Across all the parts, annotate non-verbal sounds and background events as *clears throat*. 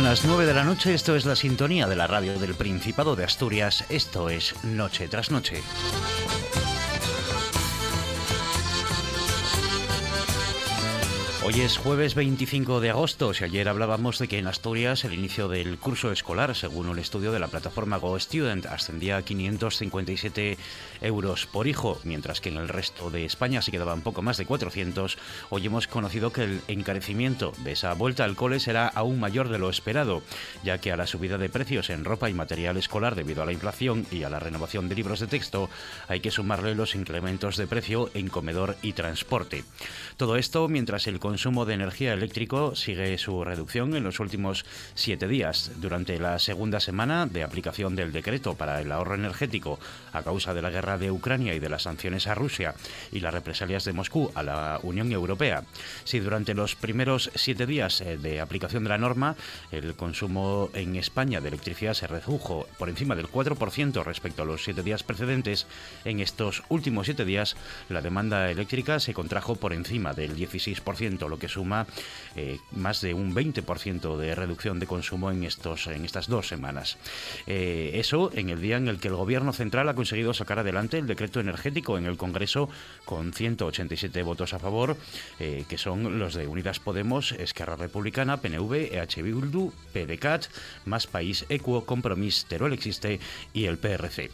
Son las 9 de la noche, esto es la sintonía de la radio del Principado de Asturias, esto es Noche tras Noche. Hoy es jueves 25 de agosto. Si ayer hablábamos de que en Asturias el inicio del curso escolar, según un estudio de la plataforma Go Student, ascendía a 557 euros por hijo, mientras que en el resto de España se quedaban poco más de 400, hoy hemos conocido que el encarecimiento de esa vuelta al cole será aún mayor de lo esperado, ya que a la subida de precios en ropa y material escolar debido a la inflación y a la renovación de libros de texto, hay que sumarle los incrementos de precio en comedor y transporte. Todo esto mientras el consumo de energía eléctrico sigue su reducción en los últimos siete días. Durante la segunda semana de aplicación del decreto para el ahorro energético a causa de la guerra de Ucrania y de las sanciones a Rusia y las represalias de Moscú a la Unión Europea. Si durante los primeros siete días eh, de aplicación de la norma el consumo en España de electricidad se redujo por encima del 4% respecto a los siete días precedentes, en estos últimos siete días la demanda eléctrica se contrajo por encima del 16% lo que suma eh, más de un 20% de reducción de consumo en, estos, en estas dos semanas. Eh, eso en el día en el que el Gobierno central ha conseguido sacar adelante el decreto energético en el Congreso con 187 votos a favor, eh, que son los de Unidas Podemos, Esquerra Republicana, PNV, EH Bildu, PDCAT, Más País, Equo, Compromís, Teruel Existe y el PRC.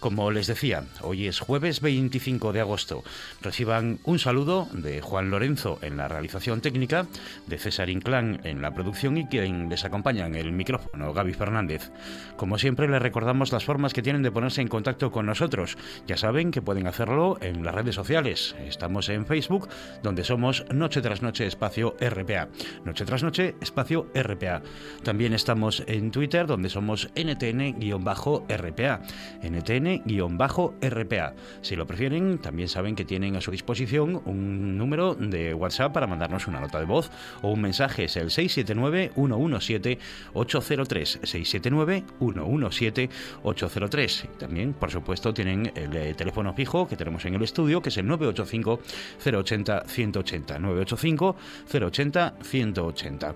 Como les decía, hoy es jueves 25 de agosto. Reciban un saludo de Juan Lorenzo en la realización técnica, de César Inclán en la producción y quien les acompaña en el micrófono, Gaby Fernández. Como siempre, les recordamos las formas que tienen de ponerse en contacto con nosotros. Ya saben que pueden hacerlo en las redes sociales. Estamos en Facebook, donde somos Noche tras Noche Espacio RPA. Noche tras Noche Espacio RPA. También estamos en Twitter, donde somos NTN-RPA. NTN-RPA. Si lo prefieren, también saben que tienen a su disposición un número de WhatsApp para mandarnos una nota de voz o un mensaje. Es el 679-117-803. 679-117-803. También, por supuesto, tienen el eh, teléfono fijo que tenemos en el estudio, que es el 985-080-180. 985-080-180.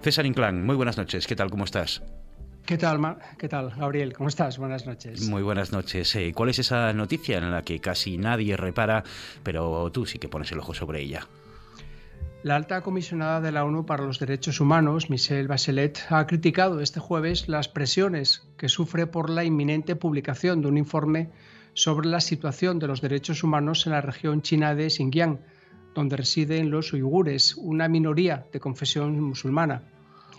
César Inclán, muy buenas noches. ¿Qué tal? ¿Cómo estás? ¿Qué tal, ¿Qué tal, Gabriel? ¿Cómo estás? Buenas noches. Muy buenas noches. Eh, ¿Cuál es esa noticia en la que casi nadie repara, pero tú sí que pones el ojo sobre ella? La alta comisionada de la ONU para los Derechos Humanos, Michelle Bachelet, ha criticado este jueves las presiones que sufre por la inminente publicación de un informe sobre la situación de los derechos humanos en la región china de Xinjiang, donde residen los uigures, una minoría de confesión musulmana.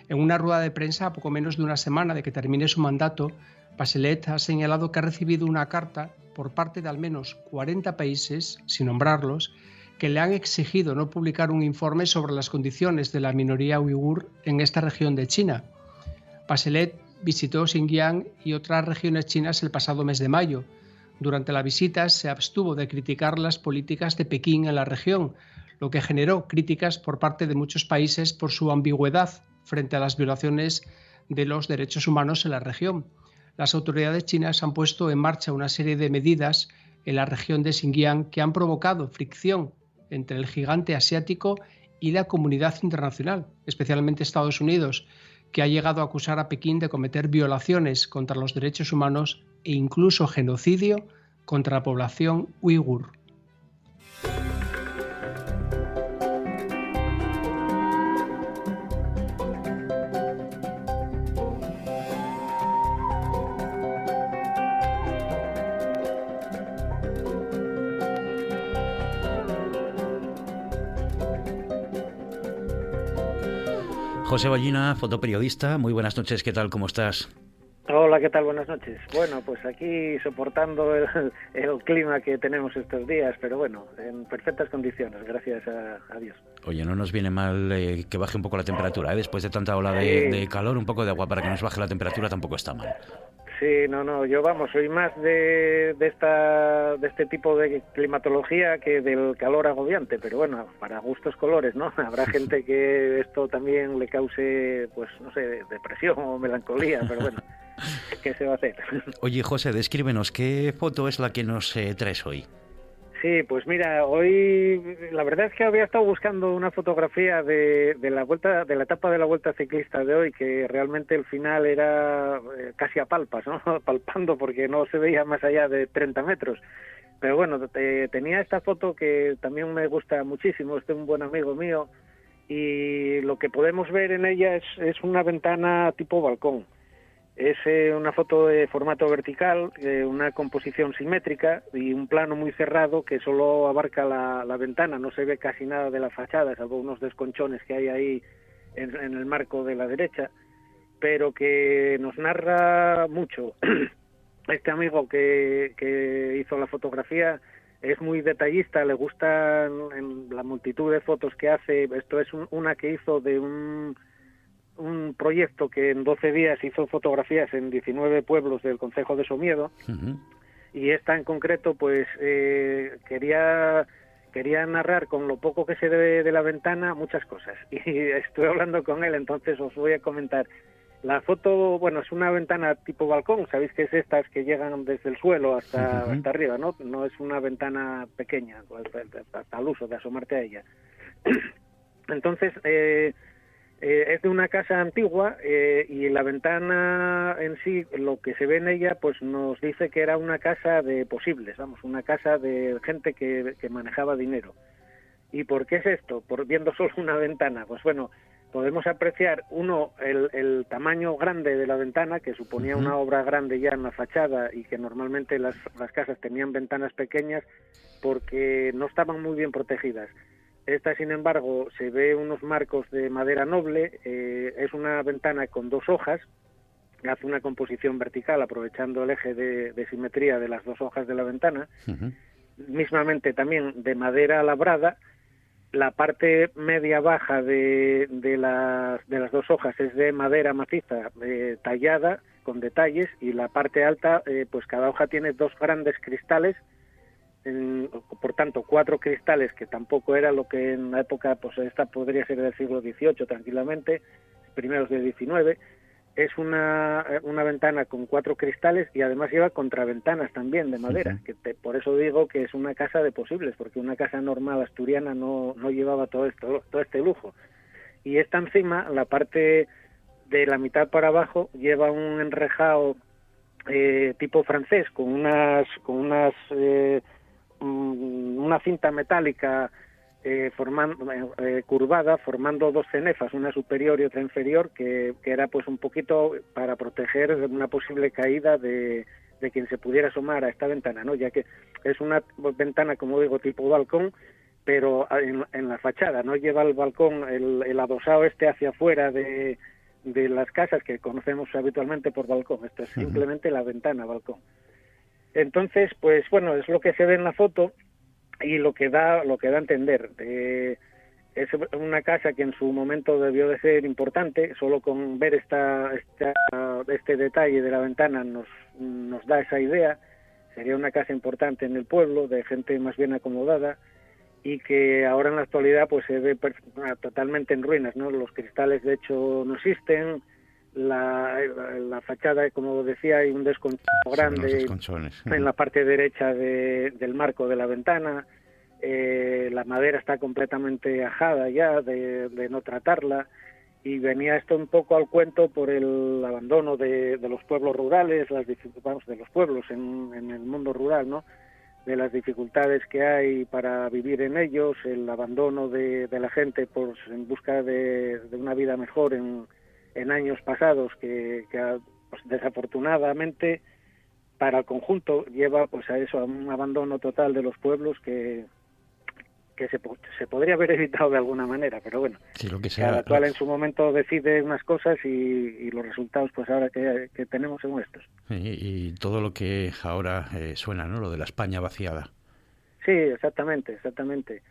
En una rueda de prensa a poco menos de una semana de que termine su mandato, Bachelet ha señalado que ha recibido una carta por parte de al menos 40 países, sin nombrarlos, que le han exigido no publicar un informe sobre las condiciones de la minoría uigur en esta región de China. Bachelet visitó Xinjiang y otras regiones chinas el pasado mes de mayo. Durante la visita se abstuvo de criticar las políticas de Pekín en la región, lo que generó críticas por parte de muchos países por su ambigüedad frente a las violaciones de los derechos humanos en la región. Las autoridades chinas han puesto en marcha una serie de medidas en la región de Xinjiang que han provocado fricción entre el gigante asiático y la comunidad internacional, especialmente Estados Unidos, que ha llegado a acusar a Pekín de cometer violaciones contra los derechos humanos e incluso genocidio contra la población uigur. José Ballina, fotoperiodista, muy buenas noches, ¿qué tal? ¿Cómo estás? Hola, ¿qué tal? Buenas noches. Bueno, pues aquí soportando el, clima que tenemos estos días, pero bueno, en perfectas condiciones, gracias a, Dios. Oye, no nos viene mal eh, que baje un poco la temperatura, ¿eh? después de tanta ola de, calor, un poco de agua para que nos baje la temperatura tampoco está mal. Sí, no, no, yo vamos, soy más de, de, esta, de este tipo de climatología que del calor agobiante, pero bueno, para gustos colores, ¿no? *laughs* Habrá gente que esto también le cause, pues, no sé, depresión o melancolía, pero bueno, *laughs* ¿qué se va a hacer? Oye, José, descríbenos, ¿qué foto es la que nos eh, traes hoy? Sí, pues mira, hoy la verdad es que había estado buscando una fotografía de, la vuelta, de la etapa de la vuelta ciclista de hoy, que realmente el final era eh, casi a palpas, ¿no? *laughs* Palpando porque no se veía más allá de 30 metros. Pero bueno, tenía esta foto que también me gusta muchísimo, es un buen amigo mío, y lo que podemos ver en ella es, es una ventana tipo balcón. Es eh, una foto de formato vertical, eh, una composición simétrica y un plano muy cerrado que solo abarca la, ventana, no se ve casi nada de la fachada, salvo unos desconchones que hay ahí en, el marco de la derecha, pero que nos narra mucho. *clears throat* Este amigo que, hizo la fotografía es muy detallista, le gustan la multitud de fotos que hace. Esto es una que hizo de un un proyecto que en 12 días hizo fotografías en 19 pueblos del Concejo de Somiedo. Y esta en concreto pues eh, quería quería narrar con lo poco que se ve de la ventana muchas cosas. *laughs* Y estoy hablando con él entonces os voy a comentar. La foto bueno es una ventana tipo balcón sabéis que es estas que llegan desde el suelo hasta, hasta arriba no no es una ventana pequeña hasta el uso de asomarte a ella. *clears throat* Entonces eh, eh, es de una casa antigua eh, y la ventana en sí, lo que se ve en ella, pues nos dice que era una casa de posibles, vamos, una casa de gente que, manejaba dinero. ¿Y por qué es esto? Por viendo *laughs* solo una ventana. Pues bueno, podemos apreciar, uno, el, tamaño grande de la ventana, que suponía una obra grande ya en la fachada y que normalmente las casas tenían ventanas pequeñas porque no estaban muy bien protegidas. Esta, sin embargo, se ve unos marcos de madera noble, eh, es una ventana con dos hojas, hace una composición vertical aprovechando el eje de, simetría de las dos hojas de la ventana, mismamente también de madera labrada, la parte media baja de, de, las, de las dos hojas es de madera maciza eh, tallada con detalles y la parte alta, eh, pues cada hoja tiene dos grandes cristales por tanto, cuatro cristales, que tampoco era lo que en la época, pues esta podría ser del siglo XVIII tranquilamente, primeros del XIX, es una, una ventana con cuatro cristales y además lleva contraventanas también de madera, que por eso digo que es una casa de posibles, porque una casa normal asturiana no, no llevaba todo esto, todo este lujo. Y esta encima, la parte de la mitad para abajo, lleva un enrejado eh, tipo francés, con unas, con unas eh, una cinta metálica eh, formando, eh, curvada formando dos cenefas, una superior y otra inferior, que, era pues un poquito para proteger una posible caída de, de, quien se pudiera asomar a esta ventana, ¿no? ya que es una ventana, como digo, tipo balcón, pero en, la fachada, no lleva el balcón, el, el adosado este hacia afuera de, de las casas que conocemos habitualmente por balcón, esto es simplemente la ventana balcón. Entonces, pues bueno, es lo que se ve en la foto y lo que da lo que da a entender. Eh, es una casa que en su momento debió de ser importante, solo con ver esta, este detalle de la ventana nos, nos da esa idea. Sería una casa importante en el pueblo, de gente más bien acomodada y que ahora en la actualidad pues se ve totalmente en ruinas, ¿no? Los cristales de hecho no existen, la, la fachada, como decía, hay un desconcho grande en la parte derecha del marco de la ventana. Eh, la madera está completamente ajada ya de, no tratarla y venía esto un poco al cuento por el abandono de, los pueblos rurales, las vamos, de los pueblos en, el mundo rural, ¿no? de las dificultades que hay para vivir en ellos, el abandono de, la gente por, en busca de una vida mejor en, en años pasados que, pues, desafortunadamente para el conjunto lleva pues a eso a un abandono total de los pueblos que que se, se podría haber *laughs* evitado de alguna manera, pero bueno, lo que sea, cada cual en su momento decide unas cosas y, los resultados pues ahora que, tenemos son estos. Y, todo lo que ahora eh, suena, ¿no? Lo de la España vaciada. Sí, exactamente, exactamente.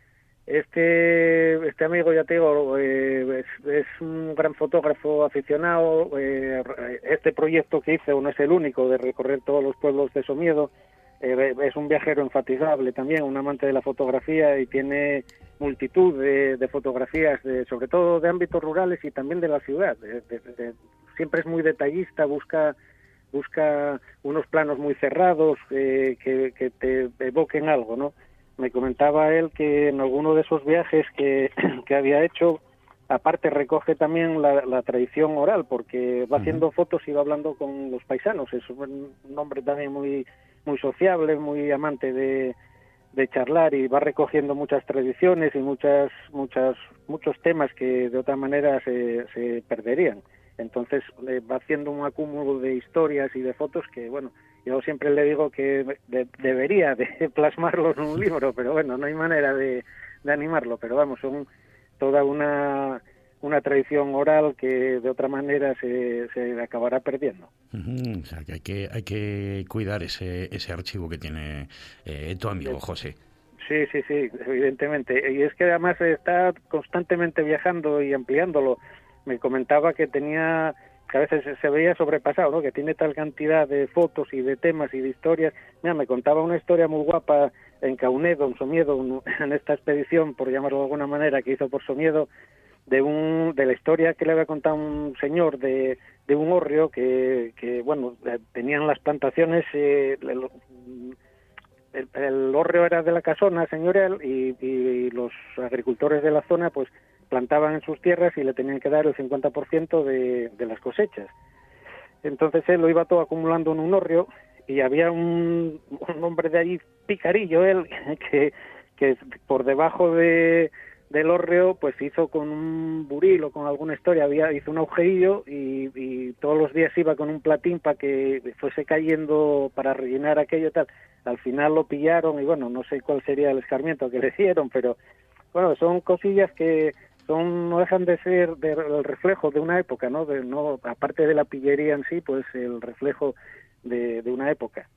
Este, este amigo, ya te digo, eh, es, un gran fotógrafo aficionado. Eh, este proyecto que hice no es el único de recorrer todos los pueblos de Somiedo. Eh, es un viajero enfatizable también, un amante de la fotografía y tiene multitud de, fotografías, de, sobre todo de ámbitos rurales y también de la ciudad. siempre es muy detallista, busca busca unos planos muy cerrados que, que te evoquen algo, ¿no? Me comentaba él que en alguno de esos viajes que, *clears throat* que había hecho, aparte recoge también la, tradición oral, porque va haciendo fotos y va hablando con los paisanos. Es un hombre también muy, muy sociable, muy amante de, de charlar y va recogiendo muchas tradiciones y muchas, muchas, muchos temas que de otra manera se, se perderían. Entonces eh, va haciendo un acúmulo de historias y de fotos que, bueno, yo siempre le digo que debería de *laughs* plasmarlo en un libro, pero bueno, no hay manera de, animarlo. Pero vamos, son toda una, una tradición oral que de otra manera se, se acabará perdiendo. o sea, que hay que, hay que cuidar ese, ese archivo que tiene eh, tu amigo José. Sí, sí, sí, evidentemente. Y es que además está constantemente viajando y ampliándolo me comentaba que tenía que a veces se veía sobrepasado, ¿no? Que tiene tal cantidad de fotos y de temas y de historias. Mira, me contaba una historia muy guapa en Caunedo, en Somiedo, *laughs* en esta expedición, por llamarlo de alguna manera, que hizo por Somiedo, de un de la historia que le había contado un señor de, de un hórreo que, que bueno, eh, tenían las plantaciones eh, el, el, era de la casona señorial y, y los agricultores de la zona pues plantaban en sus tierras y le tenían que dar el 50% de, de las cosechas. Entonces él lo iba todo acumulando en un hórreo y había un, hombre de allí, picarillo él, *laughs* que, que por debajo de, del hórreo pues hizo con un buril o con alguna historia, había, hizo un agujerillo y, y todos los días iba con un platín para que fuese cayendo para rellenar aquello y tal. Al final lo pillaron y bueno, no sé cuál sería el escarmiento que le dieron, pero bueno, son cosillas que son no dejan de ser el reflejo de una época, ¿no? De, no aparte de la pillería en sí, pues el reflejo de, una época.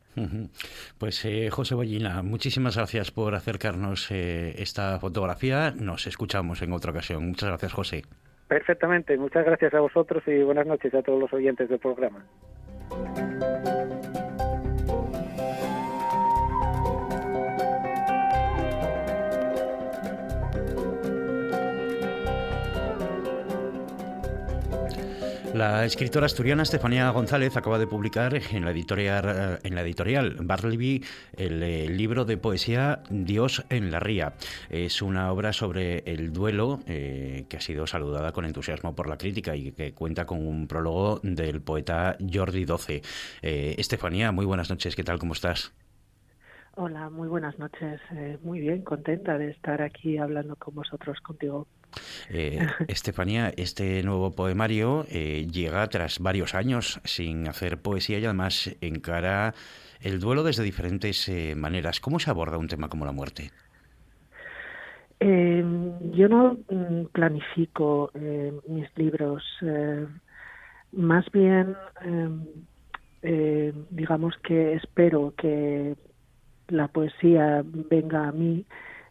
Pues eh, José Bollina, muchísimas gracias por acercarnos eh, esta fotografía. Nos escuchamos en otra ocasión. Muchas gracias, José. Perfectamente. Muchas gracias a vosotros y buenas noches a todos los oyentes del programa. La escritora asturiana Estefanía González acaba de publicar en la editorial, en la editorial el, eh, libro de poesía Dios en la ría. Es una obra sobre el duelo eh, que ha sido saludada con entusiasmo por la crítica y que cuenta con un prólogo del poeta Jordi Doce. Eh, Estefanía, muy buenas noches, ¿qué tal? ¿Cómo estás? Hola, muy buenas noches. muy bien, contenta de estar aquí hablando con vosotros, contigo. Eh, *laughs* Estefanía, este nuevo poemario eh, llega tras varios años sin hacer poesía y además encara el duelo desde diferentes eh, maneras. ¿Cómo se aborda un tema como la muerte? Em, yo no mm, planifico mis libros, más bien em, digamos que espero que la poesía venga a mí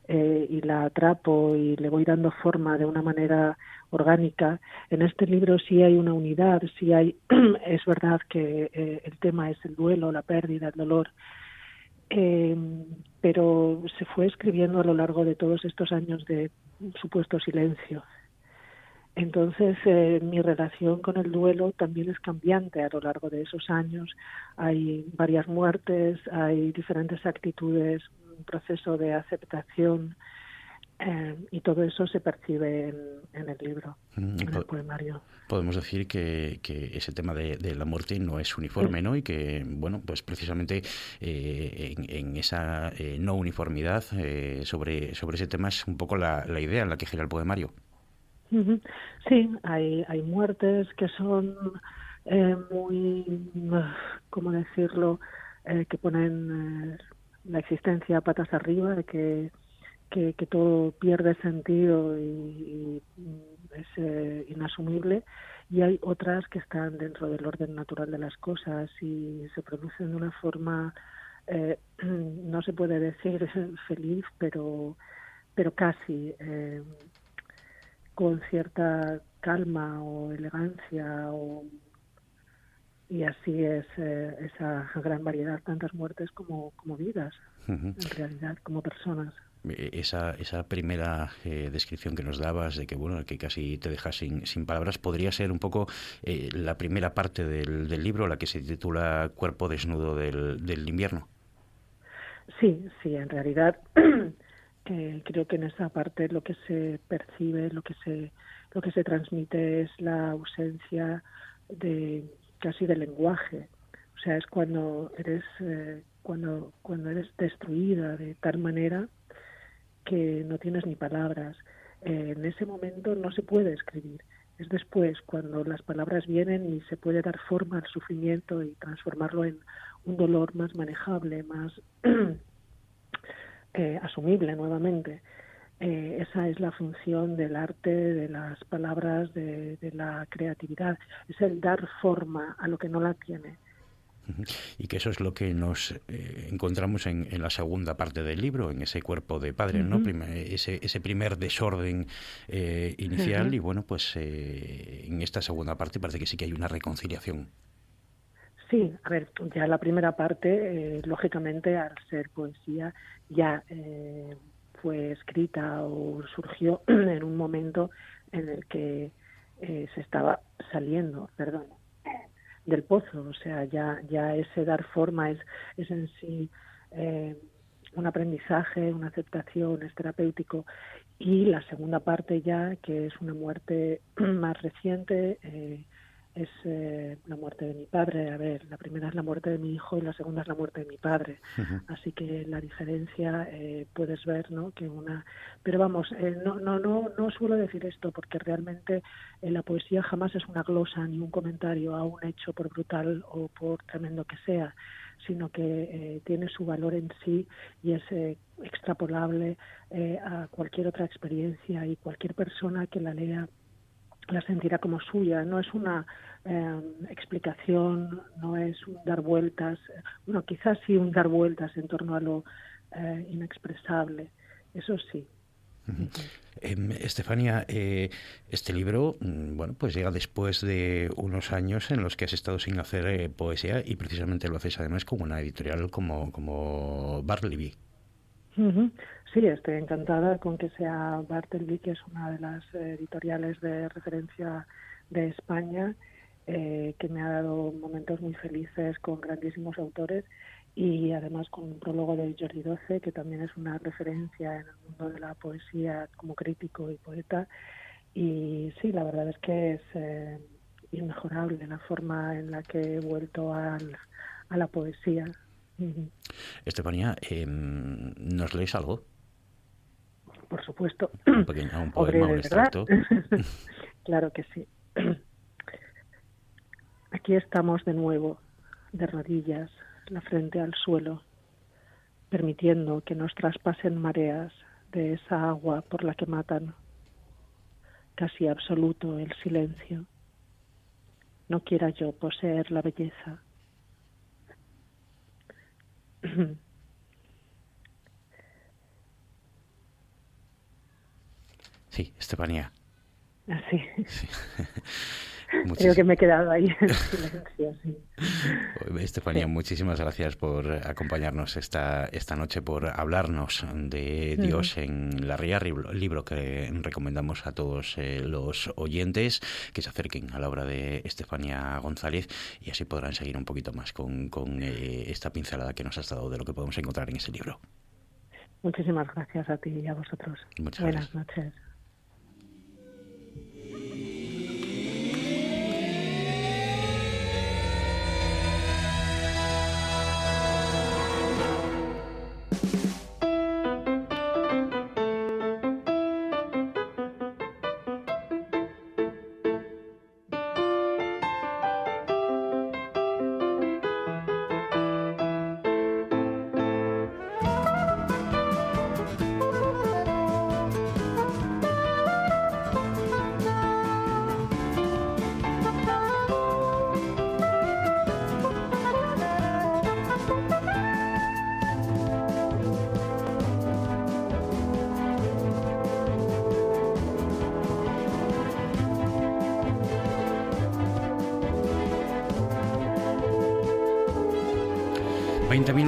eh, y la atrapo y le voy dando forma de una manera orgánica. En este libro sí hay una unidad, sí hay, *clears throat* es verdad que eh, el tema es el duelo, la pérdida, el dolor, eh, pero se fue escribiendo a lo largo de todos estos años de supuesto silencio. Entonces, mi relación con el duelo también es cambiante a lo largo de esos años. Hay varias muertes, hay diferentes actitudes un proceso de aceptación eh, y todo eso se percibe en, el libro, mm, en el poemario. Podemos decir que, ese tema de, la muerte no es uniforme, ¿no? Y que, bueno, pues precisamente eh, en, esa eh, no uniformidad sobre, sobre ese tema es un poco la, idea en la que gira el poemario. Sí, hay, hay muertes que son muy, ¿cómo decirlo?, que ponen la existencia patas arriba, de que, que, todo pierde sentido y, es eh, inasumible, y hay otras que están dentro del orden natural de las cosas y se producen de una forma, eh, *clears throat* no se puede decir *laughs* feliz, pero, pero casi eh, con cierta calma o elegancia o y así es eh, esa gran variedad, tantas muertes como, como vidas, en realidad, como personas. Eh, esa, esa primera eh, descripción que nos dabas de que bueno que casi te dejas sin, sin palabras podría ser un poco la primera parte del, del, libro la que se titula cuerpo desnudo del, del invierno Sí, sí, en realidad *clears throat* eh, creo que en esa parte lo que se percibe, lo que se, lo que se transmite es la ausencia de casi de lenguaje. O sea, es cuando eres eh, cuando cuando eres destruida de tal manera que no tienes ni palabras. Eh, en ese momento no se puede escribir. Es después cuando las palabras vienen y se puede dar forma al sufrimiento y transformarlo en un dolor más manejable, más *clears throat* eh, asumible nuevamente. Eh, esa es la función del arte, de las palabras, de, la creatividad. Es el dar forma a lo que no la tiene. Y que eso es lo que nos eh, encontramos en, la segunda parte del libro, en ese cuerpo de padre, ¿no? ese, ese, primer desorden eh, inicial y bueno, pues en esta segunda parte parece que sí que hay una reconciliación. Sí, a ver, ya la primera parte, lógicamente, al ser poesía, ya fue escrita o surgió *clears throat* en un momento en el que eh, se estaba saliendo, perdón, del pozo, o sea, ya ya ese dar forma es es en sí eh, un aprendizaje, una aceptación, es terapéutico. Y la segunda parte ya que es una muerte *clears throat* más reciente eh, es eh, la muerte de mi padre. A ver, la primera es la muerte de mi hijo y la segunda es la muerte de mi padre. Así que la diferencia eh, puedes ver, ¿no? Que una, pero vamos, eh, no, no, no, no suelo decir esto porque realmente la poesía jamás es una glosa ni un comentario a un hecho por brutal o por tremendo que sea, sino que tiene su valor en sí y es extrapolable a cualquier otra experiencia y cualquier persona que la lea la sentirá como suya. No es una eh, explicación, no es un dar vueltas, bueno, quizás sí un dar vueltas en torno a lo eh, inexpresable, eso sí. Em, Estefania, eh, este libro, mm, bueno, pues llega después de unos años en los que has estado sin hacer poesía y precisamente lo haces además con una editorial como, como Bartleby. Sí, estoy encantada con que sea Bartleby, que es una de las editoriales de referencia de España, eh, que me ha dado momentos muy felices con grandísimos autores y además con un prólogo de Jordi Doce, que también es una referencia en el mundo de la poesía como crítico y poeta. Y sí, la verdad es que es eh, inmejorable la forma en la que he vuelto a la poesía. Estefanía, em, ¿nos lees algo? Por supuesto. Un, pequeño, un poema, un extracto. claro que sí. Aquí estamos de nuevo, de rodillas, la frente al suelo, permitiendo que nos traspasen mareas de esa agua por la que matan. Casi absoluto el silencio. No quiera yo poseer la belleza. *clears throat* Sí, Estefanía. Sí. *laughs* Creo que me he quedado ahí sí. Estefanía, muchísimas gracias por acompañarnos esta, esta noche, por hablarnos de Dios en la Ría, libro que recomendamos a todos eh, los oyentes que se acerquen a la obra de Estefanía González y así podrán seguir un poquito más con, con eh, esta pincelada que nos has dado de lo que podemos encontrar en ese libro. Muchísimas gracias a ti y a vosotros. Muchas Buenas noches.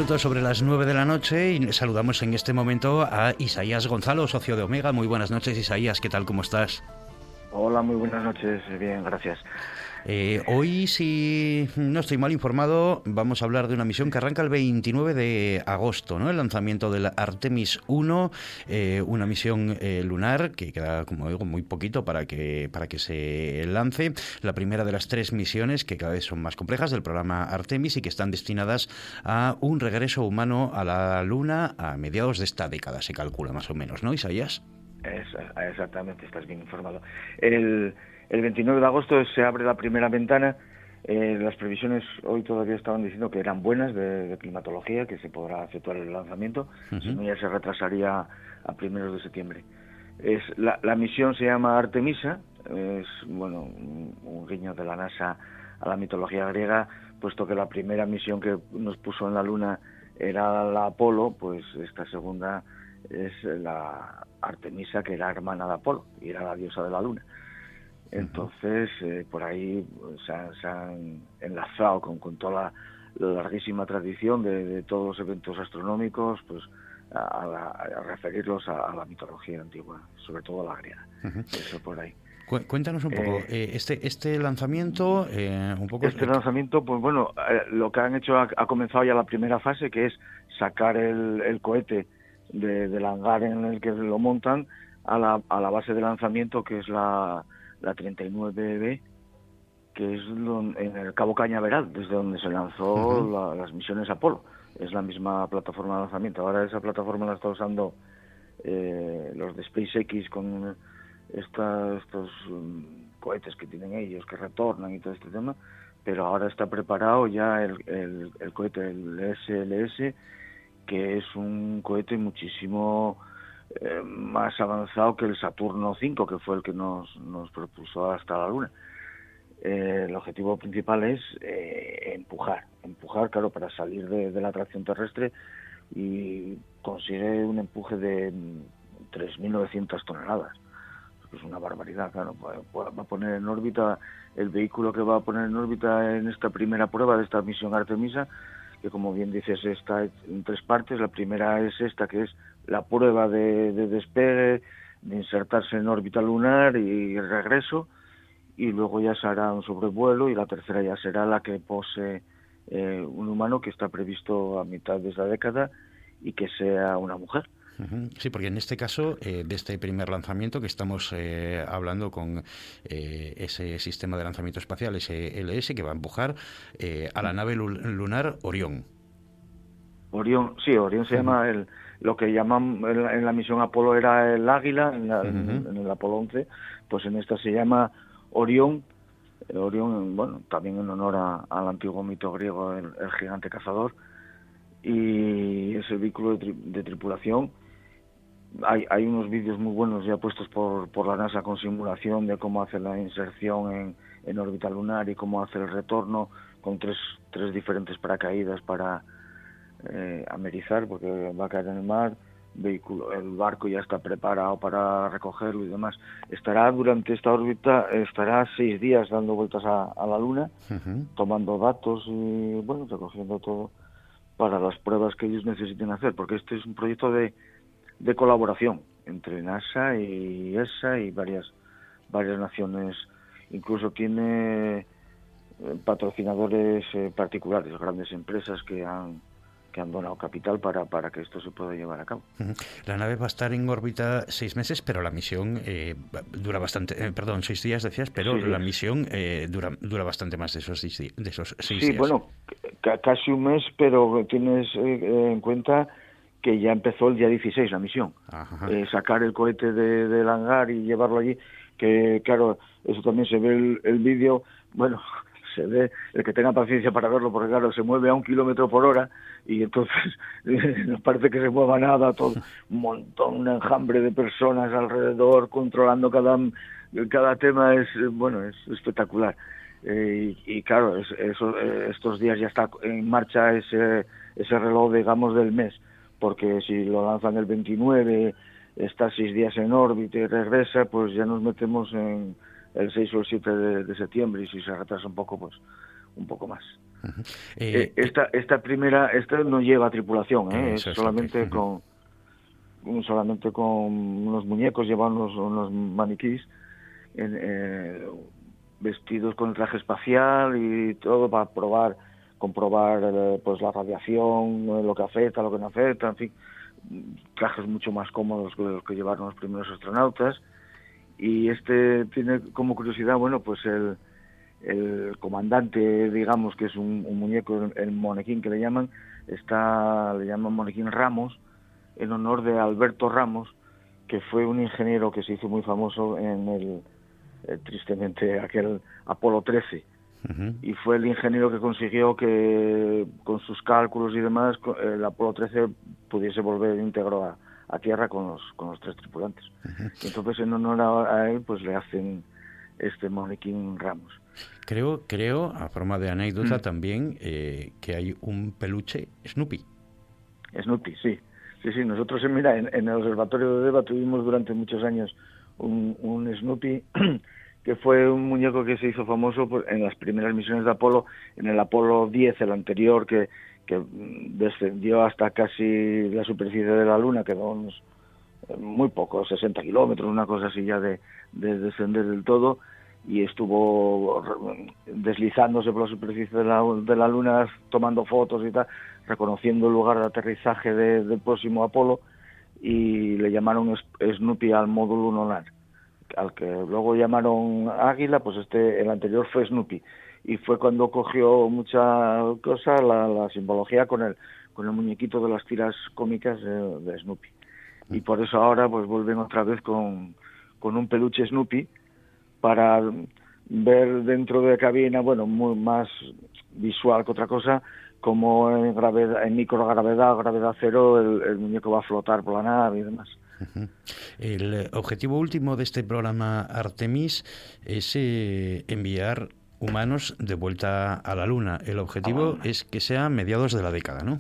Minutos sobre las 9 de la noche y saludamos en este momento a Isaías Gonzalo, socio de Omega. Muy buenas noches, Isaías. ¿Qué tal? ¿Cómo estás? Hola, muy buenas noches. Bien, gracias. Eh, hoy, si no estoy mal informado, vamos a hablar de una misión que arranca el 29 de agosto, ¿no? El lanzamiento del Artemis 1, eh, una misión eh, lunar que queda, como digo, muy poquito para que, para que se lance. La primera de las tres misiones que cada vez son más complejas del programa Artemis y que están destinadas a un regreso humano a la Luna a mediados de esta década, se calcula más o menos, ¿no, Isaías? exactamente, estás bien informado. El, el 29 de agosto se abre la primera ventana. Eh, las previsiones hoy todavía estaban diciendo que eran buenas de, climatología, que se podrá efectuar el lanzamiento, si no ya se retrasaría a primeros de septiembre. Es, la, misión se llama Artemisa, es bueno un, guiño de la NASA a la mitología griega, puesto que la primera misión que nos puso en la Luna era la Apolo, pues esta segunda es la Artemisa, que era hermana de Apolo y era la diosa de la Luna. Entonces, eh, por ahí se han, enlazado con, con toda la, larguísima tradición de, todos los eventos astronómicos, pues a, referirlos a, la mitología antigua, sobre todo a la griega. Eso por ahí. Cuéntanos un poco, eh, eh, este, este lanzamiento, un poco... Este lanzamiento, pues bueno, lo que han hecho ha, comenzado ya la primera fase, que es sacar el, cohete del hangar en el que lo montan a la, a la base de lanzamiento, que es la, la 39B, que es en el Cabo Cañaveral, desde donde se lanzó las misiones Apolo. Es la misma plataforma de lanzamiento. Ahora esa plataforma la está usando eh, los de SpaceX con estos um, cohetes que tienen ellos, que retornan y todo este tema, pero ahora está preparado ya el, el, el cohete, el SLS, que es un cohete muchísimo eh, más avanzado que el Saturno 5, que fue el que nos, nos propuso hasta la Luna. Eh, el objetivo principal es eh, empujar, empujar, claro, para salir de, la atracción terrestre y consigue un empuje de 3.900 toneladas. Es una barbaridad, claro. Va a poner en órbita el vehículo que va a poner en órbita en esta primera prueba de esta misión Artemisa, que como bien dices está en tres partes. La primera es esta, que es la prueba de, despegue, de insertarse en órbita lunar y regreso, y luego ya se hará un sobrevuelo y la tercera ya será la que pose eh, un humano que está previsto a mitad de esta década y que sea una mujer. Sí, porque en este caso, eh, de este primer lanzamiento que estamos eh, hablando con ese sistema de lanzamiento espacial, ese LS, que va a empujar a la nave lunar Orión. Orión, sí, Orión se llama el, lo que llaman en la, misión Apolo era el águila, en, el Apolo 11, pues en esta se llama Orión, Orión, bueno, también en honor al antiguo mito griego, el, gigante cazador, y ese vehículo de, tripulación. Hay, hay unos vídeos muy buenos ya puestos por, por la NASA con simulación de cómo hace la inserción en, en órbita lunar y cómo hace el retorno con tres, tres diferentes paracaídas para, eh, amerizar porque va a caer en el mar, vehículo, el barco ya está preparado para recogerlo y demás. Estará durante esta órbita, estará seis días dando vueltas a, la Luna, tomando datos y bueno, recogiendo todo para las pruebas que ellos necesiten hacer, porque este es un proyecto de, de colaboración entre NASA y ESA y varias varias naciones. Incluso tiene eh, patrocinadores eh, particulares, grandes empresas que han que han donado capital para, para que esto se pueda llevar a cabo. La nave va a estar en órbita seis meses, pero la misión eh, dura bastante, eh, perdón, seis días decías, pero la misión eh, dura, dura bastante más de esos seis, de esos seis días. Sí, bueno, casi un mes, pero tienes en cuenta que ya empezó el día 16 la misión. sacar el cohete de, del hangar y llevarlo allí, que claro, eso también se ve el, el vídeo, bueno, se ve, el que tenga paciencia para verlo, porque claro, se mueve a un kilómetro por hora y entonces *laughs* no parece que se mueva nada, todo un montón, un enjambre de personas alrededor controlando cada, cada tema, es bueno, es espectacular. Eh, y, claro, eso, eh, estos días ya está en marcha ese, ese reloj, digamos, del mes, porque si lo lanzan el 29, está seis días en órbita y regresa, pues ya nos metemos en el 6 o el 7 de, septiembre y si se retrasa un poco, pues un poco más. Eh, eh, esta, esta primera, esta no lleva tripulación, ¿eh? es solamente con solamente con unos muñecos, llevan unos, unos maniquís vestidos con el traje espacial y todo para probar, comprobar eh, pues la radiación, lo que afecta, lo que no afecta, en fin, trajes mucho más cómodos que los que llevaron los primeros astronautas. Y este tiene como curiosidad, bueno, pues el, el comandante, digamos, que es un, muñeco, el monequín que le llaman, está, le llaman monequín Ramos, en honor de Alberto Ramos, que fue un ingeniero que se hizo muy famoso en el, eh, tristemente, aquel Apolo 13. Y fue el ingeniero que consiguió que con sus cálculos y demás el Apolo 13 pudiese volver íntegro a, a tierra con los, con los tres tripulantes. Entonces en honor a, él pues le hacen este monequín Ramos. Creo, creo, a forma de anécdota mm. también, eh, que hay un peluche Snoopy. Snoopy, sí. Sí, sí, nosotros mira, en, el observatorio de Deva tuvimos durante muchos años un, un Snoopy *clears throat* que fue un muñeco que se hizo famoso en las primeras misiones de Apolo, en el Apolo 10, el anterior, que, que descendió hasta casi la superficie de la Luna, quedó unos, muy poco, 60 kilómetros, una cosa así ya de, de descender del todo, y estuvo deslizándose por la superficie de la, de la Luna, tomando fotos y tal, reconociendo el lugar de aterrizaje del próximo Apolo y le llamaron Snoopy al módulo lunar. Al que luego llamaron Águila, pues este, el anterior fue Snoopy. Y fue cuando cogió mucha cosa la, simbología con el, con el muñequito de las tiras cómicas de, Snoopy. Y por eso ahora pues vuelven otra vez con, con un peluche Snoopy para ver dentro de la cabina, bueno, muy más visual que otra cosa, como en, gravedad, en microgravedad, gravedad cero, el, muñeco va a flotar por la nave y demás. El objetivo último de este programa Artemis es eh, enviar humanos de vuelta a la Luna. El objetivo es que sea a mediados de la década, ¿no?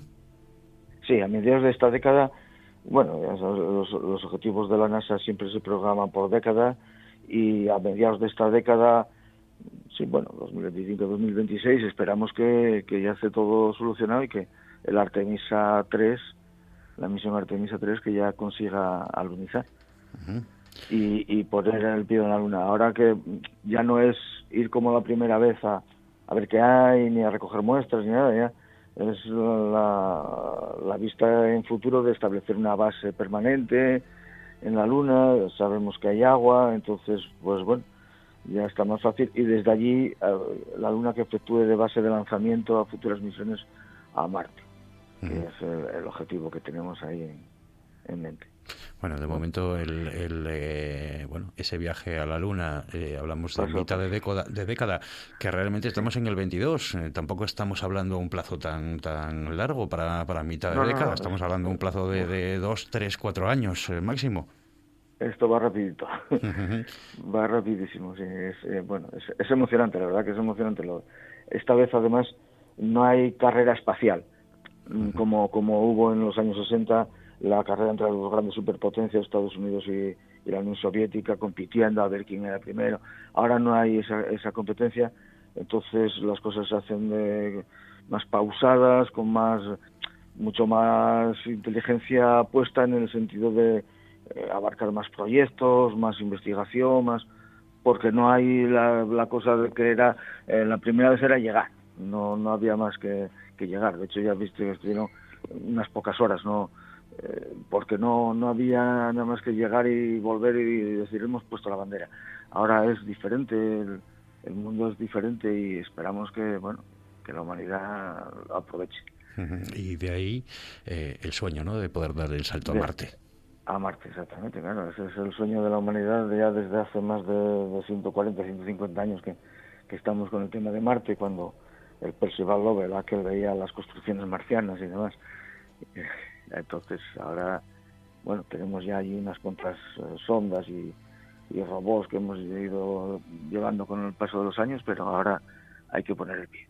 Sí, a mediados de esta década, bueno, los, los objetivos de la NASA siempre se programan por década y a mediados de esta década sí, bueno, 2025-2026, esperamos que, ya esté todo solucionado y que el Artemisa 3, la misión Artemisa 3, que ya consiga alunizar. y, y, poner el pie en la luna. Ahora que ya no es ir como la primera vez a, a ver qué hay, ni a recoger muestras, ni nada, ya. Es la, la vista en futuro de establecer una base permanente en la luna, sabemos que hay agua, entonces, pues bueno, ya está más fácil. Y desde allí la Luna que efectúe de base de lanzamiento a futuras misiones a Marte, que es el, objetivo que tenemos ahí en, mente. Bueno, de momento el, eh, bueno ese viaje a la Luna, eh, hablamos de mitad de década, de década, que realmente estamos en el 22. Eh, tampoco estamos hablando de un plazo tan tan largo para, para mitad de década. estamos hablando de un plazo de, de dos, tres, cuatro años máximo esto va rapidito, *laughs* va rapidísimo, sí, es, eh, bueno, es, emocionante, la verdad que es emocionante. Lo, esta vez además no hay carrera espacial, como, como hubo en los años 60, la carrera entre las grandes superpotencias, Estados Unidos y, la Unión Soviética, compitiendo a ver quién era primero. Ahora no hay esa, esa competencia, entonces las cosas se hacen de, más pausadas, con más mucho más inteligencia puesta en el sentido de eh, abarcar más proyectos, más investigación, más porque no hay la, cosa de que era eh, la primera vez era llegar, no no había más que, llegar. De hecho ya viste que estuvieron unas pocas horas, no eh, porque no no había nada más que llegar y volver y decir hemos puesto la bandera. Ahora es diferente, el, mundo es diferente y esperamos que bueno que la humanidad aproveche. Y de ahí el sueño, ¿no? De poder dar el salto a Marte. A Marte, exactamente, claro. Ese es el sueño de la humanidad ya desde hace más de, 140, 150 años que, estamos con el tema de Marte, cuando el Percival Lowell, aquel veía las construcciones marcianas y demás. Entonces, ahora, bueno, tenemos ya ahí unas cuantas eh, sondas y, robots que hemos ido llevando con el paso de los años, pero ahora hay que poner el pie.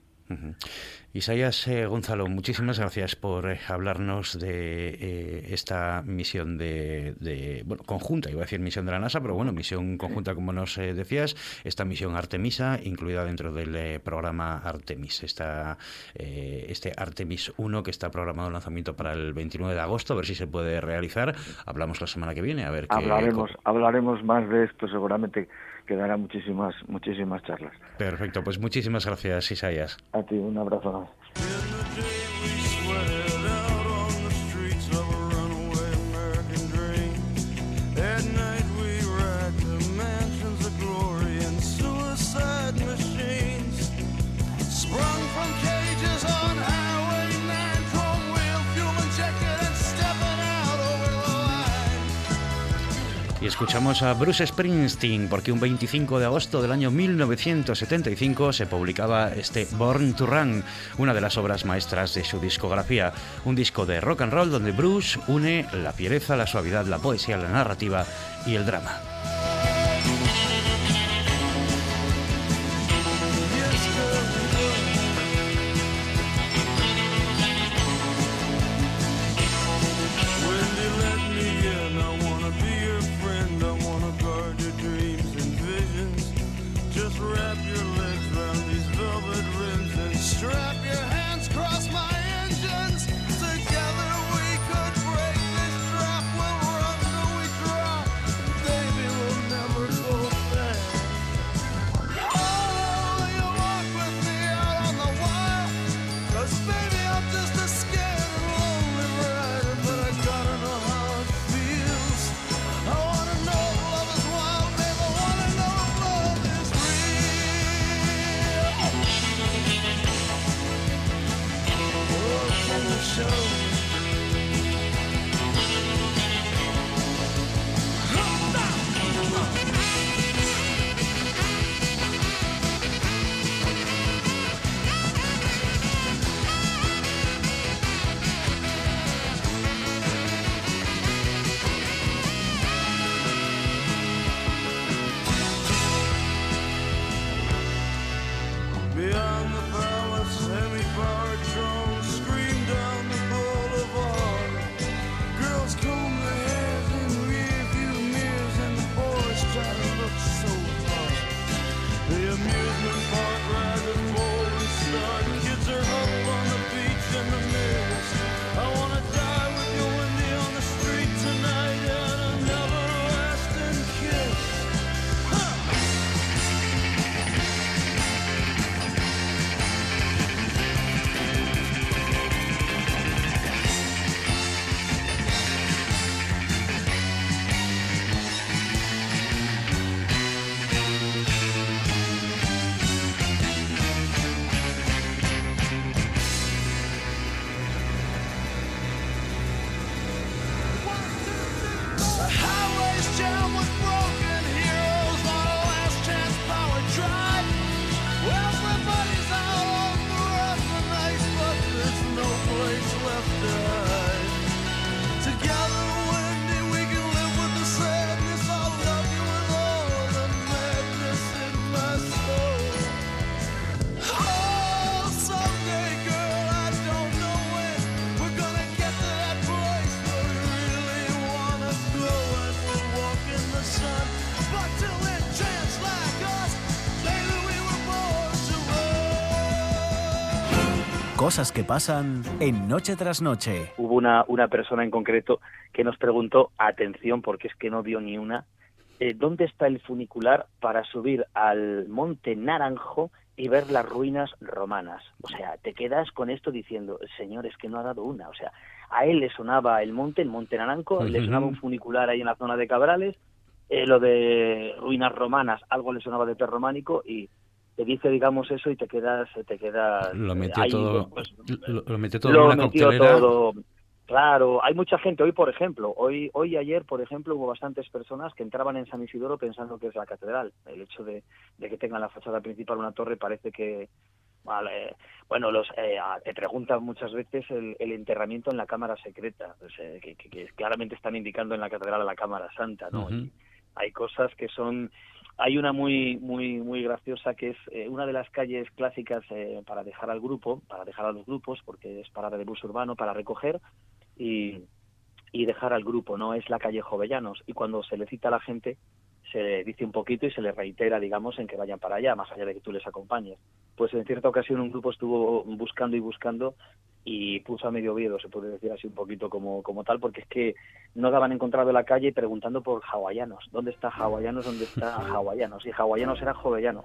Isaías eh, Gonzalo, muchísimas gracias por eh, hablarnos de eh, esta misión de, bueno, conjunta, iba a decir misión de la NASA, pero bueno, misión conjunta, como nos decías, esta misión Artemisa, incluida dentro del programa Artemis, esta, este Artemis 1 que está programado el lanzamiento para el 29 de agosto, a ver si se puede realizar. Hablamos la semana que viene, a ver hablaremos, Hablaremos más de esto seguramente quedará muchísimas, muchísimas charlas. Perfecto, pues muchísimas gracias, Isaías. A ti, un abrazo. Escuchamos a Bruce Springsteen porque un 25 de agosto del año 1975 se publicaba este Born to Run, una de las obras maestras de su discografía, un disco de rock and roll donde Bruce une la fiereza, la suavidad, la poesía, la narrativa y el drama. Cosas que pasan en Noche tras Noche. Hubo una, una persona en concreto que nos preguntó, atención, porque es que no dio ni una, eh, ¿dónde está el funicular para subir al Monte Naranjo y ver las ruinas romanas? O sea, te quedas con esto diciendo, señor, es que no ha dado una. O sea, a él le sonaba el monte, el Monte Naranjo, le sonaba un funicular ahí en la zona de Cabrales, eh, lo de ruinas romanas, algo le sonaba de perrománico y te dice digamos eso y te quedas te quedas lo metió todo pues, lo, metió todo lo metió todo claro hay mucha gente hoy por ejemplo hoy hoy y ayer por ejemplo hubo bastantes personas que entraban en San Isidoro pensando que es la catedral el hecho de, que tenga la fachada principal una torre parece que Vale. Bueno, los, eh, te preguntan muchas veces el, enterramiento en la cámara secreta, que, claramente están indicando en la catedral a la cámara santa, ¿no? hay cosas que son hay una muy muy muy graciosa que es eh, una de las calles clásicas eh, para dejar al grupo, para dejar a los grupos, porque es parada de bus urbano para recoger y, y dejar al grupo, ¿no? Es la calle Jovellanos y cuando se le cita a la gente se le dice un poquito y se le reitera, digamos, en que vayan para allá, más allá de que tú les acompañes. Pues en cierta ocasión un grupo estuvo buscando y buscando y puso a medio viedo, se puede decir así un poquito como, como tal, porque es que no daban encontrado la calle preguntando por hawaianos. ¿Dónde está hawaianos? ¿Dónde está *laughs* hawaianos? Y hawaianos eran jovellanos.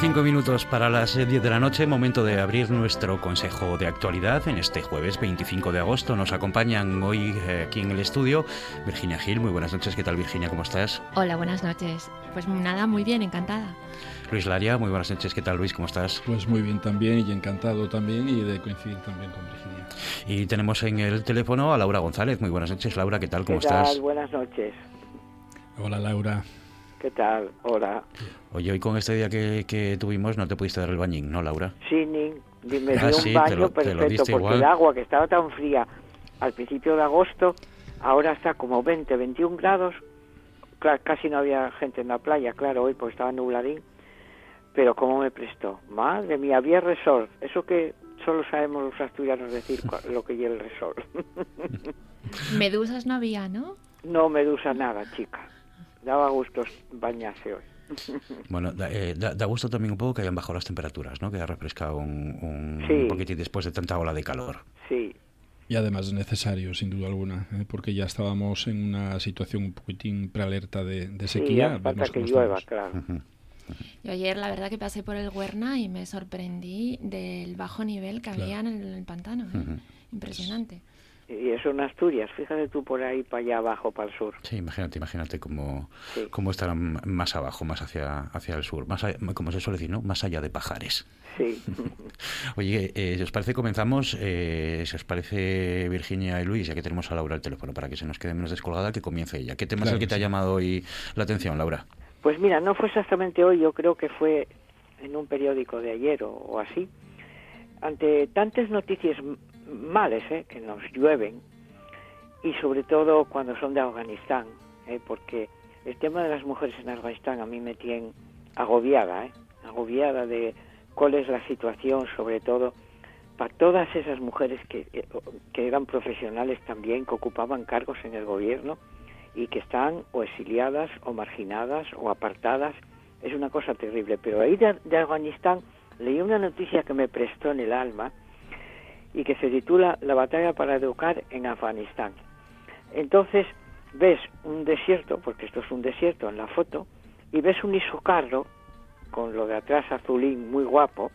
25 minutos para las 10 de la noche, momento de abrir nuestro consejo de actualidad en este jueves 25 de agosto. Nos acompañan hoy eh, aquí en el estudio Virginia Gil. Muy buenas noches, ¿qué tal Virginia? ¿Cómo estás? Hola, buenas noches. Pues nada, muy bien, encantada. Luis Laria, muy buenas noches, ¿qué tal Luis? ¿Cómo estás? Pues muy bien también y encantado también y de coincidir también con Virginia. Y tenemos en el teléfono a Laura González. Muy buenas noches, Laura, ¿qué tal? ¿Cómo ¿Qué estás? Tal? Buenas noches. Hola Laura. ¿Qué tal? Hola. Oye, hoy con este día que, tuvimos no te pudiste dar el bañín, ¿no, Laura? Sí, ni, me ah, dio un baño perfecto porque el agua que estaba tan fría al principio de agosto, ahora está como 20, 21 grados. casi no había gente en la playa, claro, hoy pues estaba nubladín. Pero ¿cómo me prestó? Madre mía, había resort. Eso que solo sabemos los asturianos decir *laughs* lo que lleva el resort. *laughs* Medusas no había, ¿no? No, medusa nada, chica daba gusto bañarse hoy. *laughs* Bueno, eh, da, gusto también un poco que hayan bajado las temperaturas, ¿no? Que haya refrescado un, un, poquitín después de tanta ola de calor. Sí. Y además es necesario, sin duda alguna, ¿eh? porque ya estábamos en una situación un poquitín prealerta de, de sequía. Sí, que llueva, claro. Yo ayer la verdad que pasé por el Huerna y me sorprendí del bajo nivel que había en el, pantano. ¿eh? Impresionante y eso en Asturias, fíjate tú por ahí para allá abajo, para el sur. Sí, imagínate, imagínate cómo, cómo estarán más abajo, más hacia, hacia el sur, más como se suele decir, ¿no? Más allá de pajares. Sí. *laughs* Oye, eh, si os parece, comenzamos, eh, si os parece, Virginia y Luis, ya que tenemos a Laura al teléfono, para que se nos quede menos descolgada, que comience ella. ¿Qué tema es el que te ha llamado hoy la atención, Laura? Pues mira, no fue exactamente hoy, yo creo que fue en un periódico de ayer o así. Ante tantas noticias males ¿eh? que nos llueven y sobre todo cuando son de Afganistán, ¿eh? porque el tema de las mujeres en Afganistán a mí me tiene agobiada, ¿eh? agobiada de cuál es la situación, sobre todo para todas esas mujeres que, eh, que eran profesionales también, que ocupaban cargos en el gobierno y que están o exiliadas o marginadas o apartadas. Es una cosa terrible. Pero ahí de, de Afganistán leí una noticia que me prestó en el alma, y que se titula La batalla para educar en Afganistán. Entonces ves un desierto, porque esto es un desierto en la foto, y ves un isocarro con lo de atrás azulín muy guapo.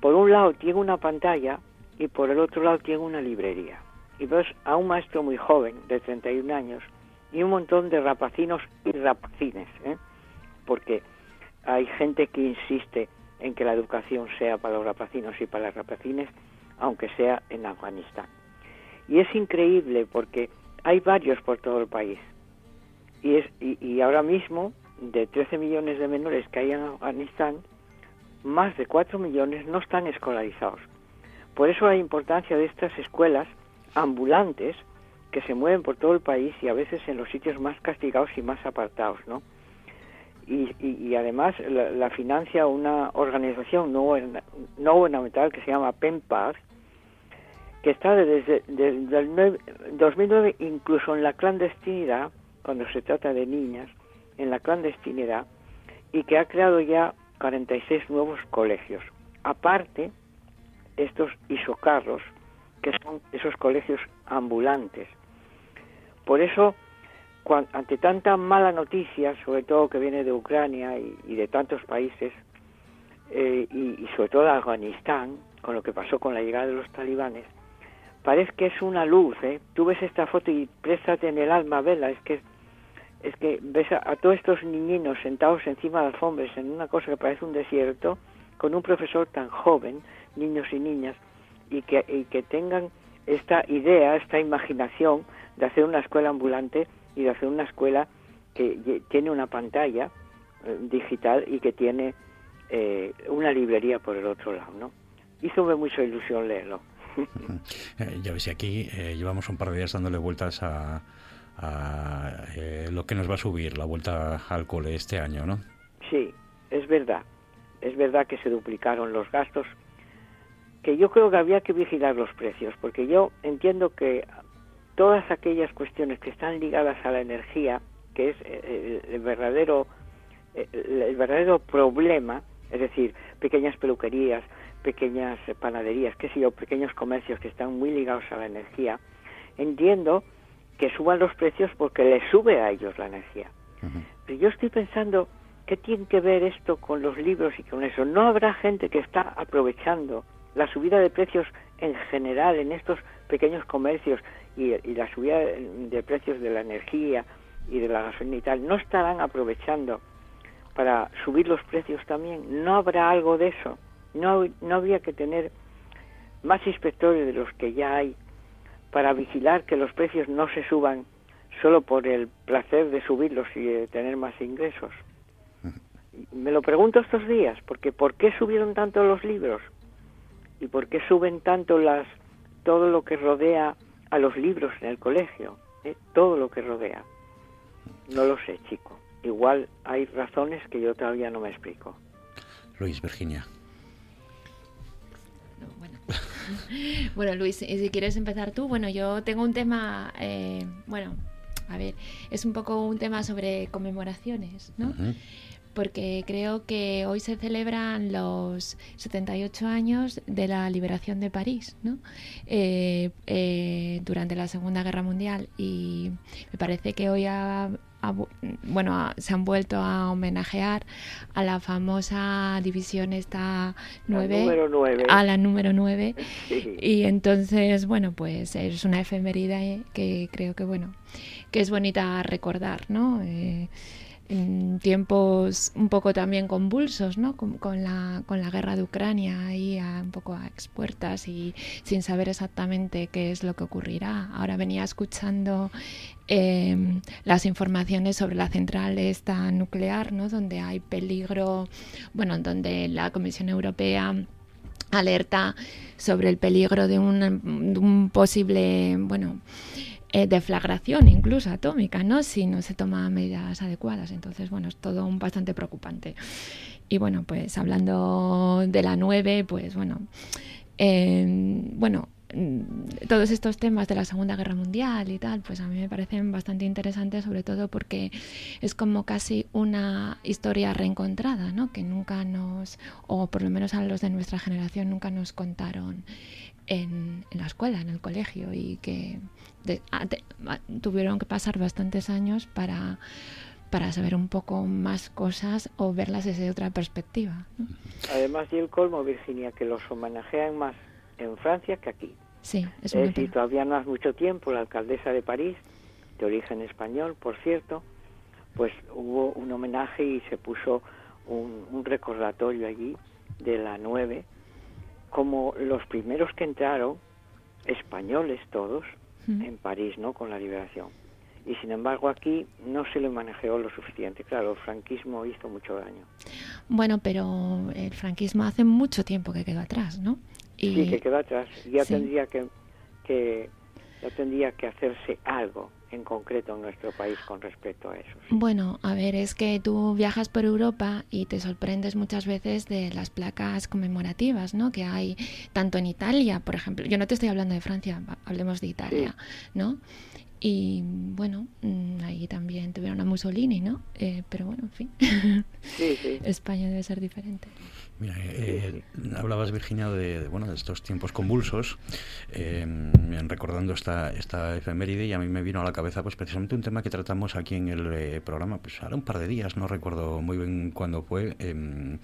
Por un lado tiene una pantalla y por el otro lado tiene una librería. Y ves a un maestro muy joven, de 31 años, y un montón de rapacinos y rapacines, ¿eh? porque hay gente que insiste en que la educación sea para los rapacinos y para las rapacines, aunque sea en Afganistán. Y es increíble porque hay varios por todo el país. Y, es, y, ahora mismo, de 13 millones de menores que hay en Afganistán, más de 4 millones no están escolarizados. Por eso la importancia de estas escuelas ambulantes que se mueven por todo el país y a veces en los sitios más castigados y más apartados, ¿no? Y, además la, financia una organización no, no gubernamental que se llama PENPAR, que está desde, el 2009 incluso en la clandestinidad, cuando se trata de niñas, en la clandestinidad, y que ha creado ya 46 nuevos colegios. Aparte, estos isocarros, que son esos colegios ambulantes. Por eso, ante tanta mala noticia, sobre todo que viene de Ucrania y, de tantos países, eh, y, y, sobre todo de Afganistán, con lo que pasó con la llegada de los talibanes, parece que es una luz, ¿eh? Tú ves esta foto y préstate en el alma, vela, es que es que ves a, todos estos niñinos sentados encima de alfombras en una cosa que parece un desierto, con un profesor tan joven, niños y niñas, y que, y que tengan esta idea, esta imaginación de hacer una escuela ambulante y de hacer una escuela que tiene una pantalla eh, digital y que tiene eh, una librería por el otro lado, ¿no? Hizo mucha ilusión leerlo. *laughs* Eh, ya ves, aquí llevamos un par de días dándole vueltas a, lo que nos va a subir la vuelta al cole este año, ¿no? Sí, es verdad. Es verdad que se duplicaron los gastos, que yo creo que había que vigilar los precios, porque yo entiendo que todas aquellas cuestiones que están ligadas a la energía, que es el verdadero el verdadero problema, es decir, pequeñas peluquerías, pequeñas panaderías, qué sé yo, pequeños comercios que están muy ligados a la energía, entiendo que suban los precios porque les sube a ellos la energía. Pero yo estoy pensando, ¿qué tiene que ver esto con los libros y con eso? ¿No habrá gente que está aprovechando la subida de precios en general en estos pequeños comercios y, y la subida de precios de la energía y de la gasolina y tal? ¿No estarán aprovechando para subir los precios también. ¿No habrá algo de eso? ¿No, no habría que tener más inspectores de los que ya hay para vigilar que los precios no se suban solo por el placer de subirlos y de tener más ingresos? Me lo pregunto estos días, porque ¿por qué subieron tanto los libros? ¿Y por qué suben tanto las todo lo que rodea a los libros en el colegio? ¿Eh? Todo lo que rodea. No lo sé, chico igual hay razones que yo todavía no me explico. Luis, Virginia. *laughs* bueno. Luis, si quieres empezar tú, bueno, yo tengo un tema, eh, bueno, a ver, es un poco un tema sobre conmemoraciones, ¿no? Porque creo que hoy se celebran los 78 años de la liberación de París, ¿no? Eh, eh, durante la Segunda Guerra Mundial y me parece que hoy ha, bueno, se han vuelto a homenajear a la famosa división esta 9, a la número 9. Y entonces, bueno, pues es una efemerida que creo que, bueno, que es bonita recordar, ¿no? Eh, tiempos un poco también convulsos, ¿no? Con, la, con la guerra de Ucrania ahí a, un poco a expuertas y sin saber exactamente qué es lo que ocurrirá. Ahora venía escuchando em, las informaciones sobre la central esta nuclear, ¿no? Donde hay peligro, bueno, donde la Comisión Europea alerta sobre el peligro de un, de un posible, bueno, eh, deflagración incluso atómica, ¿no? Si no se toman medidas adecuadas. Entonces, bueno, es todo un bastante preocupante. Y bueno, pues hablando de la 9, pues bueno, eh, bueno, mm, todos estos temas de la Segunda Guerra Mundial y tal, pues a mí me parecen bastante interesantes, sobre todo porque es como casi una historia reencontrada, ¿no? Que nunca nos, o por lo menos a los de nuestra generación, nunca nos contaron en, la escuela, en el colegio, y que tuvieron que pasar bastantes años para, para saber un poco más cosas o verlas desde otra perspectiva. Además, y el colmo, Virginia, que los homenajean más en Francia que aquí. Sí, es, es decir, todavía no hace mucho tiempo la alcaldesa de París, de origen español, por cierto, pues hubo un homenaje y se puso un, un recordatorio allí de la 9 como los primeros que entraron, españoles todos, en París, ¿no? Con la liberación. Y sin embargo aquí no se le manejó lo suficiente. Claro, el franquismo hizo mucho daño. Bueno, pero el franquismo hace mucho tiempo que quedó atrás, ¿no? Y... Sí, que quedó atrás. Ya tendría que, que ya tendría que hacerse algo en concreto en nuestro país con respecto a eso. Bueno, a ver, es que tú viajas por Europa y te sorprendes muchas veces de las placas conmemorativas, ¿no? Que hay tanto en Italia, por ejemplo. Yo no te estoy hablando de Francia, hablemos de Italia, ¿no? Y bueno, mm, ahí también tuvieron a Mussolini, ¿no? Eh, pero bueno, en fin. *laughs* España debe ser diferente. Mira, eh, hablabas, Virginia, de, bueno, de estos tiempos convulsos, eh, recordando esta, esta efeméride, y a mí me vino a la cabeza pues precisamente un tema que tratamos aquí en el eh, programa, pues ahora un par de días, no recuerdo muy bien cuándo fue, em,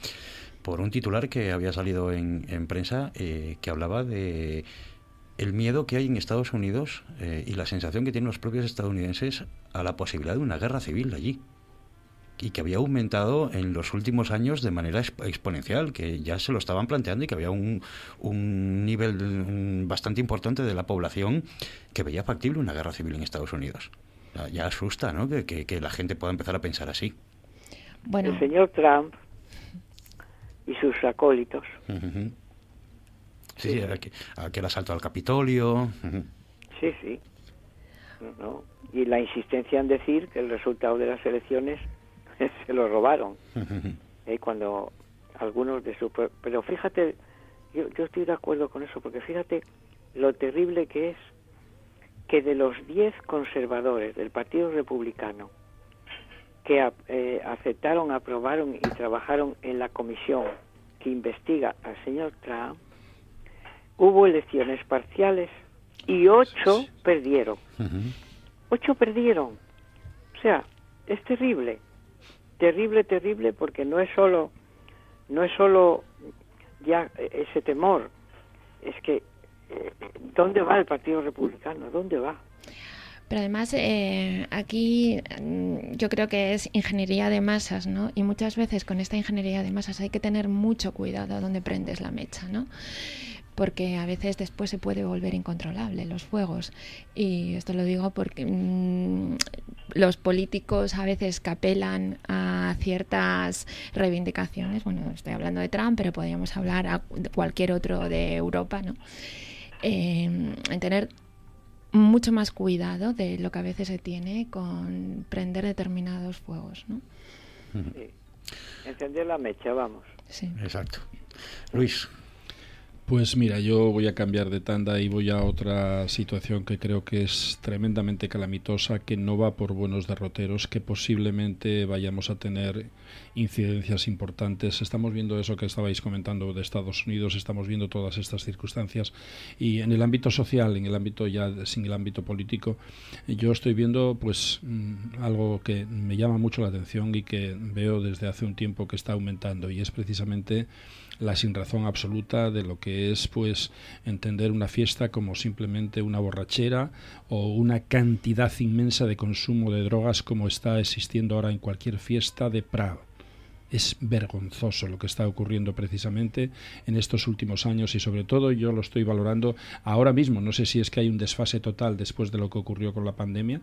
por un titular que había salido en, en prensa que hablaba de el miedo que hay en Estados Unidos y la sensación que tienen los propios estadounidenses a la posibilidad de una guerra civil allí y que había aumentado en los últimos años de manera exponencial, que ya se lo estaban planteando y que había un, un nivel bastante importante de la población que veía factible una guerra civil en Estados Unidos. Ya, asusta, ¿no? Que, que, la gente pueda empezar a pensar así. Bueno. El señor Trump y sus acólitos. Sí, aquel, asalto al Capitolio. Sí, sí. Y la insistencia en decir que el resultado de las elecciones *laughs* se lo robaron. *laughs* Eh, cuando algunos de sus... Pero fíjate, yo, yo estoy de acuerdo con eso, porque fíjate lo terrible que es que de los 10 conservadores del Partido Republicano que eh, aceptaron, aprobaron y trabajaron en la comisión que investiga al señor Trump, hubo elecciones parciales y ocho perdieron. Ocho perdieron. O sea, es terrible, terrible, terrible, porque no es solo, no es solo ya ese temor, es que eh, ¿dónde va el Partido Republicano? ¿Dónde va? Pero además eh, aquí mm, yo creo que es ingeniería de masas, ¿no? Y muchas veces con esta ingeniería de masas hay que tener mucho cuidado a dónde prendes la mecha, ¿no? Porque a veces después se puede volver incontrolable los fuegos. Y esto lo digo porque mm, los políticos a veces capelan a ciertas reivindicaciones, bueno, estoy hablando de Trump, pero podríamos hablar a cualquier otro de Europa, ¿no? Eh, en tener mucho más cuidado de lo que a veces se tiene con prender determinados fuegos, ¿no? Encender la mecha, vamos. Sí. Exacto. Luis. Pues mira, yo voy a cambiar de tanda y voy a otra situación que creo que es tremendamente calamitosa, que no va por buenos derroteros, que posiblemente vayamos a tener incidencias importantes. Estamos viendo eso que estabais comentando de Estados Unidos, estamos viendo todas estas circunstancias y en el ámbito social, en el ámbito ya sin el ámbito político, yo estoy viendo pues mm, algo que me llama mucho la atención y que veo desde hace un tiempo que está aumentando y es precisamente la sinrazón absoluta de lo que es pues entender una fiesta como simplemente una borrachera o una cantidad inmensa de consumo de drogas como está existiendo ahora en cualquier fiesta de Prado es vergonzoso lo que está ocurriendo precisamente en estos últimos años y sobre todo yo lo estoy valorando ahora mismo. No sé si es que hay un desfase total después de lo que ocurrió con la pandemia,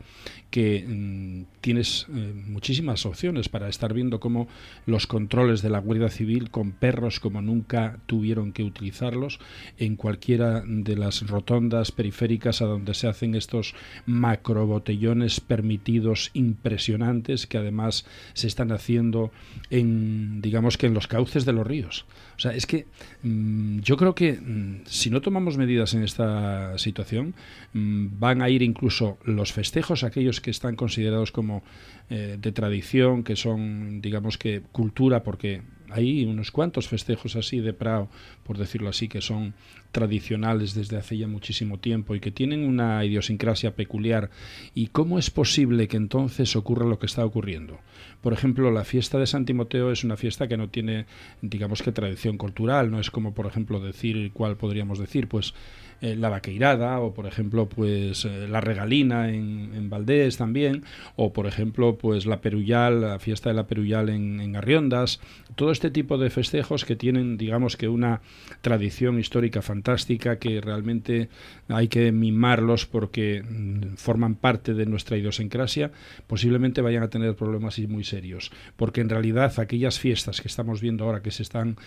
que mm, tienes eh, muchísimas opciones para estar viendo cómo los controles de la Guardia Civil con perros como nunca tuvieron que utilizarlos en cualquiera de las rotondas periféricas a donde se hacen estos macrobotellones permitidos impresionantes que además se están haciendo en digamos que en los cauces de los ríos. O sea, es que mm, yo creo que mm, si no tomamos medidas en esta situación, mm, van a ir incluso los festejos, aquellos que están considerados como eh, de tradición, que son, digamos que, cultura, porque hay unos cuantos festejos así de Prado, por decirlo así, que son tradicionales desde hace ya muchísimo tiempo y que tienen una idiosincrasia peculiar. ¿Y cómo es posible que entonces ocurra lo que está ocurriendo? Por ejemplo, la fiesta de San Timoteo es una fiesta que no tiene, digamos que, tradición cultural, no es como, por ejemplo, decir, ¿cuál podríamos decir? Pues eh, la vaqueirada o por ejemplo pues eh, la regalina en, en, Valdés también o por ejemplo pues la perullal la fiesta de la perullal en, en Arriondas. Todo este tipo de festejos que tienen digamos que una tradición histórica fantástica que realmente hay que mimarlos porque mm, forman parte de nuestra idiosincrasia posiblemente vayan a tener problemas muy serios. Porque en realidad aquellas fiestas que estamos viendo ahora que se están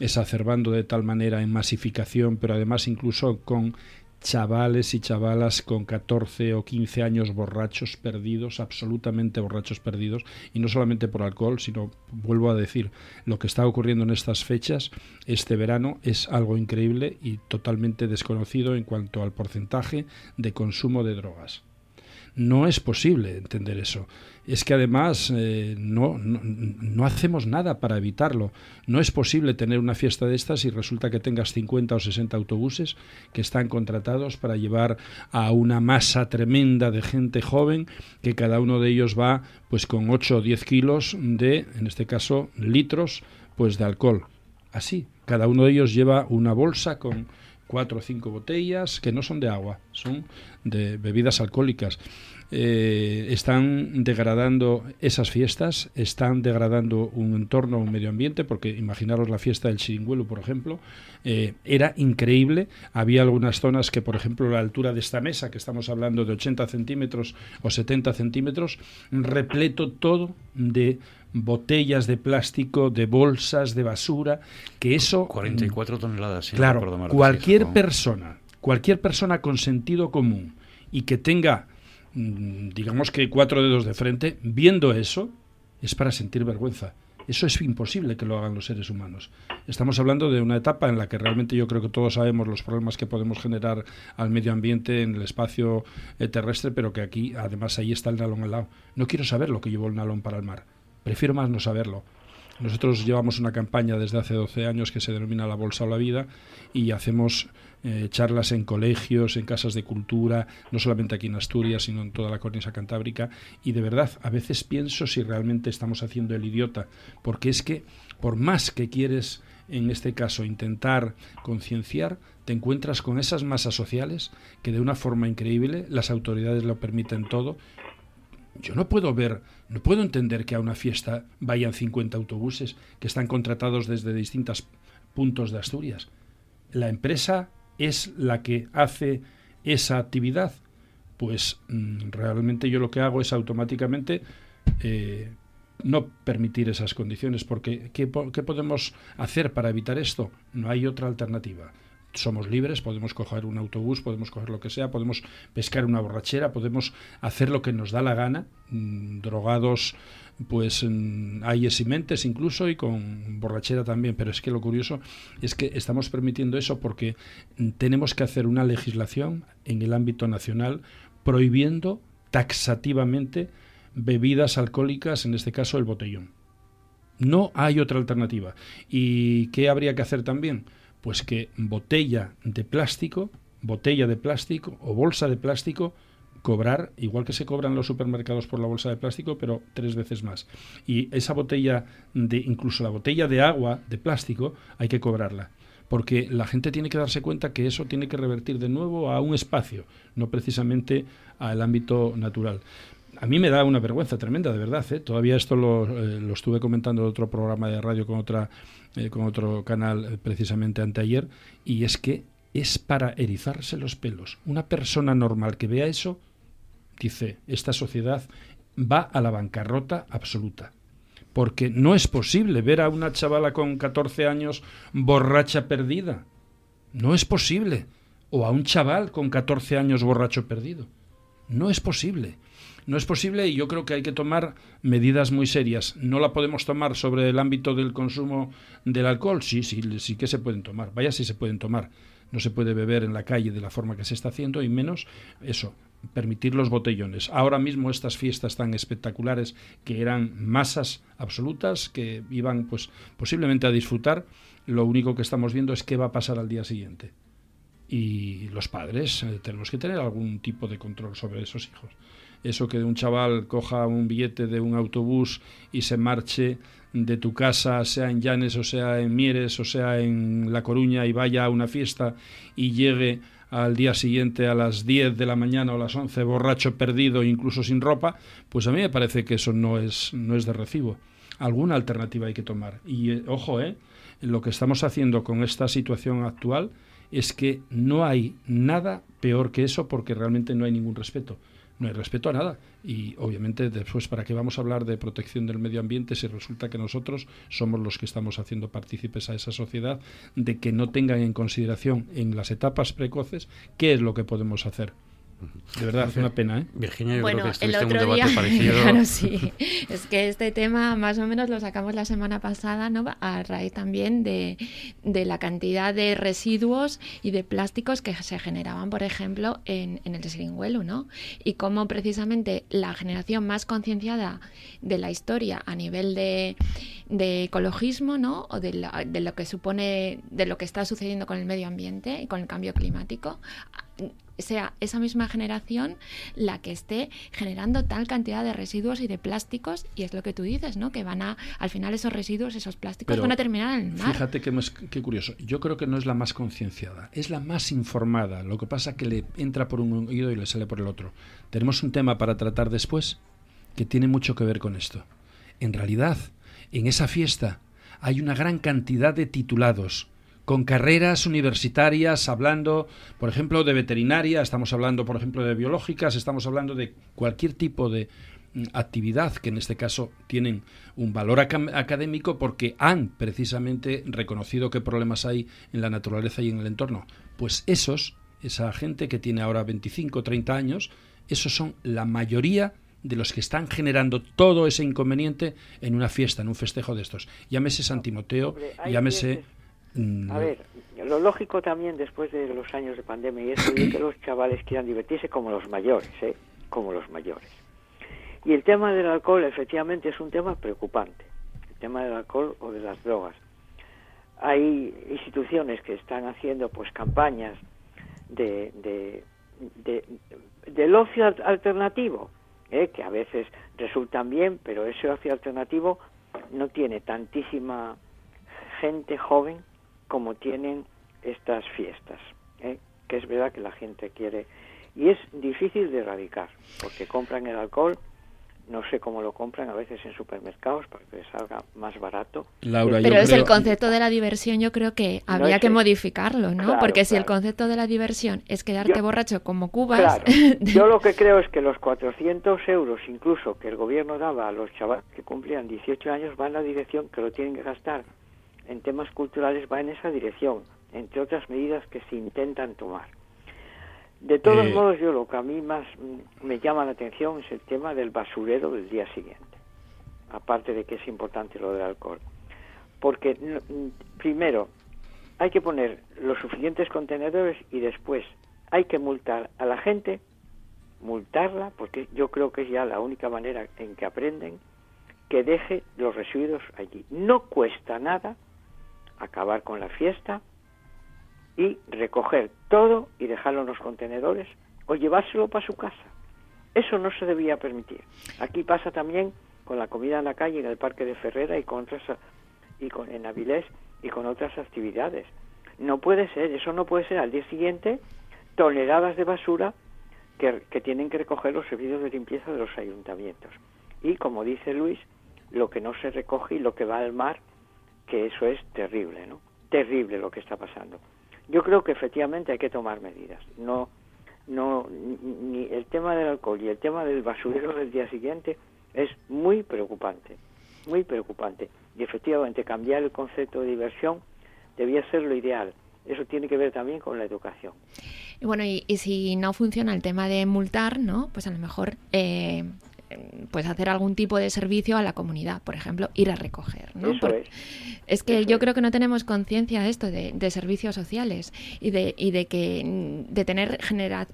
exacerbando de tal manera en masificación, pero además incluso con chavales y chavalas con 14 o 15 años borrachos perdidos, absolutamente borrachos perdidos, y no solamente por alcohol, sino, vuelvo a decir, lo que está ocurriendo en estas fechas, este verano, es algo increíble y totalmente desconocido en cuanto al porcentaje de consumo de drogas. No es posible entender eso. Es que además eh, no, no, hacemos nada para evitarlo. No es posible tener una fiesta de estas y resulta que tengas 50 o 60 autobuses que están contratados para llevar a una masa tremenda de gente joven que cada uno de ellos va pues con 8 o 10 kilos de, en este caso, litros pues de alcohol. Así, cada uno de ellos lleva una bolsa con cuatro o cinco botellas que no son de agua, son de bebidas alcohólicas. Eh, están degradando esas fiestas, están degradando un entorno, un medio ambiente, porque imaginaros la fiesta del chiringuelo, por ejemplo, eh, era increíble. Había algunas zonas que, por ejemplo, la altura de esta mesa, que estamos hablando de 80 centímetros o 70 centímetros, repleto todo de botellas de plástico, de bolsas, de basura, que eso... 44 toneladas. claro, cualquier persona, cualquier persona con sentido común y que tenga, mm, digamos que cuatro dedos de frente, viendo eso, es para sentir vergüenza. Eso es imposible que lo hagan los seres humanos. Estamos hablando de una etapa en la que realmente yo creo que todos sabemos los problemas que podemos generar al medio ambiente en el espacio eh, terrestre, pero que aquí además ahí está el nalón al lado. No quiero saber lo que llevó el nalón para el mar Prefiero más no saberlo. Nosotros llevamos una campaña desde hace 12 años que se denomina La Bolsa o la Vida y hacemos eh, charlas en colegios, en casas de cultura, no solamente aquí en Asturias, sino en toda la cornisa cantábrica. Y de verdad, a veces pienso si realmente estamos haciendo el idiota, porque es que por más que quieres, en este caso, intentar concienciar, te encuentras con esas masas sociales que de una forma increíble las autoridades lo permiten todo yo no puedo ver, no puedo entender que a una fiesta vayan 50 autobuses que están contratados desde distintos puntos de Asturias. La empresa es la que hace esa actividad. Pues mm, realmente yo lo que hago es automáticamente eh, no permitir esas condiciones, porque ¿qué, ¿qué podemos hacer para evitar esto? No hay otra alternativa somos libres, podemos coger un autobús, podemos coger lo que sea, podemos pescar una borrachera, podemos hacer lo que nos da la gana, mm, drogados pues hay esimentes incluso y con borrachera también, pero es que lo curioso es que estamos permitiendo eso porque mm, tenemos que hacer una legislación en el ámbito nacional prohibiendo taxativamente bebidas alcohólicas, en este caso el botellón. No hay otra alternativa. ¿Y qué habría que hacer también? Pues que botella de plástico, botella de plástico o bolsa de plástico, cobrar, igual que se cobran los supermercados por la bolsa de plástico, pero tres veces más. Y esa botella de, incluso la botella de agua de plástico, hay que cobrarla. Porque la gente tiene que darse cuenta que eso tiene que revertir de nuevo a un espacio, no precisamente al ámbito natural a mí me da una vergüenza tremenda, de verdad. ¿eh? Todavía esto lo, eh, lo, estuve comentando en otro programa de radio con, otra, eh, con otro canal precisamente anteayer, y es que es para erizarse los pelos. Una persona normal que vea eso dice, esta sociedad va a la bancarrota absoluta. Porque no es posible ver a una chavala con 14 años borracha perdida. No es posible. O a un chaval con 14 años borracho perdido. No es posible. No es posible y yo creo que hay que tomar medidas muy serias. No la podemos tomar sobre el ámbito del consumo del alcohol. Sí, sí, sí que se pueden tomar. Vaya si se pueden tomar. No se puede beber en la calle de la forma que se está haciendo y menos eso, permitir los botellones. Ahora mismo estas fiestas tan espectaculares que eran masas absolutas que iban pues posiblemente a disfrutar, lo único que estamos viendo es qué va a pasar al día siguiente. Y los padres eh, tenemos que tener algún tipo de control sobre esos hijos eso que un chaval coja un billete de un autobús y se marche de tu casa, sea en Llanes o sea en Mieres o sea en La Coruña y vaya a una fiesta y llegue al día siguiente a las 10 de la mañana o las 11 borracho, perdido, incluso sin ropa, pues a mí me parece que eso no es, no es de recibo. Alguna alternativa hay que tomar. Y eh, ojo, ¿eh? lo que estamos haciendo con esta situación actual es que no hay nada peor que eso porque realmente no hay ningún respeto no hay respeto a nada. Y obviamente después, ¿para qué vamos a hablar de protección del medio ambiente si resulta que nosotros somos los que estamos haciendo partícipes a esa sociedad de que no tengan en consideración en las etapas precoces qué es lo que podemos hacer? De verdad, es una pena, ¿eh? Virginia, yo bueno, creo que el otro en un día, debate parecido. *laughs* Claro, sí. Es que este tema más o menos lo sacamos la semana pasada, ¿no? A raíz también de, de la cantidad de residuos y de plásticos que se generaban, por ejemplo, en, en el Siringuelo, ¿no? Y cómo precisamente la generación más concienciada de la historia a nivel de, de ecologismo, ¿no? O de, de lo que supone, de lo que está sucediendo con el medio ambiente y con el cambio climático, sea esa misma generación la que esté generando tal cantidad de residuos y de plásticos y es lo que tú dices, ¿no? Que van a, al final esos residuos, esos plásticos van a terminar en el mar. Fíjate que qué curioso. Yo creo que no es la más concienciada, es la más informada. Lo que pasa que le entra por un oído y le sale por el otro. Tenemos un tema para tratar después que tiene mucho que ver con esto. En realidad, en esa fiesta hay una gran cantidad de titulados con carreras universitarias hablando, por ejemplo, de veterinaria, estamos hablando, por ejemplo, de biológicas, estamos hablando de cualquier tipo de mm, actividad que en este caso tienen un valor académico porque han precisamente reconocido qué problemas hay en la naturaleza y en el entorno. Pues esos, esa gente que tiene ahora 25 o 30 años, esos son la mayoría de los que están generando todo ese inconveniente en una fiesta, en un festejo de estos. Llámese San Timoteo, llámese... Mm, a ver, lo lógico también después de los años de pandemia y eso es que los chavales quieran divertirse como los mayores, ¿eh? Como los mayores. Y el tema del alcohol efectivamente es un tema preocupante, el tema del alcohol o de las drogas. Hay instituciones que están haciendo pues campañas de, de, de del ocio alternativo, ¿eh? que a veces resultan bien, pero ese ocio alternativo no tiene tantísima gente joven como tienen estas fiestas, ¿eh? que es verdad que la gente quiere y es difícil de erradicar porque compran el alcohol no sé cómo lo compran a veces en supermercados para que les salga más barato. Pero es el concepto de la diversión, yo creo que habría que modificarlo, ¿no? Porque si el concepto de la diversión es quedarte borracho como cubas... *laughs* yo lo que creo es que los 400 euros incluso que el gobierno daba a los chavales que cumplían 18 años van en la dirección que lo tienen que gastar en temas culturales, va en esa dirección, entre otras medidas que se intentan tomar. De todos eh, modos, yo lo que a mí más me llama la atención es el tema del basurero del día siguiente, aparte de que es importante lo del alcohol. Porque, primero, hay que poner los suficientes contenedores y después hay que multar a la gente, multarla, porque yo creo que es ya la única manera en que aprenden, que deje los residuos allí. No cuesta nada acabar con la fiesta, y recoger todo y dejarlo en los contenedores o llevárselo para su casa. Eso no se debía permitir. Aquí pasa también con la comida en la calle, en el Parque de Ferrera y con otras y con en Avilés y con otras actividades. No puede ser, eso no puede ser al día siguiente toneladas de basura que, que tienen que recoger los servicios de limpieza de los ayuntamientos. Y como dice Luis, lo que no se recoge y lo que va al mar, que eso es terrible, ¿no? Terrible lo que está pasando. Yo creo que efectivamente hay que tomar medidas. No, no, ni el tema del alcohol y el tema del basurero del día siguiente es muy preocupante, muy preocupante. Y efectivamente cambiar el concepto de diversión debía ser lo ideal. Eso tiene que ver también con la educación. Y bueno, y, si no funciona el tema de multar, ¿no? Pues a lo mejor eh, pues hacer algún tipo de servicio a la comunidad, por ejemplo, ir a recoger. ¿no? es. que yo creo que no tenemos conciencia de esto, de, servicios sociales y de, y de que de tener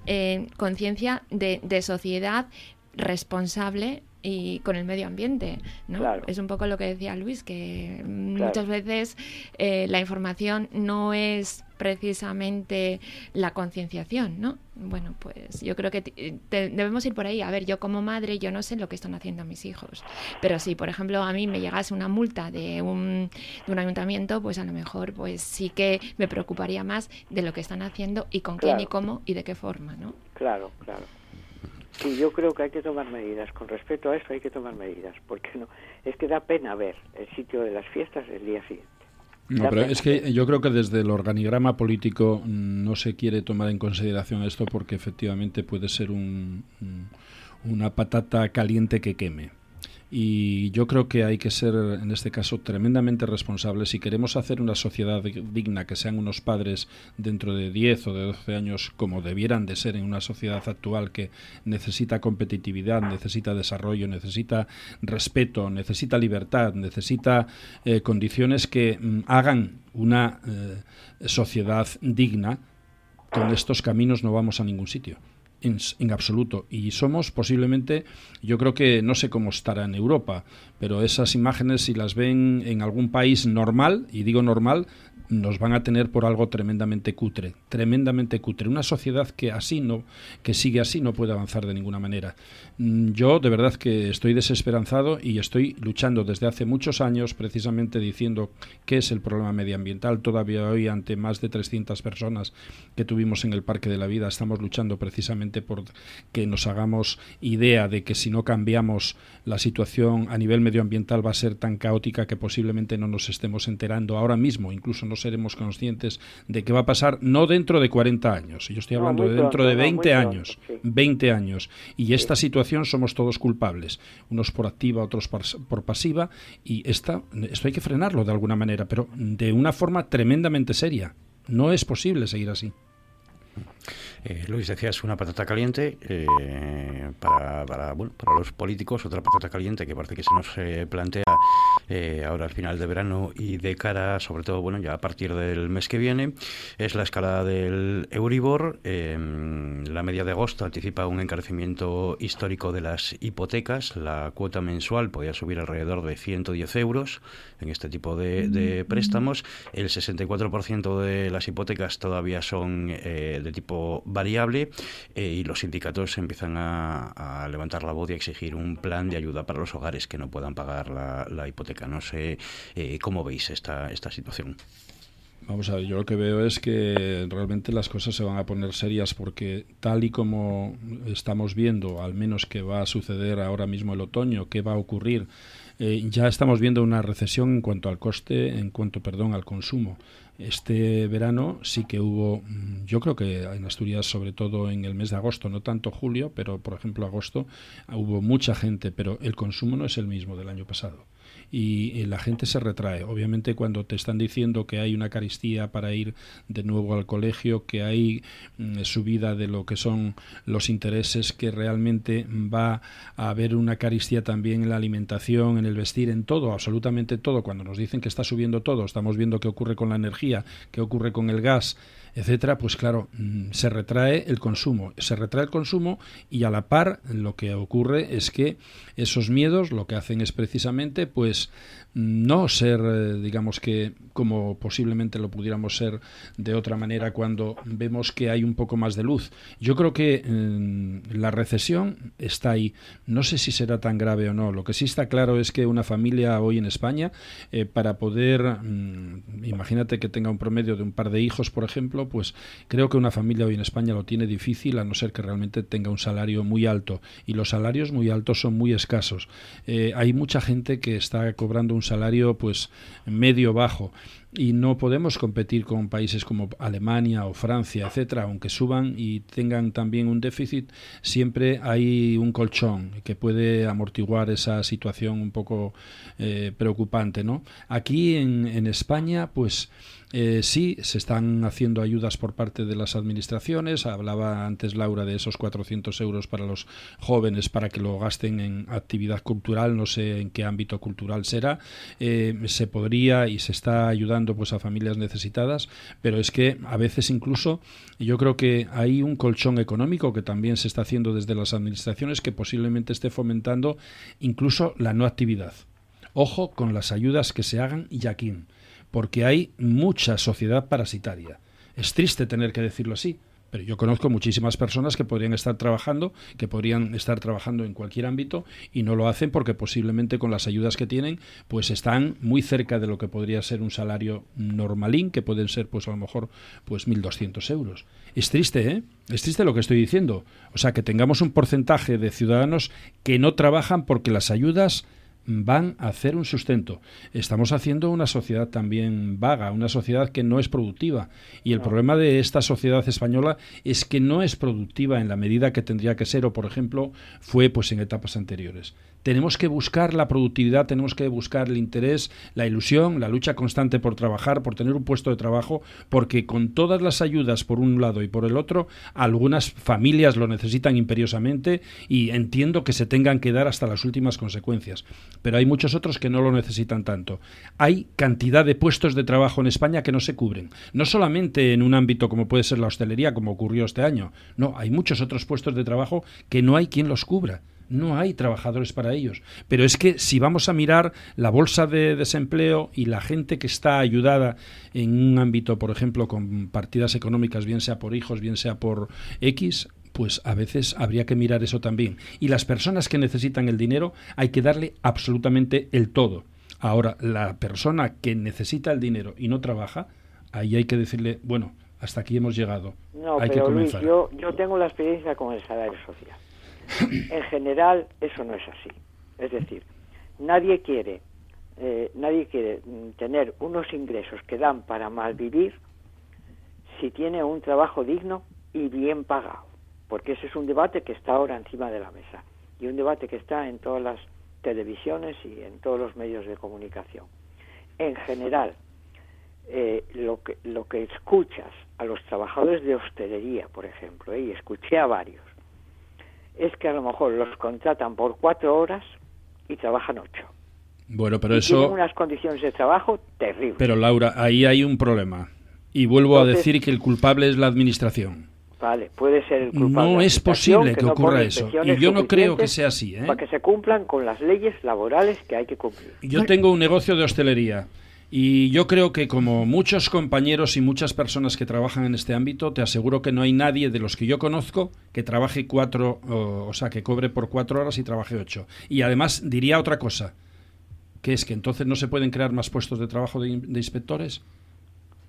eh, conciencia de, de sociedad responsable y con el medio ambiente. ¿no? Es un poco lo que decía Luis, que muchas veces eh, la información no es precisamente la concienciación, ¿no? Bueno, pues yo creo que debemos ir por ahí. A ver, yo como madre, yo no sé lo que están haciendo mis hijos, pero si, por ejemplo, a mí me llegase una multa de un, de un ayuntamiento, pues a lo mejor pues sí que me preocuparía más de lo que están haciendo y con quién y cómo y de qué forma, ¿no? Claro, claro. Sí, yo creo que hay que tomar medidas. Con respecto a eso hay que tomar medidas, porque no es que da pena ver el sitio de las fiestas el día siguiente. No, pero es que yo creo que desde el organigrama político no se quiere tomar en consideración esto porque efectivamente puede ser un, una patata caliente que queme. Y yo creo que hay que ser, en este caso, tremendamente responsables. Si queremos hacer una sociedad digna, que sean unos padres dentro de 10 o de 12 años, como debieran de ser en una sociedad actual que necesita competitividad, necesita desarrollo, necesita respeto, necesita libertad, necesita eh, condiciones que mm, hagan una eh, sociedad digna, con estos caminos no vamos a ningún sitio en, absoluto. Y somos posiblemente, yo creo que no sé cómo estará en Europa, pero esas imágenes si las ven en algún país normal, y digo normal, nos van a tener por algo tremendamente cutre, tremendamente cutre. Una sociedad que así no, que sigue así no puede avanzar de ninguna manera. Mm, yo de verdad que estoy desesperanzado y estoy luchando desde hace muchos años precisamente diciendo qué es el problema medioambiental. Todavía hoy ante más de 300 personas que tuvimos en el Parque de la Vida estamos luchando precisamente por que nos hagamos idea de que si no cambiamos la situación a nivel medioambiental va a ser tan caótica que posiblemente no nos estemos enterando ahora mismo, incluso no seremos conscientes de qué va a pasar no dentro de 40 años, yo estoy hablando de dentro de 20 años, 20 años y esta situación somos todos culpables, unos por activa, otros por pasiva y esta, esto hay que frenarlo de alguna manera, pero de una forma tremendamente seria. No es posible seguir así. Eh, Luis, decías una patata caliente eh, para, para, bueno, para los políticos, otra patata caliente que parece que se nos eh, plantea eh, ahora al final de verano y de cara, sobre todo, bueno, ya a partir del mes que viene, es la escalada del Euribor. la media de agosto anticipa un encarecimiento histórico de las hipotecas. La cuota mensual podría subir alrededor de 110 euros en este tipo de, de préstamos. El 64% de las hipotecas todavía son de tipo variable eh, y los sindicatos empiezan a, levantar la voz y a exigir un plan de ayuda para los hogares que no puedan pagar la, hipoteca. No sé eh, cómo veis esta, esta situación. Vamos a ver, yo lo que veo es que realmente las cosas se van a poner serias porque tal y como estamos viendo, al menos que va a suceder ahora mismo el otoño, qué va a ocurrir, eh, ya estamos viendo una recesión en cuanto al coste, en cuanto, perdón, al consumo. Este verano sí que hubo, mm, yo creo que en Asturias, sobre todo en el mes de agosto, no tanto julio, pero por ejemplo agosto, hubo mucha gente, pero el consumo no es el mismo del año pasado y, la gente se retrae. Obviamente cuando te están diciendo que hay una caristía para ir de nuevo al colegio, que hay mm, subida de lo que son los intereses, que realmente va a haber una caristía también en la alimentación, en el vestir, en todo, absolutamente todo. Cuando nos dicen que está subiendo todo, estamos viendo qué ocurre con la energía, qué ocurre con el gas, etcétera, pues claro, mm, se retrae el consumo, se retrae el consumo y a la par lo que ocurre es que esos miedos lo que hacen es precisamente pues no ser, eh, digamos que como posiblemente lo pudiéramos ser de otra manera cuando vemos que hay un poco más de luz. Yo creo que mm, la recesión está ahí. No sé si será tan grave o no. Lo que sí está claro es que una familia hoy en España, eh, para poder, mm, imagínate que tenga un promedio de un par de hijos, por ejemplo, pues creo que una familia hoy en España lo tiene difícil a no ser que realmente tenga un salario muy alto. Y los salarios muy altos son muy escasos. Eh, hay mucha gente que está cobrando un salario pues medio bajo y no podemos competir con países como Alemania o Francia, etcétera, aunque suban y tengan también un déficit, siempre hay un colchón que puede amortiguar esa situación un poco eh, preocupante, ¿no? Aquí en, en España, pues eh, sí, se están haciendo ayudas por parte de las administraciones. Hablaba antes Laura de esos 400 euros para los jóvenes para que lo gasten en actividad cultural. No sé en qué ámbito cultural será. Eh, se podría y se está ayudando pues a familias necesitadas, pero es que a veces incluso yo creo que hay un colchón económico que también se está haciendo desde las administraciones que posiblemente esté fomentando incluso la no actividad. Ojo con las ayudas que se hagan y porque hay mucha sociedad parasitaria. Es triste tener que decirlo así, pero yo conozco muchísimas personas que podrían estar trabajando, que podrían estar trabajando en cualquier ámbito y no lo hacen porque posiblemente con las ayudas que tienen, pues están muy cerca de lo que podría ser un salario normalín, que pueden ser pues a lo mejor pues 1.200 euros. Es triste, ¿eh? Es triste lo que estoy diciendo. O sea, que tengamos un porcentaje de ciudadanos que no trabajan porque las ayudas van a hacer un sustento. Estamos haciendo una sociedad también vaga, una sociedad que no es productiva. Y el problema de esta sociedad española es que no es productiva en la medida que tendría que ser, o por ejemplo, fue pues en etapas anteriores tenemos que buscar la productividad, tenemos que buscar el interés, la ilusión, la lucha constante por trabajar, por tener un puesto de trabajo, porque con todas las ayudas por un lado y por el otro, algunas familias lo necesitan imperiosamente y entiendo que se tengan que dar hasta las últimas consecuencias, pero hay muchos otros que no lo necesitan tanto. Hay cantidad de puestos de trabajo en España que no se cubren, no solamente en un ámbito como puede ser la hostelería, como ocurrió este año, no, hay muchos otros puestos de trabajo que no hay quien los cubra No hay trabajadores para ellos. Pero es que si vamos a mirar la bolsa de desempleo y la gente que está ayudada en un ámbito, por ejemplo, con partidas económicas, bien sea por hijos, bien sea por X, pues a veces habría que mirar eso también. Y las personas que necesitan el dinero hay que darle absolutamente el todo. Ahora, la persona que necesita el dinero y no trabaja, ahí hay que decirle, bueno, hasta aquí hemos llegado. No, hay pero que Luis, comenzar. yo, yo tengo la experiencia con el salario social. En general, eso no es así. Es decir, nadie quiere, eh, nadie quiere mm, tener unos ingresos que dan para malvivir si tiene un trabajo digno y bien pagado porque ese es un debate que está ahora encima de la mesa y un debate que está en todas las televisiones y en todos los medios de comunicación. En general, eh, lo, que, lo que escuchas a los trabajadores de hostelería, por ejemplo, y escuché a varios, es que a lo mejor los contratan por cuatro horas y trabajan ocho. Bueno, pero y eso... Tienen unas condiciones de trabajo terribles. Pero Laura, ahí hay un problema. Y vuelvo Entonces- a decir que el culpable es la administración. Vale, puede ser el culpable. No es posible que no ocurra eso. Y yo no creo que sea así, ¿eh? Para que se cumplan con las leyes laborales que hay que cumplir. Yo tengo un negocio de hostelería y yo creo que como muchos compañeros y muchas personas que trabajan en este ámbito, te aseguro que no hay nadie de los que yo conozco que trabaje cuatro, o, o sea, que cobre por cuatro horas y trabaje ocho. Y además diría otra cosa, que es que entonces no se pueden crear más puestos de trabajo de, in- de inspectores.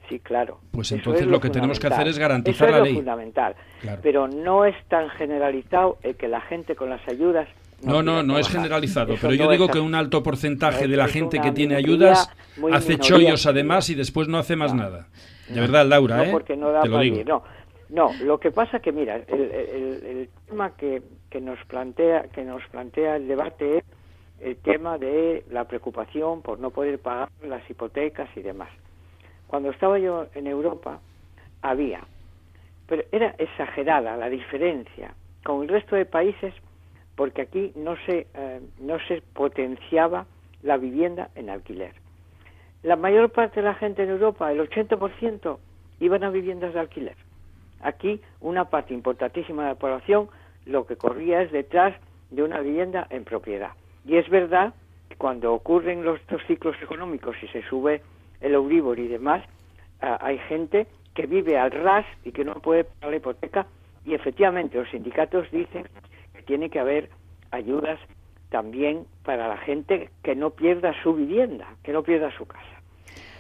Sí, claro. Pues entonces es lo que tenemos que hacer es garantizar Eso la es ley. fundamental. Claro. Pero no es tan generalizado el que la gente con las ayudas. No, no, no es generalizado, *laughs* pero yo digo que un alto porcentaje de la gente que tiene ayudas hace chollos además y después no hace más nada. De verdad, Laura, ¿eh? porque no da Te lo digo. no. Lo que pasa que mira, el, el- el tema que, que nos plantea que nos plantea el debate es el tema de la preocupación por no poder pagar las hipotecas y demás. Cuando estaba yo en Europa había, pero era exagerada la diferencia con el resto de países porque aquí no se eh, no se potenciaba la vivienda en alquiler. La mayor parte de la gente en Europa, el 80%, iban a viviendas de alquiler. Aquí una parte importantísima de la población lo que corría es detrás de una vivienda en propiedad. Y es verdad que cuando ocurren los estos ciclos económicos y se sube el Euribor y demás, ah, hay gente que vive al ras y que no puede pagar la hipoteca y efectivamente los sindicatos dicen tiene que haber ayudas también para la gente que no pierda su vivienda, que no pierda su casa.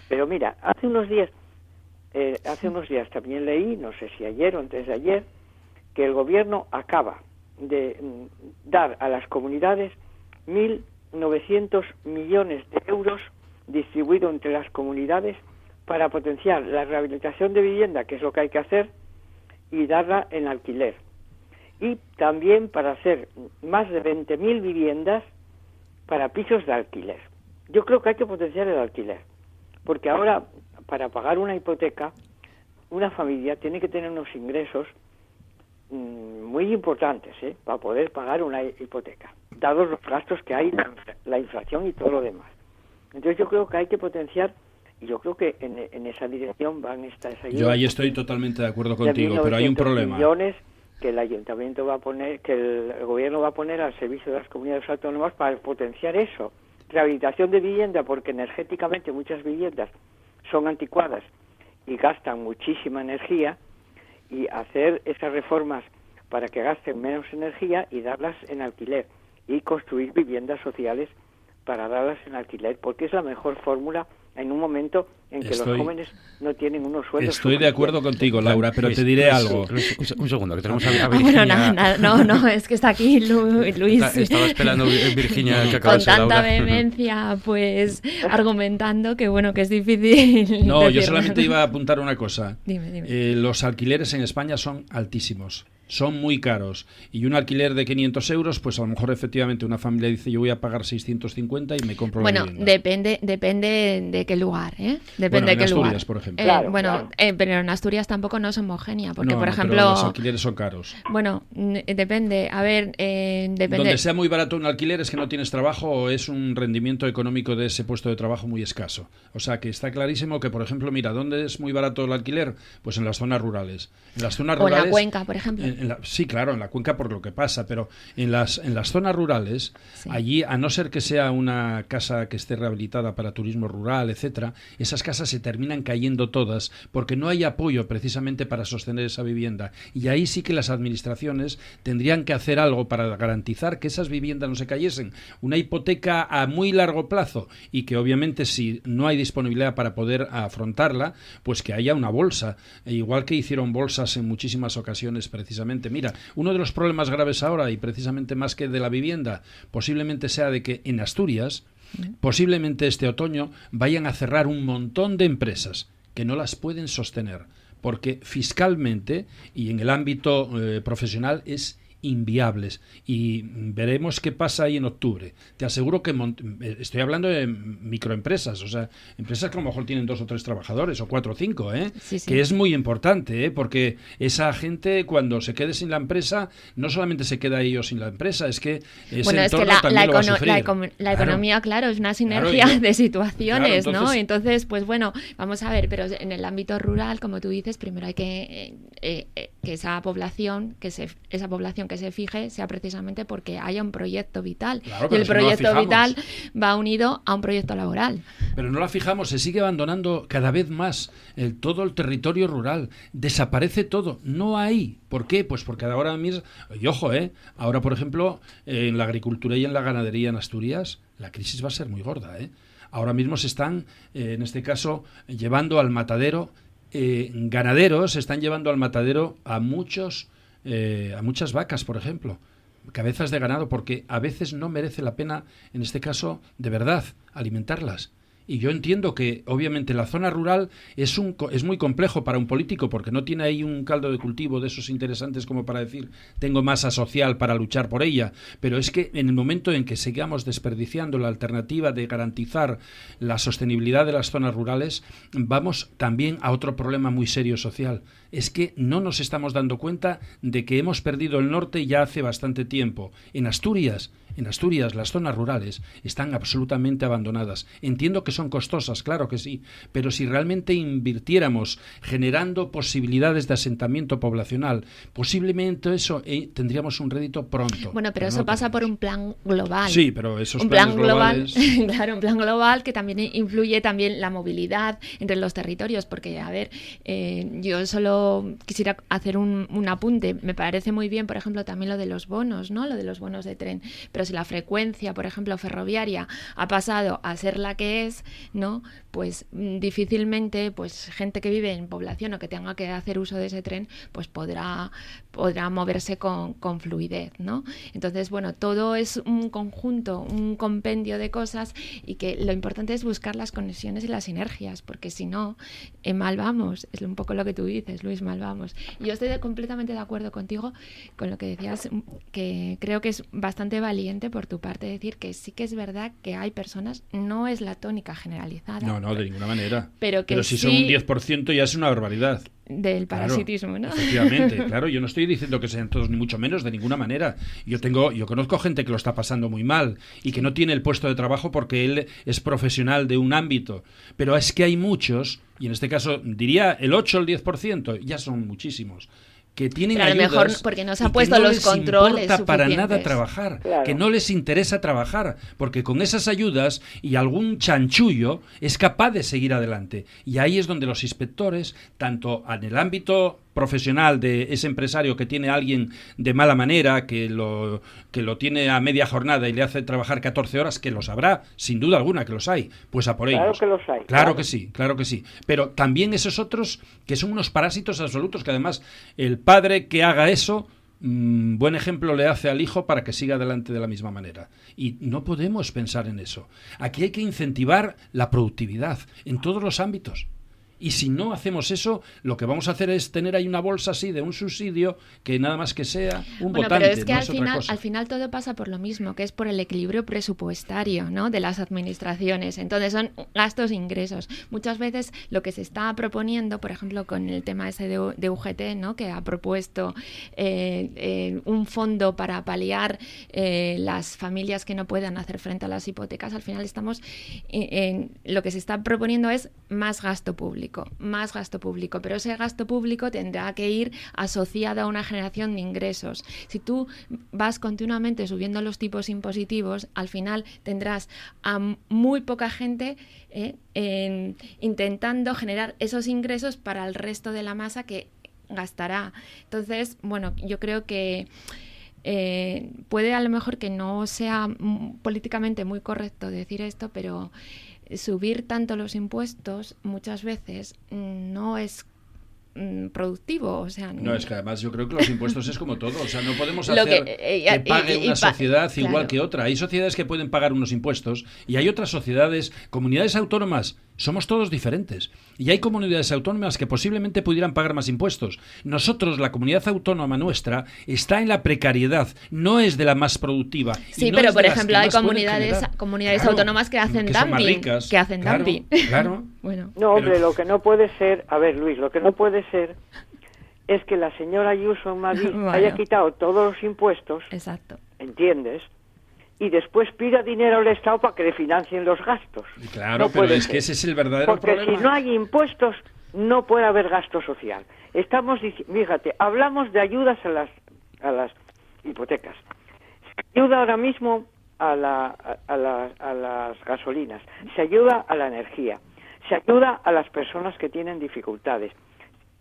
Pero mira, hace unos días, eh, hace unos días también leí, no sé si ayer o antes de ayer, que el gobierno acaba de mm, dar a las comunidades 1.900 millones de euros distribuidos entre las comunidades para potenciar la rehabilitación de vivienda, que es lo que hay que hacer, y darla en alquiler. Y también para hacer más de 20.000 viviendas para pisos de alquiler. Yo creo que hay que potenciar el alquiler, porque ahora para pagar una hipoteca, una familia tiene que tener unos ingresos mm, muy importantes ¿eh? para poder pagar una hipoteca, dados los gastos que hay, la, infla- la inflación y todo lo demás. Entonces yo creo que hay que potenciar, y yo creo que en, en esa dirección van estas ayudas. Yo ahí estoy totalmente de acuerdo contigo, pero hay un 1.900 problema. millones que el ayuntamiento va a poner, que el, gobierno va a poner al servicio de las comunidades autónomas para potenciar eso. Rehabilitación de vivienda, porque energéticamente muchas viviendas son anticuadas y gastan muchísima energía, y hacer esas reformas para que gasten menos energía y darlas en alquiler y construir viviendas sociales para darlas en alquiler, porque es la mejor fórmula en un momento en que Estoy- los jóvenes no tienen unos sueldos. Estoy de acuerdo contigo, Laura, pero Luis, te diré Luis, algo. Luis, un se- un segundo, que tenemos a, a Ah, Virginia. bueno, nada, nada, no, no, es que está aquí Lu- Luis. Está- estaba esperando Vir- Virginia que con acabase tanta Laura. vehemencia, pues *laughs* argumentando que bueno, que es difícil. No, yo solamente iba a apuntar una cosa. Dime, dime. Eh, los alquileres en España son altísimos, son muy caros. Y un alquiler de 500 euros, pues a lo mejor efectivamente una familia dice yo voy a pagar 650 y me compro Bueno, la vivienda. depende, depende de qué lugar, ¿eh? Depende Bueno, de en qué Asturias, lugar. por ejemplo. Eh, Claro, bueno, claro. eh, pero en Asturias tampoco no es homogénea, porque No, por pero ejemplo, los alquileres son caros. bueno, mm, depende. A ver, eh, depende. Donde sea muy barato un alquiler es que no tienes trabajo o es un rendimiento económico de ese puesto de trabajo muy escaso. O sea que está clarísimo que, por ejemplo, mira, ¿dónde es muy barato el alquiler? Pues en las zonas rurales. En las zonas O en la rurales, cuenca, por ejemplo. Eh, sí, claro, en la cuenca por lo que pasa, pero en las, en las zonas rurales, allí, a no ser que sea una casa que esté rehabilitada para turismo rural, etcétera, esas casas se terminan cayendo todas porque no hay apoyo precisamente para sostener esa vivienda. Y ahí sí que las administraciones tendrían que hacer algo para garantizar que esas viviendas no se cayesen. Una hipoteca a muy largo plazo y que obviamente si no hay disponibilidad para poder afrontarla, pues que haya una bolsa, e igual que hicieron bolsas en muchísimas ocasiones precisamente. Mira, uno de los problemas graves ahora y precisamente más que de la vivienda, posiblemente sea de que en Asturias, posiblemente este otoño vayan a cerrar un montón de empresas que no las pueden sostener, porque fiscalmente y en el ámbito eh, profesional es inviables y veremos qué pasa ahí en octubre. Te aseguro que eh, estoy hablando de microempresas, o sea, empresas que a lo mejor tienen dos o tres trabajadores o cuatro o cinco, ¿eh? que es muy importante, ¿eh? porque esa gente cuando se quede sin la empresa, no solamente se queda ellos sin la empresa, es que bueno, es que la, la, economía, claro, es una sinergia de situaciones, ¿no? Entonces, pues bueno, vamos a ver, pero en el ámbito rural, como tú dices, primero hay que eh, que esa población, que se, esa población que se fije sea precisamente porque haya un proyecto vital. y el proyecto vital va unido a un proyecto laboral. Pero no la fijamos, se sigue abandonando cada vez más el, todo el territorio rural. Desaparece todo. No hay. ¿Por qué? Pues porque ahora mismo, y ojo, ¿eh? ahora por ejemplo, en la agricultura y en la ganadería en Asturias, la crisis va a ser muy gorda. ¿eh? Ahora mismo se están, eh, en este caso, llevando al matadero eh, ganaderos están llevando al matadero a muchos eh, a muchas vacas, por ejemplo, cabezas de ganado, porque a veces no merece la pena, en este caso, de verdad, alimentarlas. Y yo entiendo que, obviamente, la zona rural es, un, es muy complejo para un político porque no tiene ahí un caldo de cultivo de esos interesantes como para decir tengo masa social para luchar por ella. Pero es que en el momento en que sigamos desperdiciando la alternativa de garantizar la sostenibilidad de las zonas rurales, vamos también a otro problema muy serio social. Es que no nos estamos dando cuenta de que hemos perdido el norte ya hace bastante tiempo. En Asturias, en Asturias, las zonas rurales están absolutamente abandonadas. Entiendo que son costosas, claro que sí, pero si realmente invirtiéramos generando posibilidades de asentamiento poblacional, posiblemente eso eh, tendríamos un rédito pronto. Bueno, pero, eso pasa por un plan global. Sí, pero esos un plan global, *laughs* claro, un plan global que también influye también la movilidad entre los territorios, porque a ver, eh, yo solo quisiera hacer un, un apunte. Me parece muy bien, por ejemplo, también lo de los bonos, ¿no? Lo de los bonos de tren, pero si la frecuencia, por ejemplo, ferroviaria ha pasado a ser la que es, ¿no? Pues mm, difícilmente, pues gente que vive en población o que tenga que hacer uso de ese tren, pues podrá, podrá moverse con, fluidez, ¿no? Entonces, bueno, todo es un conjunto, un compendio de cosas y que lo importante es buscar las conexiones y las sinergias, porque si no, mal vamos, es un poco lo que tú dices, Luis, mal vamos. Yo estoy completamente de acuerdo contigo con lo que decías, que creo que es bastante valiente por tu parte decir que sí que es verdad que hay personas, no es la tónica generalizada. No, no, de ninguna manera. Pero, que si son un 10% ya es una barbaridad del parasitismo, ¿no? Efectivamente, *laughs* claro, yo no estoy diciendo que sean todos ni mucho menos de ninguna manera. Yo tengo yo conozco gente que lo está pasando muy mal y que no tiene el puesto de trabajo porque él es profesional de un ámbito, pero es que hay muchos y en este caso diría el 8 o el 10%, ya son muchísimos que tienen Pero a lo mejor porque no se han puesto los controles para nada trabajar, que no les interesa trabajar, porque con esas ayudas y algún chanchullo es capaz de seguir adelante. Y ahí es donde los inspectores, tanto en el ámbito profesional de ese empresario que tiene a alguien de mala manera, que lo, que lo tiene a media jornada y le hace trabajar 14 horas, que los habrá, sin duda alguna que los hay, pues a por claro ellos. Que los hay, claro, que sí, claro que sí. Pero también esos otros que son unos parásitos absolutos, que además el padre que haga eso, mm, buen ejemplo le hace al hijo para que siga adelante de la misma manera. Y no podemos pensar en eso. Aquí hay que incentivar la productividad en todos los ámbitos. Y si no hacemos eso, lo que vamos a hacer es tener ahí una bolsa así de un subsidio que nada más que sea un bueno, Pero es que al, final, al final todo pasa por lo mismo, que es por el equilibrio presupuestario ¿no? de las administraciones. Entonces son gastos e ingresos. Muchas veces lo que se está proponiendo, por ejemplo, con el tema ese de, UGT, ¿no? que ha propuesto eh, eh, un fondo para paliar eh, las familias que no puedan hacer frente a las hipotecas, al final estamos en, lo que se está proponiendo es más gasto público más gasto público, pero ese gasto público tendrá que ir asociado a una generación de ingresos. Si tú vas continuamente subiendo los tipos impositivos, al final tendrás a muy poca gente eh, intentando generar esos ingresos para el resto de la masa que gastará. Entonces, bueno, yo creo que eh, puede a lo mejor que no sea políticamente muy correcto decir esto, pero subir tanto los impuestos muchas veces no es mm, productivo, o sea... No, es que además yo creo que los impuestos es como *laughs* todo, o sea, no podemos hacer que, eh, pague una sociedad igual que otra. Hay sociedades que pueden pagar unos impuestos y hay otras sociedades, comunidades autónomas somos todos diferentes. Y hay comunidades autónomas que posiblemente pudieran pagar más impuestos. Nosotros, la comunidad autónoma nuestra, está en la precariedad, no es de la más productiva. Sí, pero por ejemplo hay comunidades, comunidades autónomas que hacen dumping. que hacen dumping. Claro. *laughs* bueno. No, hombre, lo que no puede ser, a ver Luis, lo que no puede ser es que la señora Ayuso en Madrid *laughs* haya quitado todos los impuestos. Exacto. ¿Entiendes? Y después pida dinero al Estado para que le financien los gastos. Claro, pero es que ese es el verdadero Porque problema. si no hay impuestos, no puede haber gasto social. Estamos, fíjate, hablamos de ayudas a las, a las hipotecas. Se ayuda ahora mismo a, la, a, las gasolinas, se ayuda a la energía, se ayuda a las personas que tienen dificultades.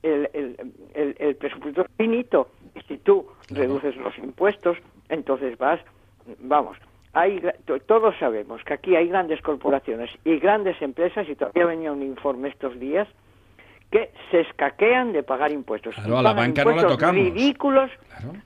El, el, el presupuesto es finito. Si tú reduces los impuestos, entonces vas vamos, hay, todos sabemos que aquí hay grandes corporaciones y grandes empresas, y todavía venía un informe estos días, que se escaquean de pagar impuestos. Claro, a la banca no la tocamos. ridículos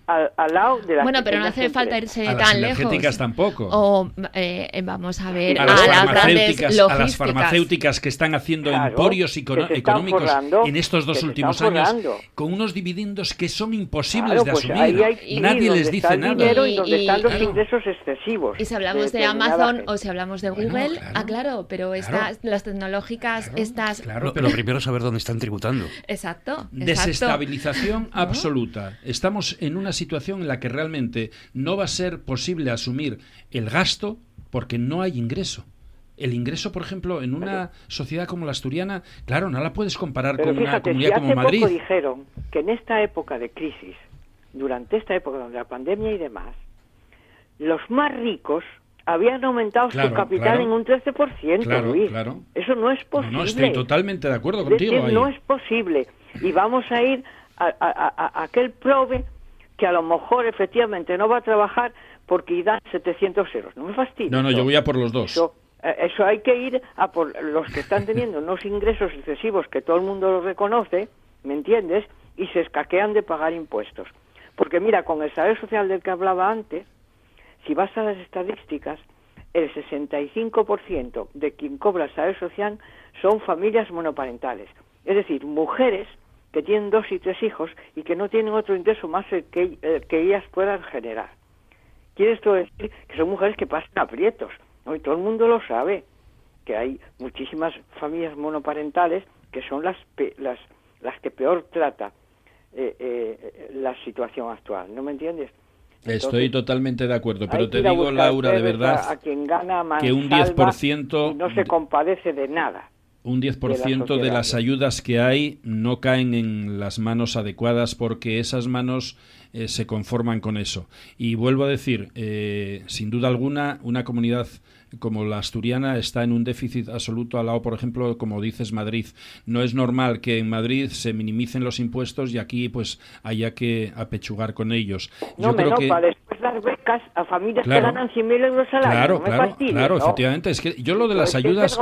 al, lado de las Bueno, pero no hace falta irse tan lejos. energéticas tampoco. O eh, vamos a ver a, las farmacéuticas, a las farmacéuticas que están haciendo emporios económicos en estos dos últimos años con unos dividendos que son imposibles de pues asumir. Nadie les dice nada. y donde están los ingresos excesivos. Y si hablamos de, Amazon o si hablamos de Google, ah, claro, pero estas las tecnológicas, estas... Claro, pero primero saber dónde están tributando. Exacto. Desestabilización absoluta. Estamos en una situación en la que realmente no va a ser posible asumir el gasto porque no hay ingreso. El ingreso, por ejemplo, en una sociedad como la asturiana, claro, no la puedes comparar con una comunidad como Madrid. Poco dijeron que en esta época de crisis, durante esta época de la pandemia y demás, los más ricos habían aumentado su capital en un 13%, claro, Luis. Claro. Eso no es posible. No, estoy totalmente de acuerdo contigo. No es posible. Y vamos a ir a, aquel prove que a lo mejor efectivamente no va a trabajar porque dan 700 euros. No me fastidia. No, no, yo voy a por los dos. Eso, eh, eso hay que ir a por los que están teniendo *laughs* unos ingresos excesivos que todo el mundo los reconoce, ¿me entiendes? Y se escaquean de pagar impuestos. Porque mira, con el salario social del que hablaba antes, si vas a las estadísticas, el 65% de quien cobra el salario social son familias monoparentales, es decir, mujeres que tienen dos y tres hijos y que no tienen otro ingreso más que, que ellas puedan generar. Quiere esto decir que son mujeres que pasan aprietos, y todo el mundo lo sabe, que hay muchísimas familias monoparentales que son las, las, las que peor trata eh, eh, la situación actual, ¿no me entiendes? Estoy totalmente de acuerdo, pero te digo, Laura, de verdad, a, quien gana que un 10% no se compadece de nada. Un 10% de, de las ayudas que hay no caen en las manos adecuadas porque esas manos eh, se conforman con eso. Y vuelvo a decir, eh, sin duda alguna, una comunidad como la asturiana está en un déficit absoluto al lado, por ejemplo, como dices, Madrid. No es normal que en Madrid se minimicen los impuestos y aquí pues haya que apechugar con ellos. No, Yo creo que... para después dar becas a familias que ganan 100.000 euros al año. Claro, claro, claro, efectivamente. Es que yo lo de las ayudas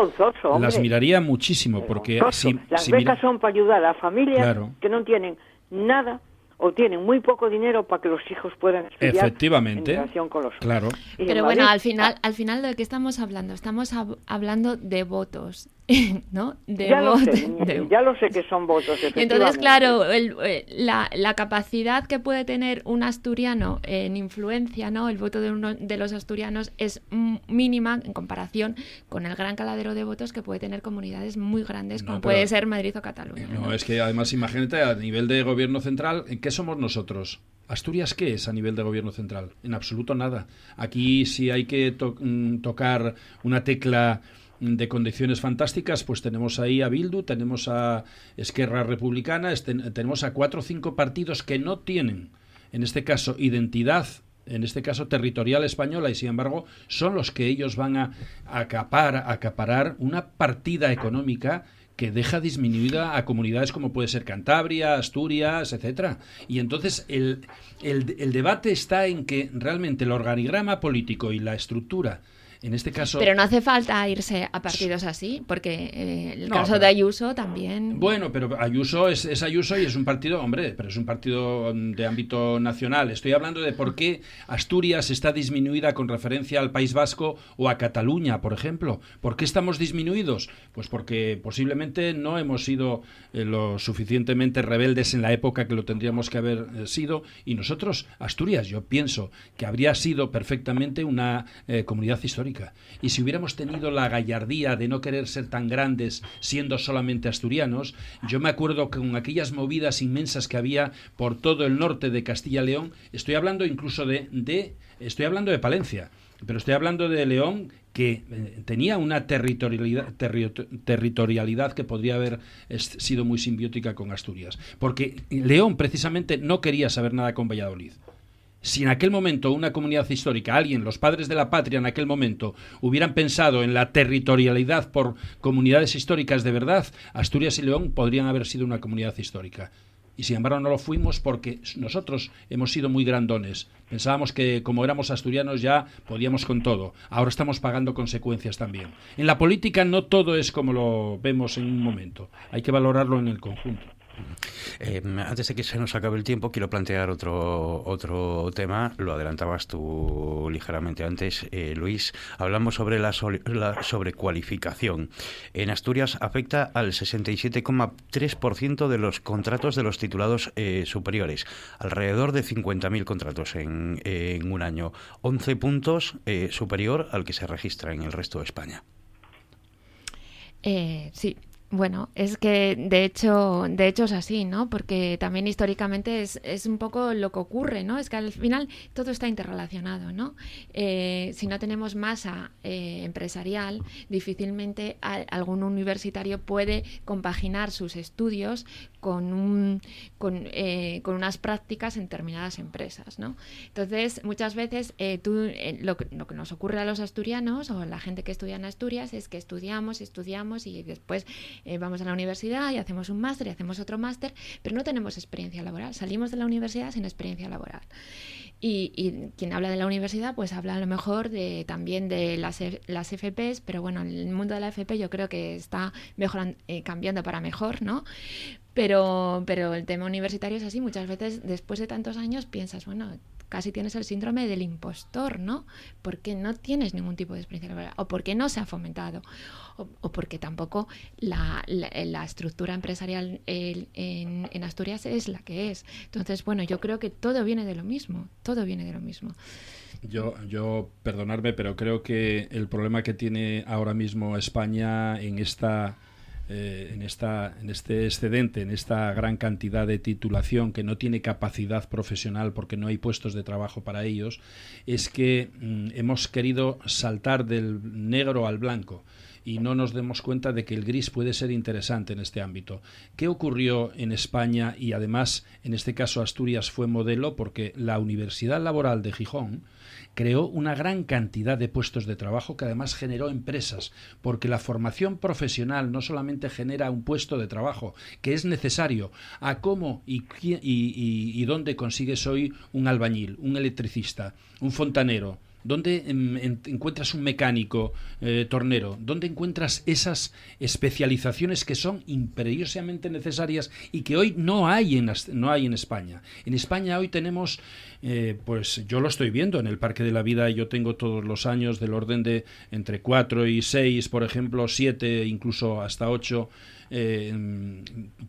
las miraría muchísimo porque si, las becas son para ayudar a familias que no tienen nada o tienen muy poco dinero para que los hijos puedan estudiar efectivamente en relación con los claro. pero bueno al final al final de qué estamos hablando estamos hablando de votos *laughs* ¿no? De ya, lo sé, ya lo sé que son votos. Entonces, claro, eh, la, la, capacidad que puede tener un asturiano en influencia, ¿no? El voto de, uno, de los asturianos es mínima en comparación con el gran caladero de votos que puede tener comunidades muy grandes, como puede ser Madrid o Cataluña. No, es que además imagínate a nivel de gobierno central, ¿en qué somos nosotros? ¿Asturias qué es a nivel de gobierno central? En absoluto nada. Aquí si hay que mm, tocar una tecla de condiciones fantásticas, pues tenemos ahí a Bildu, tenemos a Esquerra Republicana, tenemos a cuatro o cinco partidos que no tienen, en este caso, identidad en este caso territorial española, y sin embargo son los que ellos van a acapar, acaparar una partida económica que deja disminuida a comunidades como puede ser Cantabria, Asturias, etcétera. Y entonces el, el debate está en que realmente el organigrama político y la estructura en este caso. Pero no hace falta irse a partidos así, porque eh, el caso de Ayuso también. Bueno, pero Ayuso es, es, Ayuso y es un partido, hombre, pero es un partido de ámbito nacional. Estoy hablando de por qué Asturias está disminuida con referencia al País Vasco o a Cataluña, por ejemplo. ¿Por qué estamos disminuidos? Pues porque posiblemente no hemos sido eh, lo suficientemente rebeldes en la época que lo tendríamos que haber eh, sido. Y nosotros, Asturias, yo pienso que habría sido perfectamente una comunidad histórica y si hubiéramos tenido la gallardía de no querer ser tan grandes siendo solamente asturianos, yo me acuerdo que con aquellas movidas inmensas que había por todo el norte de Castilla y León, estoy hablando incluso de, de estoy hablando de Palencia, pero estoy hablando de León que eh, tenía una territorialidad, territorialidad que podría haber sido muy simbiótica con Asturias. Porque León precisamente no quería saber nada con Valladolid si en aquel momento una comunidad histórica, alguien, los padres de la patria en aquel momento, hubieran pensado en la territorialidad por comunidades históricas de verdad, Asturias y León podrían haber sido una comunidad histórica. Y sin embargo no lo fuimos porque nosotros hemos sido muy grandones. Pensábamos que como éramos asturianos ya podíamos con todo. Ahora estamos pagando consecuencias también. En la política no todo es como lo vemos en un momento. Hay que valorarlo en el conjunto. Eh, antes de que se nos acabe el tiempo, quiero plantear otro, otro tema. Lo adelantabas tú ligeramente antes, eh, Luis. Hablamos sobre la, sobrecualificación. En Asturias afecta al 67,3% de los contratos de los titulados eh, superiores. Alrededor de 50.000 contratos en, un año. 11 puntos superior al que se registra en el resto de España. sí, bueno, es que de hecho, de hecho es así, ¿no? Porque también históricamente es, es un poco lo que ocurre, ¿no? Es que al final todo está interrelacionado, ¿no? Eh, si no tenemos masa eh, empresarial, difícilmente algún universitario puede compaginar sus estudios con, un, con, eh, con, unas prácticas en determinadas empresas, ¿no? Entonces, muchas veces tú, lo, que, lo que nos ocurre a los asturianos o a la gente que estudia en Asturias es que estudiamos, estudiamos y después eh, vamos a la universidad y hacemos un máster y hacemos otro máster, pero no tenemos experiencia laboral. Salimos de la universidad sin experiencia laboral. Y, quien habla de la universidad, pues habla a lo mejor de también de las, las FPs, pero bueno, el mundo de la FP yo creo que está mejorando, eh, cambiando para mejor, ¿no? Pero, pero el tema universitario es así, muchas veces después de tantos años piensas, bueno, casi tienes el síndrome del impostor, ¿no? Porque no tienes ningún tipo de experiencia laboral, o porque no se ha fomentado, o, porque tampoco la, estructura empresarial en, en, Asturias es la que es. Entonces, bueno, yo creo que todo viene de lo mismo, todo viene de lo mismo. Yo, yo, perdonarme, pero creo que el problema que tiene ahora mismo España en esta eh, en, esta, en este excedente, en esta gran cantidad de titulación que no tiene capacidad profesional porque no hay puestos de trabajo para ellos, es que mm, hemos querido saltar del negro al blanco y no nos demos cuenta de que el gris puede ser interesante en este ámbito. ¿Qué ocurrió en España y además en este caso Asturias fue modelo porque la Universidad Laboral de Gijón creó una gran cantidad de puestos de trabajo que además generó empresas, porque la formación profesional no solamente genera un puesto de trabajo, que es necesario, a cómo y, y, y, dónde consigues hoy un albañil, un electricista, un fontanero, ¿Dónde encuentras un mecánico eh, tornero? ¿Dónde encuentras esas especializaciones que son imperiosamente necesarias y que hoy no hay en, no hay en España? En España hoy tenemos, eh, pues yo lo estoy viendo en el Parque de la Vida, yo tengo todos los años del orden de entre 4 y 6, por ejemplo, 7, incluso hasta 8 eh,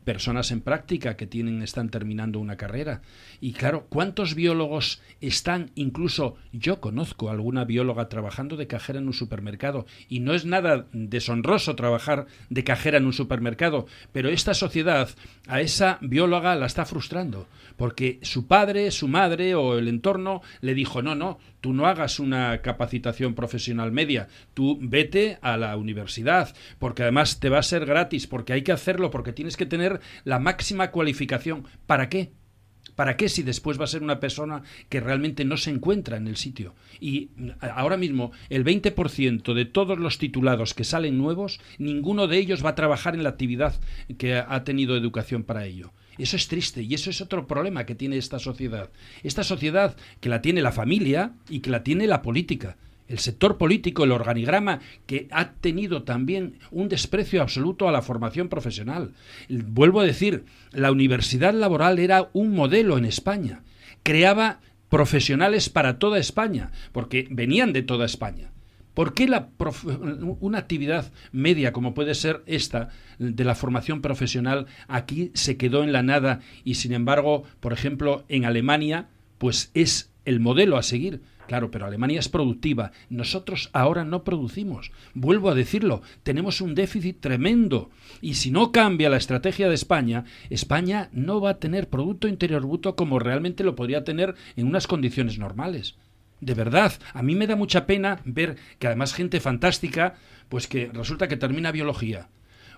personas en práctica que tienen, están terminando una carrera. Y claro, ¿cuántos biólogos están, incluso yo conozco alguna bióloga trabajando de cajera en un supermercado y no es nada deshonroso trabajar de cajera en un supermercado, pero esta sociedad a esa bióloga la está frustrando porque su padre, su madre o el entorno le dijo, no, no, tú no hagas una capacitación profesional media, tú vete a la universidad, porque además te va a ser gratis, porque hay que hacerlo, porque tienes que tener la máxima cualificación. ¿Para qué? ¿Para qué si después va a ser una persona que realmente no se encuentra en el sitio? Y ahora mismo el 20% de todos los titulados que salen nuevos, ninguno de ellos va a trabajar en la actividad que ha tenido educación para ello. Eso es triste y eso es otro problema que tiene esta sociedad. Esta sociedad que la tiene la familia y que la tiene la política. El sector político, el organigrama, que ha tenido también un desprecio absoluto a la formación profesional. Vuelvo a decir, la universidad laboral era un modelo en España. Creaba profesionales para toda España, porque venían de toda España. ¿Por qué la una actividad media como puede ser esta de la formación profesional aquí se quedó en la nada y sin embargo, por ejemplo, en Alemania, pues es el modelo a seguir? Claro, pero Alemania es productiva. Nosotros ahora no producimos. Vuelvo a decirlo, tenemos un déficit tremendo. Y si no cambia la estrategia de España, España no va a tener Producto Interior Bruto como realmente lo podría tener en unas condiciones normales. De verdad, a mí me da mucha pena ver que además gente fantástica, pues que resulta que termina biología.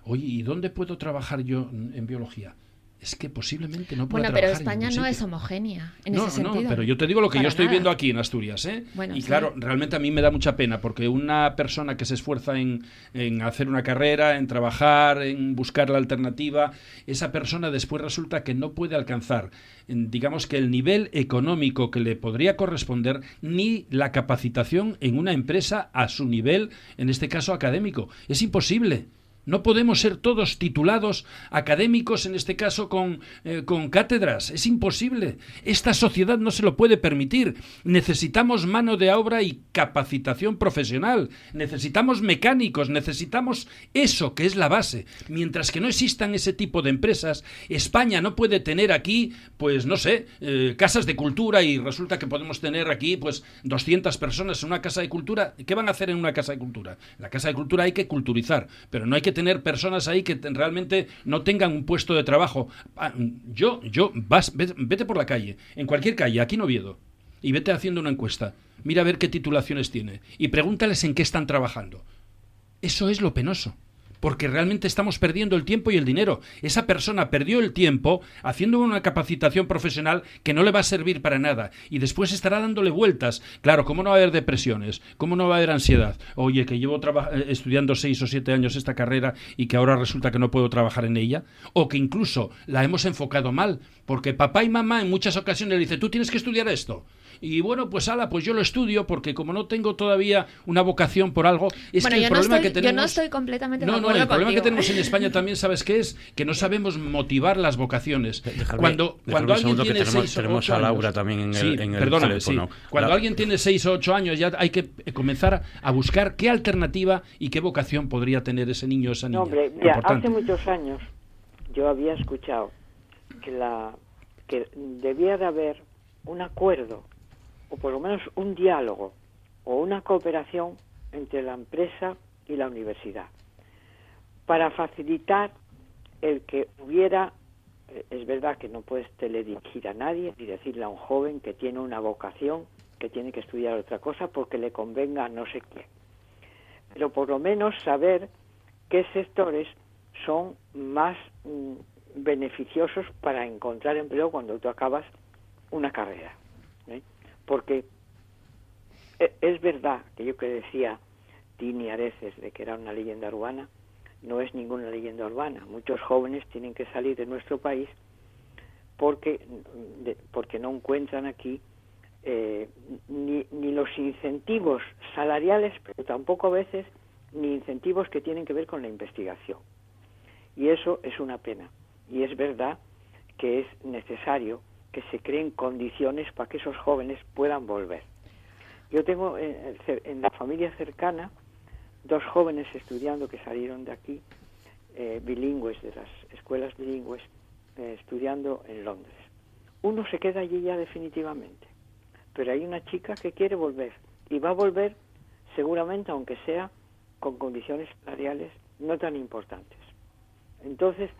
Oye, ¿y dónde puedo trabajar yo en biología? Es que posiblemente no pueda Bueno, pero España no es homogénea en ese sentido. No, pero yo te digo lo que yo estoy viendo aquí en Asturias, ¿eh? y claro, realmente a mí me da mucha pena porque una persona que se esfuerza en, en, hacer una carrera, en trabajar, en buscar la alternativa, esa persona después resulta que no puede alcanzar, digamos que el nivel económico que le podría corresponder ni la capacitación en una empresa a su nivel, en este caso académico. Es imposible. No podemos ser todos titulados académicos, en este caso con, eh, con, cátedras. Es imposible. Esta sociedad no se lo puede permitir. Necesitamos mano de obra y capacitación profesional. Necesitamos mecánicos. Necesitamos eso que es la base. Mientras que no existan ese tipo de empresas, España no puede tener aquí, pues no sé, eh, casas de cultura y resulta que podemos tener aquí, pues 200 personas en una casa de cultura. ¿Qué van a hacer en una casa de cultura? La casa de cultura hay que culturizar, pero no hay que personas ahí que realmente no tengan un puesto de trabajo. Ah, yo, yo, vas, vete por la calle, en cualquier calle, aquí no Oviedo, y vete haciendo una encuesta. Mira a ver qué titulaciones tiene y pregúntales en qué están trabajando. Eso es lo penoso porque realmente estamos perdiendo el tiempo y el dinero. Esa persona perdió el tiempo haciendo una capacitación profesional que no le va a servir para nada y después estará dándole vueltas. Claro, ¿cómo no va a haber depresiones? ¿Cómo no va a haber ansiedad? Oye, que llevo eh, estudiando seis o siete años esta carrera y que ahora resulta que no puedo trabajar en ella. O que incluso la hemos enfocado mal, porque papá y mamá en muchas ocasiones le dicen, tú tienes que estudiar esto. Y bueno, pues ala, pues yo lo estudio porque como no tengo todavía una vocación por algo, es que el problema que tenemos... Yo no estoy completamente No, no, el problema que tenemos en España también, ¿sabes qué es? Que no sabemos motivar las vocaciones. cuando cuando alguien tiene tenemos, tenemos a Laura también en el, en el teléfono. Cuando alguien tiene seis o ocho años ya hay que comenzar a buscar qué alternativa y qué vocación podría tener ese niño o esa niña. hombre, ya, hace muchos años yo había escuchado que la que debía de haber un acuerdo o por lo menos un diálogo o una cooperación entre la empresa y la universidad para facilitar el que hubiera eh, es verdad que no puedes teledirigir a nadie y decirle a un joven que tiene una vocación que tiene que estudiar otra cosa porque le convenga a no sé qué pero por lo menos saber qué sectores son más mm, beneficiosos para encontrar empleo cuando tú acabas una carrera porque e, es verdad que yo que decía Tini de que era una leyenda urbana, no es ninguna leyenda urbana. Muchos jóvenes tienen que salir de nuestro país porque, porque no encuentran aquí eh, ni, ni los incentivos salariales, pero tampoco a veces ni incentivos que tienen que ver con la investigación. Y eso es una pena. Y es verdad que es necesario que se creen condiciones para que esos jóvenes puedan volver. Yo tengo en, la familia cercana dos jóvenes estudiando que salieron de aquí eh, bilingües, de las escuelas bilingües, eh, estudiando en Londres. Uno se queda allí ya definitivamente, pero hay una chica que quiere volver y va a volver seguramente, aunque sea con condiciones salariales no tan importantes. Entonces,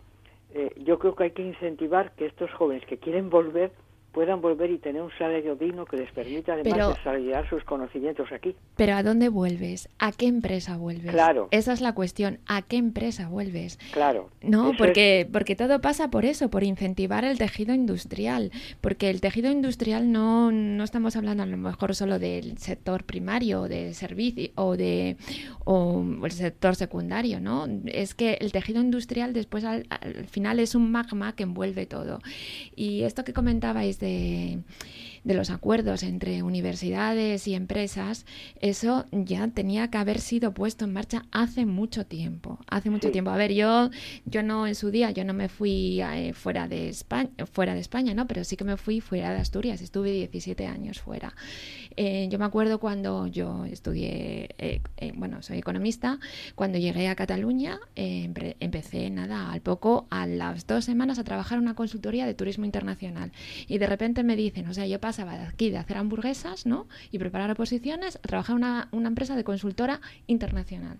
eh, yo creo que hay que incentivar que estos jóvenes que quieren volver puedan volver y tener un salario digno que les permita además desarrollar sus conocimientos aquí. Pero ¿a dónde vuelves? ¿A qué empresa vuelves? Claro. Esa es la cuestión. ¿A qué empresa vuelves? Claro. No, porque, porque todo pasa por eso, por incentivar el tejido industrial. Porque el tejido industrial no, no estamos hablando a lo mejor solo del sector primario, de servicio o de o el sector secundario, ¿no? Es que el tejido industrial después al, al final es un magma que envuelve todo. Y esto que comentabais de, los acuerdos entre universidades y empresas, eso ya tenía que haber sido puesto en marcha hace mucho tiempo. Hace mucho tiempo. A ver, yo, yo no en su día, yo no me fui eh, fuera de España, fuera de España, ¿no? Pero sí que me fui fuera de Asturias. Estuve 17 años fuera. Eh, yo me acuerdo cuando yo estudié, eh, bueno, soy economista, cuando llegué a Cataluña, empecé nada, al poco, a las dos semanas a trabajar en una consultoría de turismo internacional. Y de repente me dicen, o sea, yo pasaba de aquí de hacer hamburguesas, ¿no? Y preparar oposiciones, a trabajar en una, una empresa de consultora internacional.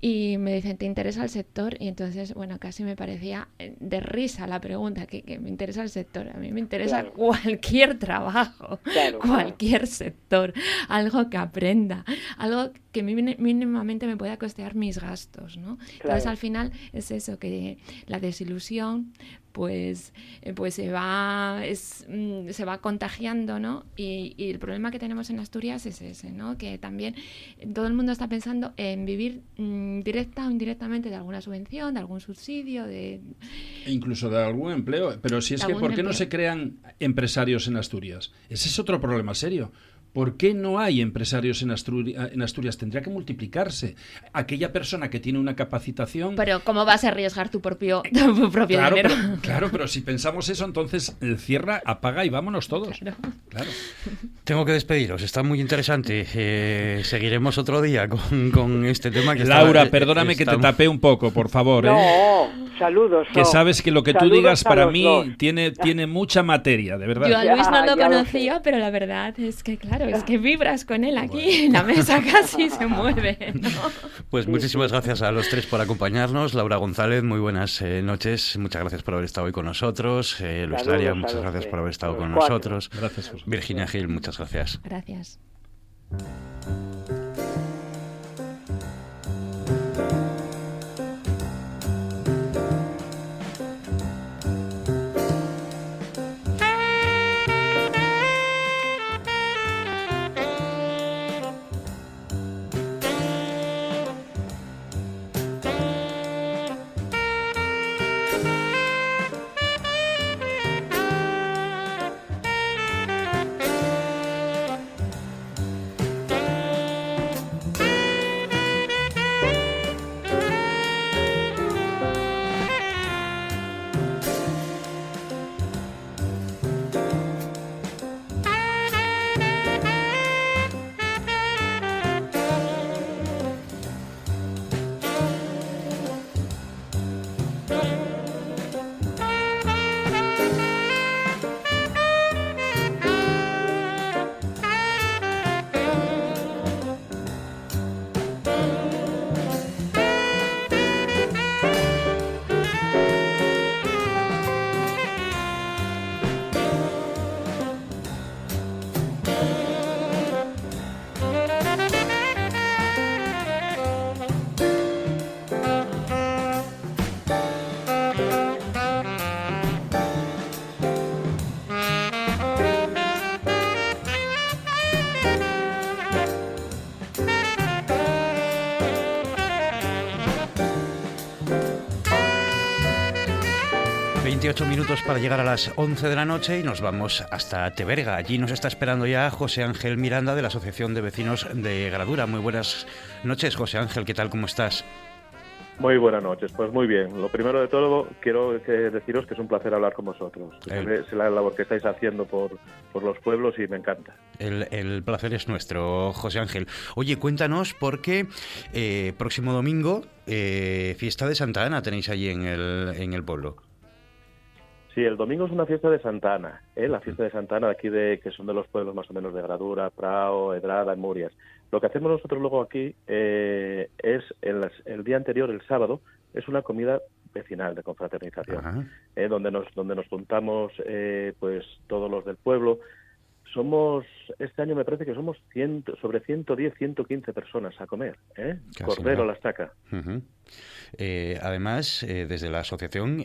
Y me dicen, ¿te interesa el sector? Y entonces, bueno, casi me parecía eh, de risa la pregunta, que, me interesa el sector. A mí me interesa cualquier trabajo, cualquier sector, algo que aprenda, algo que mínimamente me pueda costear mis gastos, ¿no? Entonces, al final es eso, que la desilusión pues, eh, pues se, va, es, mm, se va contagiando, ¿no? Y, el problema que tenemos en Asturias es ese, ¿no? Que también todo el mundo está pensando en vivir mm, directa o indirectamente de alguna subvención, de algún subsidio, de... E incluso de algún empleo. Pero si es que, ¿por qué no se crean empresarios en Asturias? Ese es otro problema serio. ¿Por qué no hay empresarios en, Asturias? Tendría que multiplicarse. Aquella persona que tiene una capacitación... Pero ¿cómo vas a arriesgar tu propio, *laughs* tu propio claro, dinero? Pero, claro, pero si pensamos eso, entonces el cierra, apaga y vámonos todos. Claro. Tengo que despediros. Está muy interesante. Eh, seguiremos otro día con, este tema. que Laura, perdóname que te tapé un poco, por favor. ¿eh? No, saludos. Que sabes que lo que tú digas para mí tiene, tiene mucha materia, de verdad. Yo a Luis no lo conocía, pero la verdad es que, claro, es que vibras con él aquí, la mesa casi se mueve. *laughs* Pues muchísimas gracias a los tres por acompañarnos. Laura González, muy buenas eh, noches. Muchas gracias por haber estado hoy con nosotros. Eh, Luis Daria, muchas gracias por haber estado con nosotros. Gracias. Virginia Gil, muchas gracias. Gracias. Para llegar a las 11 de la noche y nos vamos hasta Teberga. Allí nos está esperando ya José Ángel Miranda de la Asociación de Vecinos de Gradura. Muy buenas noches, José Ángel. ¿Qué tal? ¿Cómo estás? Muy buenas noches, pues muy bien. Lo primero de todo, quiero deciros que es un placer hablar con vosotros. Es la labor que estáis haciendo por, los pueblos y me encanta. El, placer es nuestro, José Ángel. Oye, cuéntanos por qué eh, próximo domingo, eh, fiesta de Santa Ana tenéis allí en el, en el pueblo. Sí, el domingo es una fiesta de Santa Ana, ¿eh? la fiesta de Santa Ana de aquí, de, que son de los pueblos más o menos de Gradura, Prao, Edrada, Murias. Lo que hacemos nosotros luego aquí eh, es el, día anterior, el sábado, es una comida vecinal de confraternización, eh, donde nos donde nos juntamos eh, pues todos los del pueblo. Somos este año me parece que somos ciento, sobre 110, 115 personas a comer, ¿eh? Cordero la estaca. además, desde la asociación,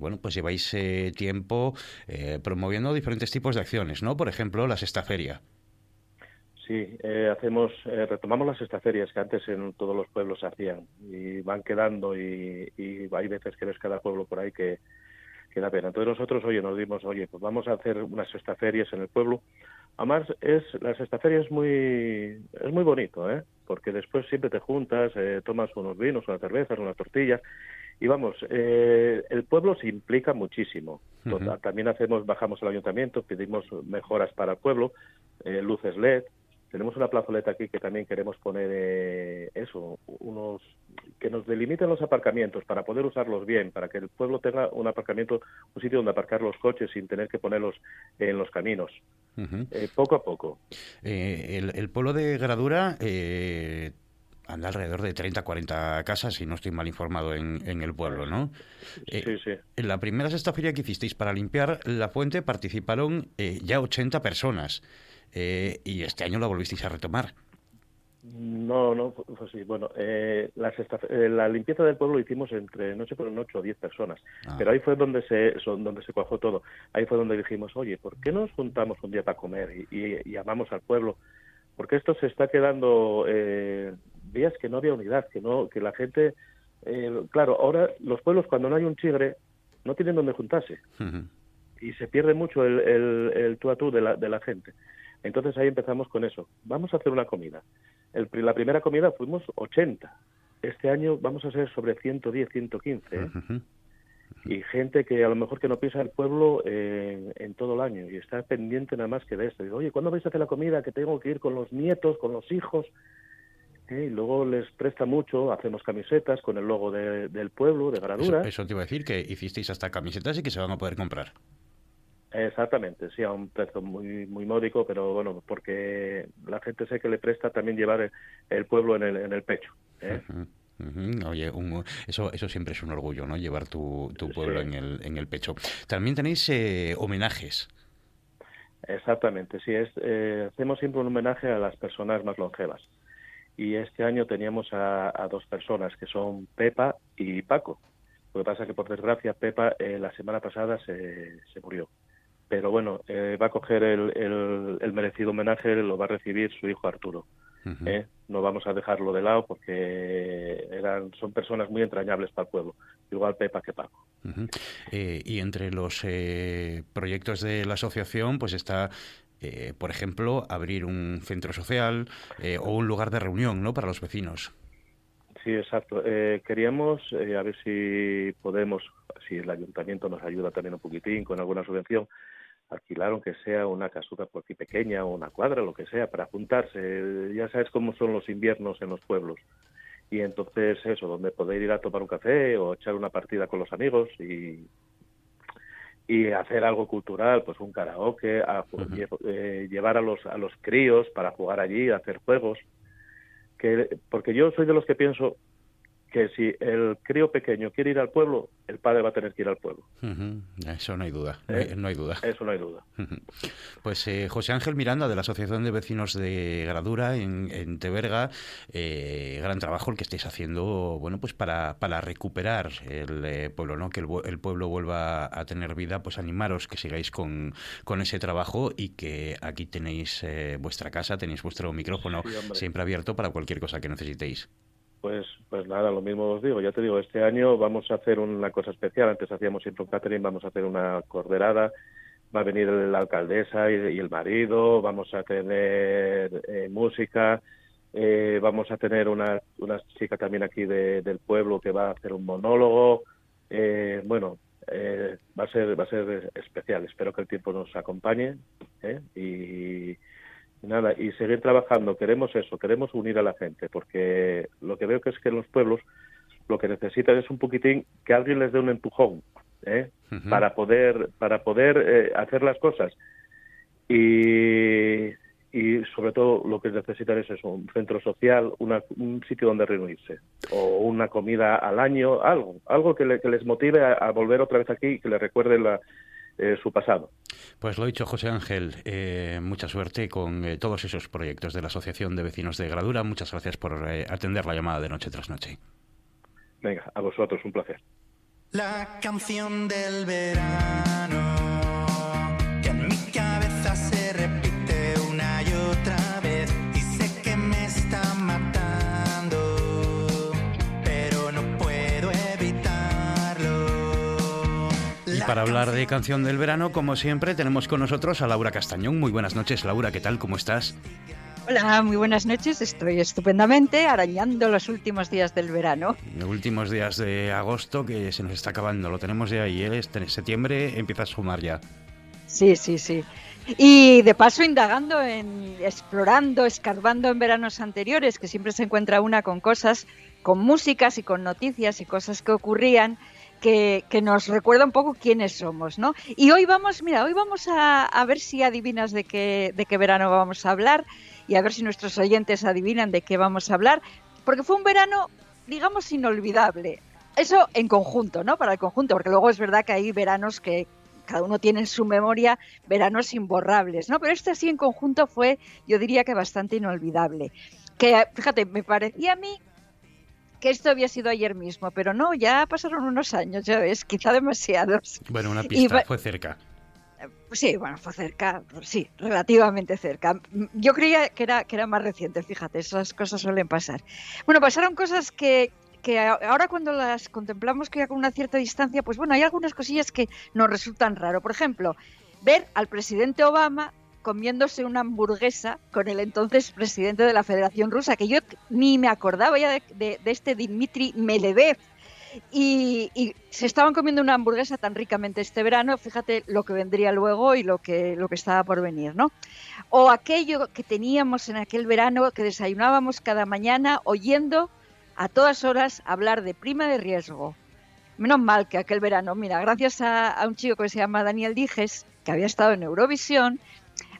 bueno, pues lleváis tiempo promoviendo diferentes tipos de acciones, ¿no? Por ejemplo, la sexta feria. Sí, eh, hacemos, eh, retomamos las estaferias que antes en todos los pueblos se hacían y van quedando y, hay veces que ves cada pueblo por ahí que, que, da pena. Entonces nosotros, oye, nos dimos, oye, pues vamos a hacer unas estaferias en el pueblo. Además, es, las estaferias es muy, es muy bonito, ¿eh? Porque después siempre te juntas, eh, tomas unos vinos, unas cervezas, unas tortillas y vamos, eh, el pueblo se implica muchísimo. También hacemos, bajamos al ayuntamiento, pedimos mejoras para el pueblo, eh, luces LED, tenemos una plazoleta aquí que también queremos poner eh, eso, unos que nos delimiten los aparcamientos para poder usarlos bien, para que el pueblo tenga un aparcamiento, un sitio donde aparcar los coches sin tener que ponerlos en los caminos. Eh, poco a poco. Eh, el, pueblo de Gradura anda alrededor de 30, 40 casas, si no estoy mal informado en, el pueblo, ¿no? Sí, sí. En la primera sexta feria que hicisteis para limpiar la fuente participaron ya 80 personas. Eh, y este año lo volvisteis a retomar. No, no, pues sí. Bueno, eh, eh, la limpieza del pueblo lo hicimos entre, no sé, fueron ocho o diez personas. Ah. Pero ahí fue donde se, donde se cuajó todo. Ahí fue donde dijimos, oye, ¿por qué nos juntamos un día para comer y, y, amamos al pueblo? Porque esto se está quedando, eh, días que no había unidad, que no, que la gente, claro, ahora los pueblos cuando no hay un chigre no tienen donde juntarse. Y se pierde mucho el, el, el tú a tú de la, de la gente. Entonces ahí empezamos con eso. Vamos a hacer una comida. El, la primera comida fuimos 80. Este año vamos a ser sobre 110, 115. ¿eh? Y gente que a lo mejor que no piensa el pueblo eh, en todo el año y está pendiente nada más que de esto. Digo, oye, ¿cuándo vais a hacer la comida? Que tengo que ir con los nietos, con los hijos. ¿Eh? Y luego les presta mucho, hacemos camisetas con el logo del pueblo, de Gradura. Eso, eso, te iba a decir, que hicisteis hasta camisetas y que se van a poder comprar. Exactamente, sí, a un precio muy muy módico, pero bueno, porque la gente sé que le presta también llevar el, pueblo en el, en el pecho. ¿eh? Oye, eso, eso siempre es un orgullo, ¿no? Llevar tu, tu pueblo en, el, en el pecho. También tenéis eh, homenajes. Exactamente, sí, es, eh, hacemos siempre un homenaje a las personas más longevas. Y este año teníamos a, a dos personas, que son Pepa y Paco. Lo que pasa es que, por desgracia, Pepa la semana pasada se, se murió pero bueno, eh, va a coger el, el, merecido homenaje, lo va a recibir su hijo Arturo. ¿eh? No vamos a dejarlo de lado porque eran, son personas muy entrañables para el pueblo, igual Pepa que Paco. Eh, y entre los proyectos de la asociación, pues está por ejemplo, abrir un centro social o un lugar de reunión ¿no? para los vecinos. Sí, exacto. queríamos, a ver si podemos, si el ayuntamiento nos ayuda también un poquitín con alguna subvención, alquilar aunque sea una casuta por aquí pequeña o una cuadra, lo que sea, para juntarse. Ya sabes cómo son los inviernos en los pueblos. Y entonces eso, donde poder ir a tomar un café o echar una partida con los amigos y, y hacer algo cultural, pues un karaoke, eh, llevar a los, a los críos para jugar allí, hacer juegos. Que, porque yo soy de los que pienso que si el crío pequeño quiere ir al pueblo, el padre va a tener que ir al pueblo. Eso no hay duda, no, hay, ¿Eh? duda. Eso no hay duda. Pues eh, José Ángel Miranda, de la Asociación de Vecinos de Gradura, en, en Teberga, eh, gran trabajo el que estáis haciendo, bueno, pues para, para recuperar el pueblo, ¿no? Que el, pueblo vuelva a tener vida, pues animaros que sigáis con, con ese trabajo y que aquí tenéis vuestra casa, tenéis vuestro micrófono siempre abierto para cualquier cosa que necesitéis. Pues, pues nada, lo mismo os digo. Ya te digo, este año vamos a hacer una cosa especial. Antes hacíamos siempre un catering, vamos a hacer una corderada. Va a venir la alcaldesa y, el marido. Vamos a tener eh, música. Eh, vamos a tener una, una chica también aquí del pueblo que va a hacer un monólogo. Eh, bueno, eh, va a ser va a ser especial. Espero que el tiempo nos acompañe y, nada y seguir trabajando. Queremos eso, queremos unir a la gente porque lo que veo que es que en los pueblos lo que necesitan es un poquitín que alguien les dé un empujón para poder para poder hacer las cosas. Y y sobre todo lo que necesitan es eso, un centro social, un sitio donde reunirse o una comida al año, algo, algo que, les motive a, volver otra vez aquí y que les recuerde la, eh, su pasado. Pues lo dicho, José Ángel, eh, mucha suerte con eh, todos esos proyectos de la Asociación de Vecinos de Gradura. Muchas gracias por atender la llamada de noche tras noche. Venga, a vosotros, un placer. La canción del verano para hablar de canción del verano, como siempre, tenemos con nosotros a Laura Castañón. Muy buenas noches, Laura, ¿qué tal? ¿Cómo estás? Hola, muy buenas noches. Estoy estupendamente arañando los últimos días del verano. Los últimos días de agosto que se nos está acabando. Lo tenemos ya ahí. ¿eh? Este septiembre empieza a sumar ya. Sí, sí, sí. Y de paso indagando en explorando, escarbando en veranos anteriores, que siempre se encuentra una con cosas, con músicas y con noticias y cosas que ocurrían que, nos recuerda un poco quiénes somos, ¿no? Y hoy vamos, mira, hoy vamos a, ver si adivinas de qué, de qué verano vamos a hablar y a ver si nuestros oyentes adivinan de qué vamos a hablar, porque fue un verano, digamos, inolvidable. Eso en conjunto, ¿no? Para el conjunto, porque luego es verdad que hay veranos que cada uno tiene en su memoria veranos imborrables, ¿no? Pero este así en conjunto fue, yo diría que bastante inolvidable. Que, fíjate, me parecía a mí que esto había sido ayer mismo, pero no, ya pasaron unos años, ya ves, quizá demasiados. Bueno, una pista, fue cerca. Sí, bueno, fue cerca, sí, relativamente cerca. Yo creía que era, que era más reciente, fíjate, esas cosas suelen pasar. Bueno, pasaron cosas que, que ahora cuando las contemplamos que ya con una cierta distancia, pues bueno, hay algunas cosillas que nos resultan raro. Por ejemplo, ver al presidente Obama comiéndose una hamburguesa con el entonces presidente de la Federación Rusa, que yo ni me acordaba ya de, este Dmitry Meledev. Y, se estaban comiendo una hamburguesa tan ricamente este verano, fíjate lo que vendría luego y lo que, lo que estaba por venir, ¿no? O aquello que teníamos en aquel verano que desayunábamos cada mañana oyendo a todas horas hablar de prima de riesgo. Menos mal que aquel verano, mira, gracias a, a un chico que se llama Daniel Dijes, que había estado en Eurovisión,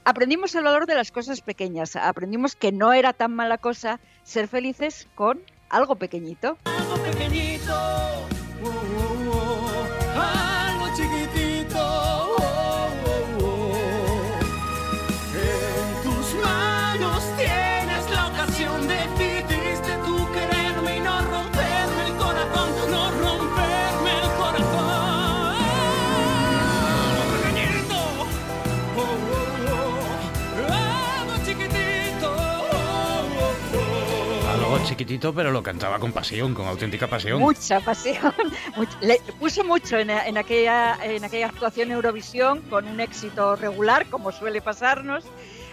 aprendimos el valor de las cosas pequeñas. Aprendimos que no era tan mala cosa ser felices con algo pequeñito. Algo pequeñito. Uh, uh, uh, chiquitito, pero lo cantaba con pasión, con auténtica pasión. Mucha pasión. *laughs* Le puso mucho en, aquella, en aquella actuación Eurovisión, con un éxito regular, como suele pasarnos.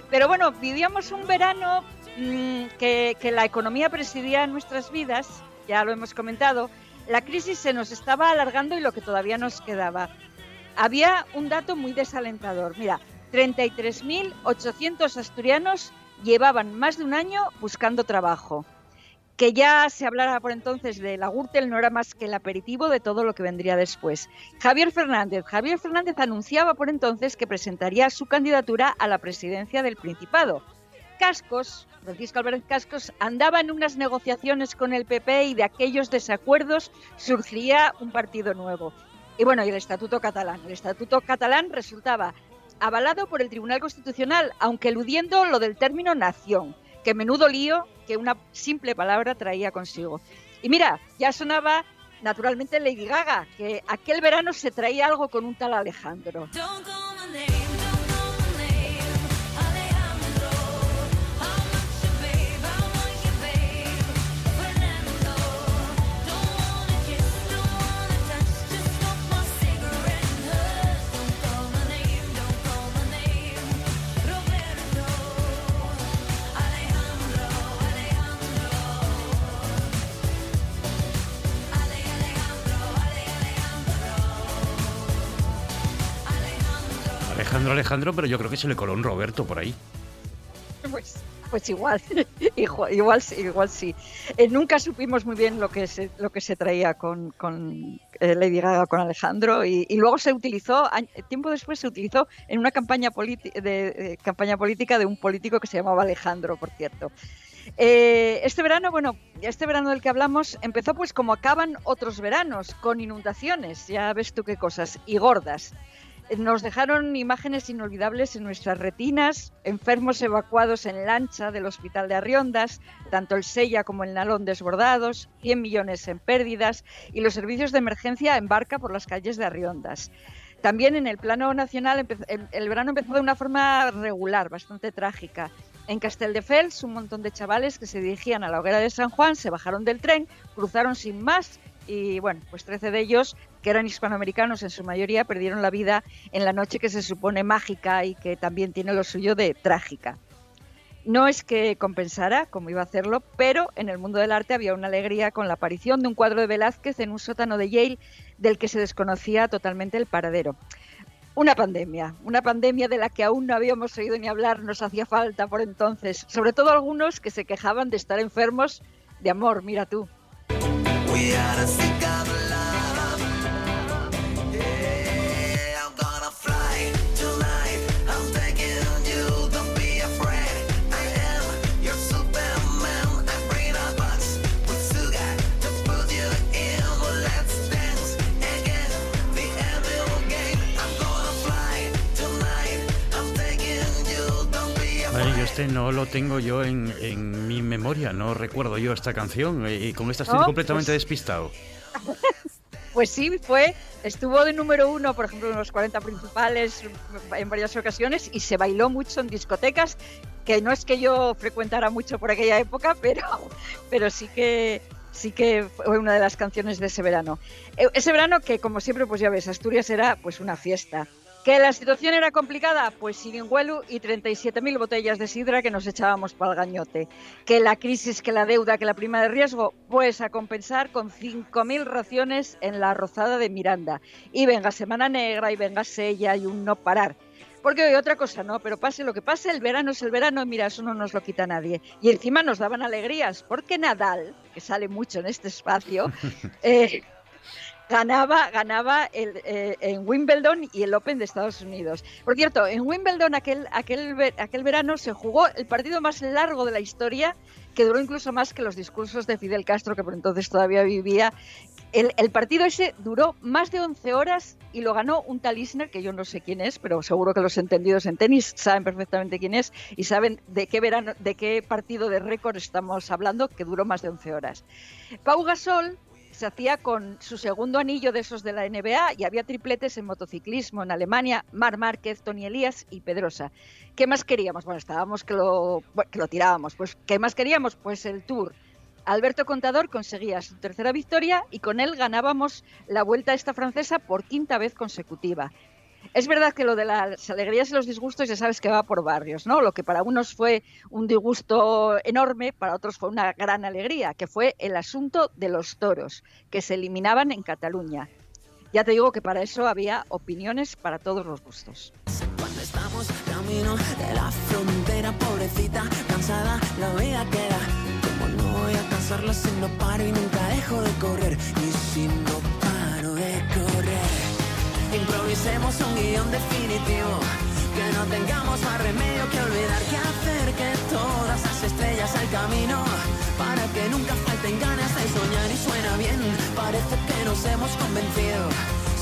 Pero bueno, vivíamos un verano mm, que, que la economía presidía nuestras vidas, ya lo hemos comentado. La crisis se nos estaba alargando y lo que todavía nos quedaba. Había un dato muy desalentador. Mira, 33.800 asturianos llevaban más de un año buscando trabajo que ya se hablara por entonces de la Gürtel no era más que el aperitivo de todo lo que vendría después. Javier Fernández. Javier Fernández anunciaba por entonces que presentaría su candidatura a la presidencia del Principado. Cascos, Francisco Álvarez Cascos, andaba en unas negociaciones con el PP y de aquellos desacuerdos surgiría un partido nuevo. Y bueno, y el Estatuto catalán. El Estatuto catalán resultaba avalado por el Tribunal Constitucional, aunque eludiendo lo del término nación que menudo lío que una simple palabra traía consigo. Y mira, ya sonaba naturalmente Lady Gaga, que aquel verano se traía algo con un tal Alejandro. Alejandro, Alejandro, pero yo creo que se le coló un Roberto por ahí. Pues, pues igual, *laughs* igual, igual, sí, igual sí. Eh, nunca supimos muy bien lo que se, lo que se traía con, con eh, Lady Gaga, con Alejandro, y, luego se utilizó, tiempo después se utilizó en una campaña, de, eh, campaña política de un político que se llamaba Alejandro, por cierto. Eh, este verano, bueno, este verano del que hablamos empezó pues como acaban otros veranos, con inundaciones, ya ves tú qué cosas, y gordas. Nos dejaron imágenes inolvidables en nuestras retinas, enfermos evacuados en lancha del hospital de Arriondas, tanto el Sella como el Nalón desbordados, 100 millones en pérdidas y los servicios de emergencia en barca por las calles de Arriondas. También en el plano nacional empe- el, verano empezó de una forma regular, bastante trágica. En Castelldefels, un montón de chavales que se dirigían a la hoguera de San Juan se bajaron del tren, cruzaron sin más y, bueno, pues 13 de ellos, que eran hispanoamericanos en su mayoría, perdieron la vida en la noche que se supone mágica y que también tiene lo suyo de trágica. No es que compensara, como iba a hacerlo, pero en el mundo del arte había una alegría con la aparición de un cuadro de Velázquez en un sótano de Yale del que se desconocía totalmente el paradero. Una pandemia, una pandemia de la que aún no habíamos oído ni hablar, nos hacía falta por entonces, sobre todo algunos que se quejaban de estar enfermos de amor, mira tú. We are the sick of love. Este no lo tengo yo en, en mi memoria, no recuerdo yo esta canción eh, y con esta estoy No, completamente pues- despistado. *laughs* Pues sí, fue, estuvo de número uno, por ejemplo, en los 40 principales en varias ocasiones y se bailó mucho en discotecas, que no es que yo frecuentara mucho por aquella época, *laughs* pero, pero sí que sí que fue una de las canciones de ese verano. E- Ese verano que, como siempre, pues ya ves, Asturias era pues una fiesta. ¿Que la situación era complicada? Pues sin huelu y 37.000 botellas de sidra que nos echábamos para el gañote. ¿Que la crisis, que la deuda, que la prima de riesgo? Pues a compensar con 5.000 raciones en la rozada de Miranda. Y venga Semana Negra, y venga Sella, y un no parar. Porque hoy otra cosa no, pero pase lo que pase, el verano es el verano, mira, eso no nos lo quita nadie. Y encima nos daban alegrías, porque Nadal, que sale mucho en este espacio, *laughs* eh, ganaba, ganaba el, eh, en Wimbledon y el Open de Estados Unidos. Por cierto, en Wimbledon aquel, aquel, aquel verano se jugó el partido más largo de la historia, que duró incluso más que los discursos de Fidel Castro, que por entonces todavía vivía. El, el partido ese duró más de 11 horas y lo ganó un tal Isner, que yo no sé quién es, pero seguro que los entendidos en tenis saben perfectamente quién es y saben de qué, verano, de qué partido de récord estamos hablando, que duró más de 11 horas. Pau Gasol se hacía con su segundo anillo de esos de la NBA y había tripletes en motociclismo en Alemania, Mar Márquez, Tony Elías y Pedrosa. ¿Qué más queríamos? Bueno, estábamos que lo, que lo tirábamos. Pues, ¿qué más queríamos? Pues el Tour. Alberto Contador conseguía su tercera victoria y con él ganábamos la vuelta a esta francesa por quinta vez consecutiva. Es verdad que lo de las alegrías y los disgustos ya sabes que va por barrios, ¿no? Lo que para unos fue un disgusto enorme, para otros fue una gran alegría, que fue el asunto de los toros, que se eliminaban en Cataluña. Ya te digo que para eso había opiniones para todos los gustos. Cuando estamos camino de la frontera, pobrecita, cansada, la vida queda. Como no voy a cansarla si no paro y nunca dejo de correr. Y si no paro improvisemos un guion definitivo. Que no tengamos más remedio que olvidar que hacer que todas las estrellas al camino. Para que nunca falten ganas de soñar y suena bien. Parece que nos hemos convencido.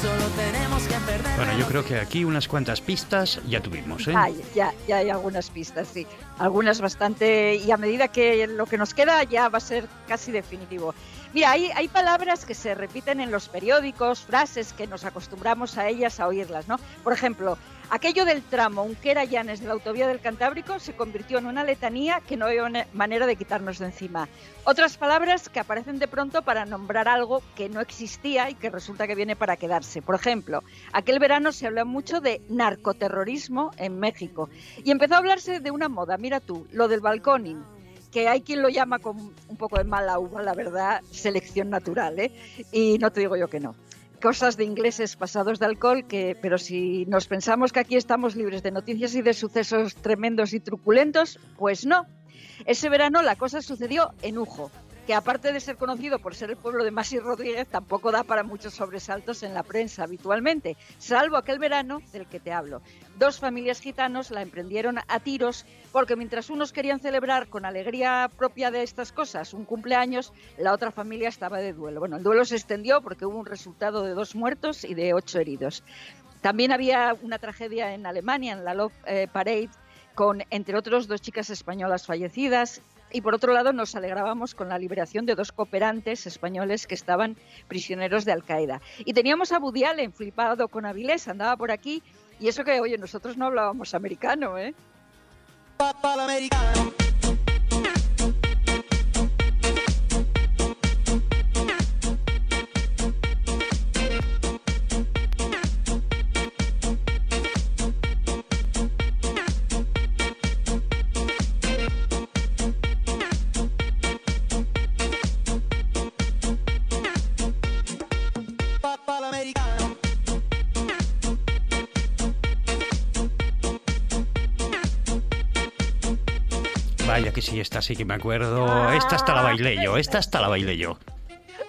Solo tenemos que perder. Bueno, yo creo que aquí unas cuantas pistas ya tuvimos, ¿eh? Ya, ya hay algunas pistas, sí. Algunas bastante. Y a medida que lo que nos queda ya va a ser casi definitivo. Mira, hay, hay palabras que se repiten en los periódicos, frases que nos acostumbramos a ellas a oírlas, ¿no? Por ejemplo, aquello del tramo Unquera-Llanes de la autovía del Cantábrico se convirtió en una letanía que no había manera de quitarnos de encima. Otras palabras que aparecen de pronto para nombrar algo que no existía y que resulta que viene para quedarse. Por ejemplo, aquel verano se habló mucho de narcoterrorismo en México y empezó a hablarse de una moda, mira tú, lo del balconing que hay quien lo llama con un poco de mala uva, la verdad, selección natural, ¿eh? Y no te digo yo que no. cosas de ingleses pasados de alcohol, que, pero si nos pensamos que aquí estamos libres de noticias y de sucesos tremendos y truculentos, pues no. Ese verano la cosa sucedió en Ujo, que aparte de ser conocido por ser el pueblo de Masi Rodríguez, tampoco da para muchos sobresaltos en la prensa habitualmente, salvo aquel verano del que te hablo. Dos familias gitanos la emprendieron a tiros porque mientras unos querían celebrar con alegría propia de estas cosas un cumpleaños, la otra familia estaba de duelo. Bueno, el duelo se extendió porque hubo un resultado de dos muertos y de ocho heridos. También había una tragedia en Alemania, en la Love eh, Parade, con, entre otros, dos chicas españolas fallecidas. Y por otro lado, nos alegrábamos con la liberación de dos cooperantes españoles que estaban prisioneros de Al-Qaeda. Y teníamos a Woody Allen flipado con Avilés, andaba por aquí. Y eso que, oye, nosotros no hablábamos americano, ¿eh? Vaya que sí, esta sí que me acuerdo. Esta hasta la bailé yo, esta hasta la bailé yo.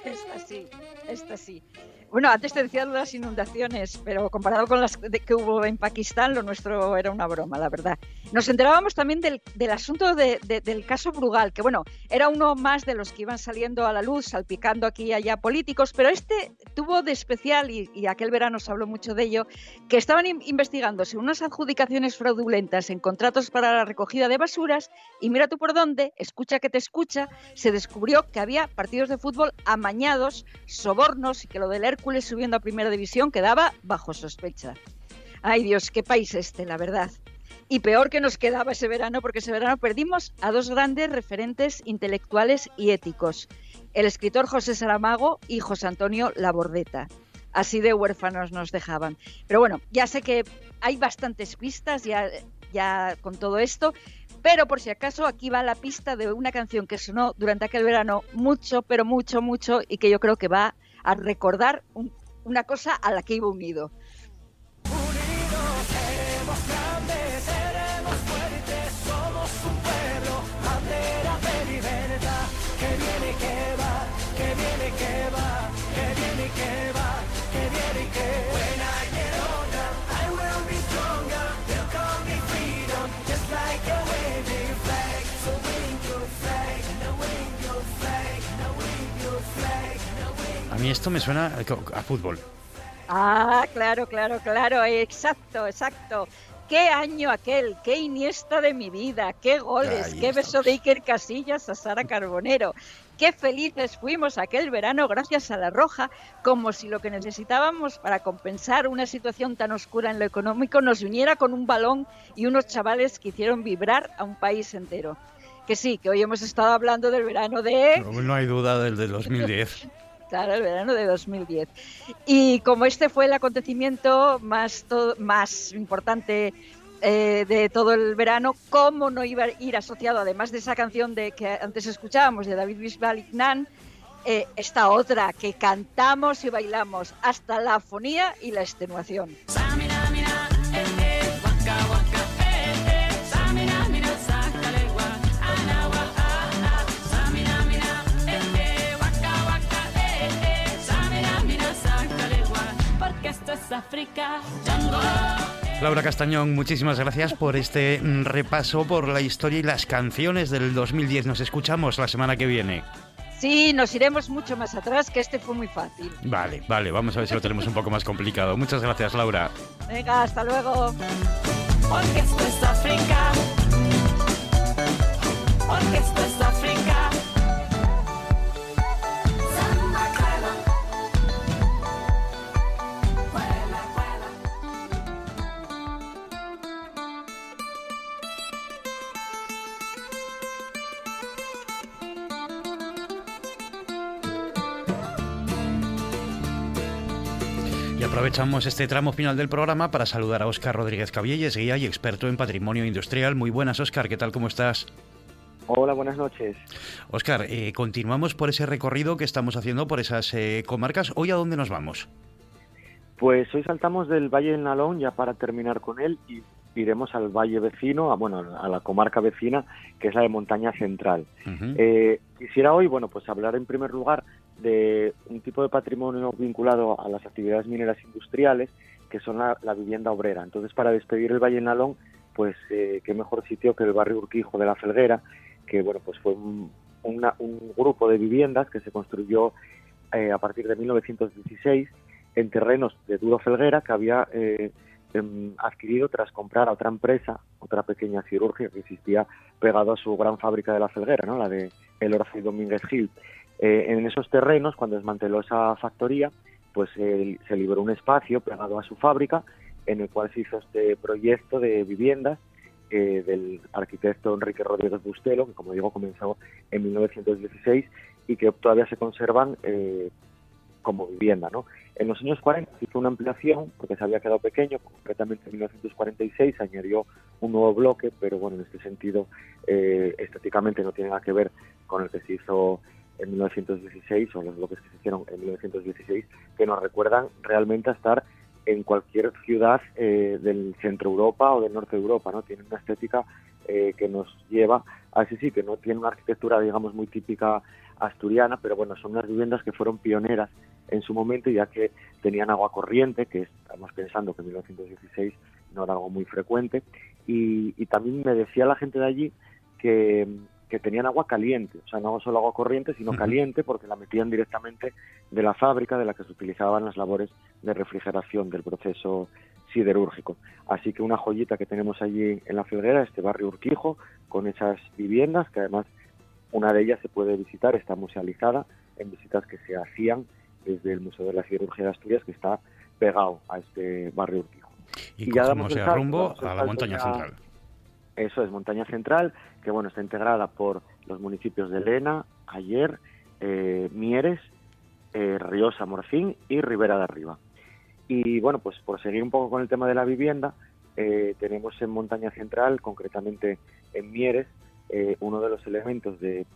Esta sí, esta sí. Bueno, antes te decía las inundaciones, pero comparado con las que hubo en Pakistán, lo nuestro era una broma, la verdad. Nos enterábamos también del, asunto del caso Brugal, que bueno, era uno más de los que iban saliendo a la luz, salpicando aquí y allá políticos, pero este tuvo de especial, y, aquel verano se habló mucho de ello, que estaban investigándose unas adjudicaciones fraudulentas en contratos para la recogida de basuras, y mira tú por dónde, escucha que te escucha, se descubrió que había partidos de fútbol amañados, sobornos, y que lo del Hércules subiendo a primera división quedaba bajo sospecha. Ay Dios, qué país este, la verdad. Y peor que nos quedaba ese verano, porque ese verano perdimos a dos grandes referentes intelectuales y éticos, el escritor José Saramago y José Antonio Labordeta. Así de huérfanos nos dejaban. Pero bueno, ya sé que hay bastantes pistas ya, ya con todo esto, pero por si acaso aquí va la pista de una canción que sonó durante aquel verano mucho, pero mucho, mucho y que yo creo que va a recordar una cosa a la que iba unido. Mí esto me suena a fútbol. Ah, claro, claro, claro, exacto, exacto. Qué año aquel, qué Iniesta de mi vida, qué goles, qué beso de Iker Casillas a Sara Carbonero. Qué felices fuimos aquel verano gracias a la Roja, como si lo que necesitábamos para compensar una situación tan oscura en lo económico nos uniera con un balón y unos chavales que hicieron vibrar a un país entero. Que sí, que hoy hemos estado hablando del verano de... No, no hay duda del de 2010. *laughs* Claro, el verano de 2010. Y como este fue el acontecimiento más, más importante eh, de todo el verano, ¿cómo no iba a ir asociado, además de esa canción de que antes escuchábamos de David Bisbal eh, esta otra que cantamos y bailamos hasta la afonía y la extenuación? Laura Castañón, muchísimas gracias por este mm, repaso por la historia y las canciones del 2010. Nos escuchamos la semana que viene. Sí, nos iremos mucho más atrás, que este fue muy fácil. Vale, vale, vamos a ver si lo tenemos un poco más complicado. Muchas gracias, Laura. Venga, hasta luego. Porque esto es África. Porque esto es aprovechamos este tramo final del programa para saludar a Óscar Rodríguez Cabielles, guía y experto en patrimonio industrial. Muy buenas, Óscar, ¿qué tal? ¿Cómo estás? Hola, buenas noches. Óscar, eh, continuamos por ese recorrido que estamos haciendo por esas eh, comarcas. ¿Hoy a dónde nos vamos? Pues hoy saltamos del Valle del Nalón ya para terminar con él y iremos al valle vecino, a, bueno, a la comarca vecina, que es la de Montaña Central. Eh, quisiera hoy, bueno, pues hablar en primer lugar de un tipo de patrimonio vinculado a las actividades mineras industriales, que son la, vivienda obrera. Entonces, para despedir el Valle Nalón, pues eh, qué mejor sitio que el barrio Urquijo de la Felguera, que bueno, pues fue un, grupo de viviendas que se construyó eh, a partir de 1916 en terrenos de Duro Felguera que había eh, em, adquirido tras comprar a otra empresa, otra pequeña cirugía que existía pegado a su gran fábrica de la Felguera, ¿no? la de El Orce y Domínguez Gil. Eh, en esos terrenos, cuando desmanteló esa factoría, pues se liberó un espacio pegado a su fábrica en el cual se hizo este proyecto de viviendas eh, del arquitecto Enrique Rodríguez Bustelo, que como digo comenzó en 1916 y que todavía se conservan como vivienda. ¿no? En los años 40 se hizo una ampliación porque se había quedado pequeño, concretamente en 1946 se añadió un nuevo bloque, pero bueno, en este sentido eh, estéticamente no tiene nada que ver con el que se hizo en 1916 o los bloques que se hicieron en 1916, que nos recuerdan realmente a estar en cualquier ciudad eh, del centro Europa o del norte de Europa, ¿no? Tiene una estética eh, que nos lleva a ese sitio, no tiene una arquitectura, digamos, muy típica asturiana, pero bueno, son unas viviendas que fueron pioneras en su momento, ya que tenían agua corriente, que estamos pensando que en 1916 no era algo muy frecuente, y, también me decía la gente de allí que, tenían agua caliente, o sea, no solo agua corriente, sino caliente, porque la metían directamente de la fábrica de la que se utilizaban las labores de refrigeración del proceso siderúrgico. Así que una joyita que tenemos allí en la Felguera, este barrio Urquijo, con esas viviendas, que además una de ellas se puede visitar, está musealizada en visitas que se hacían desde el Museo de la Cirugía de Asturias, que está pegado a este barrio Urquijo. Y, ya damos el rumbo a la montaña central. Eso es, montaña central, que bueno, está integrada por los municipios de Lena, Ayer, eh, Mieres, eh, Riosa, Morcín y Ribera de Arriba. Y bueno, pues por seguir un poco con el tema de la vivienda, eh, tenemos en Montaña Central, concretamente en Mieres, eh, uno de los elementos de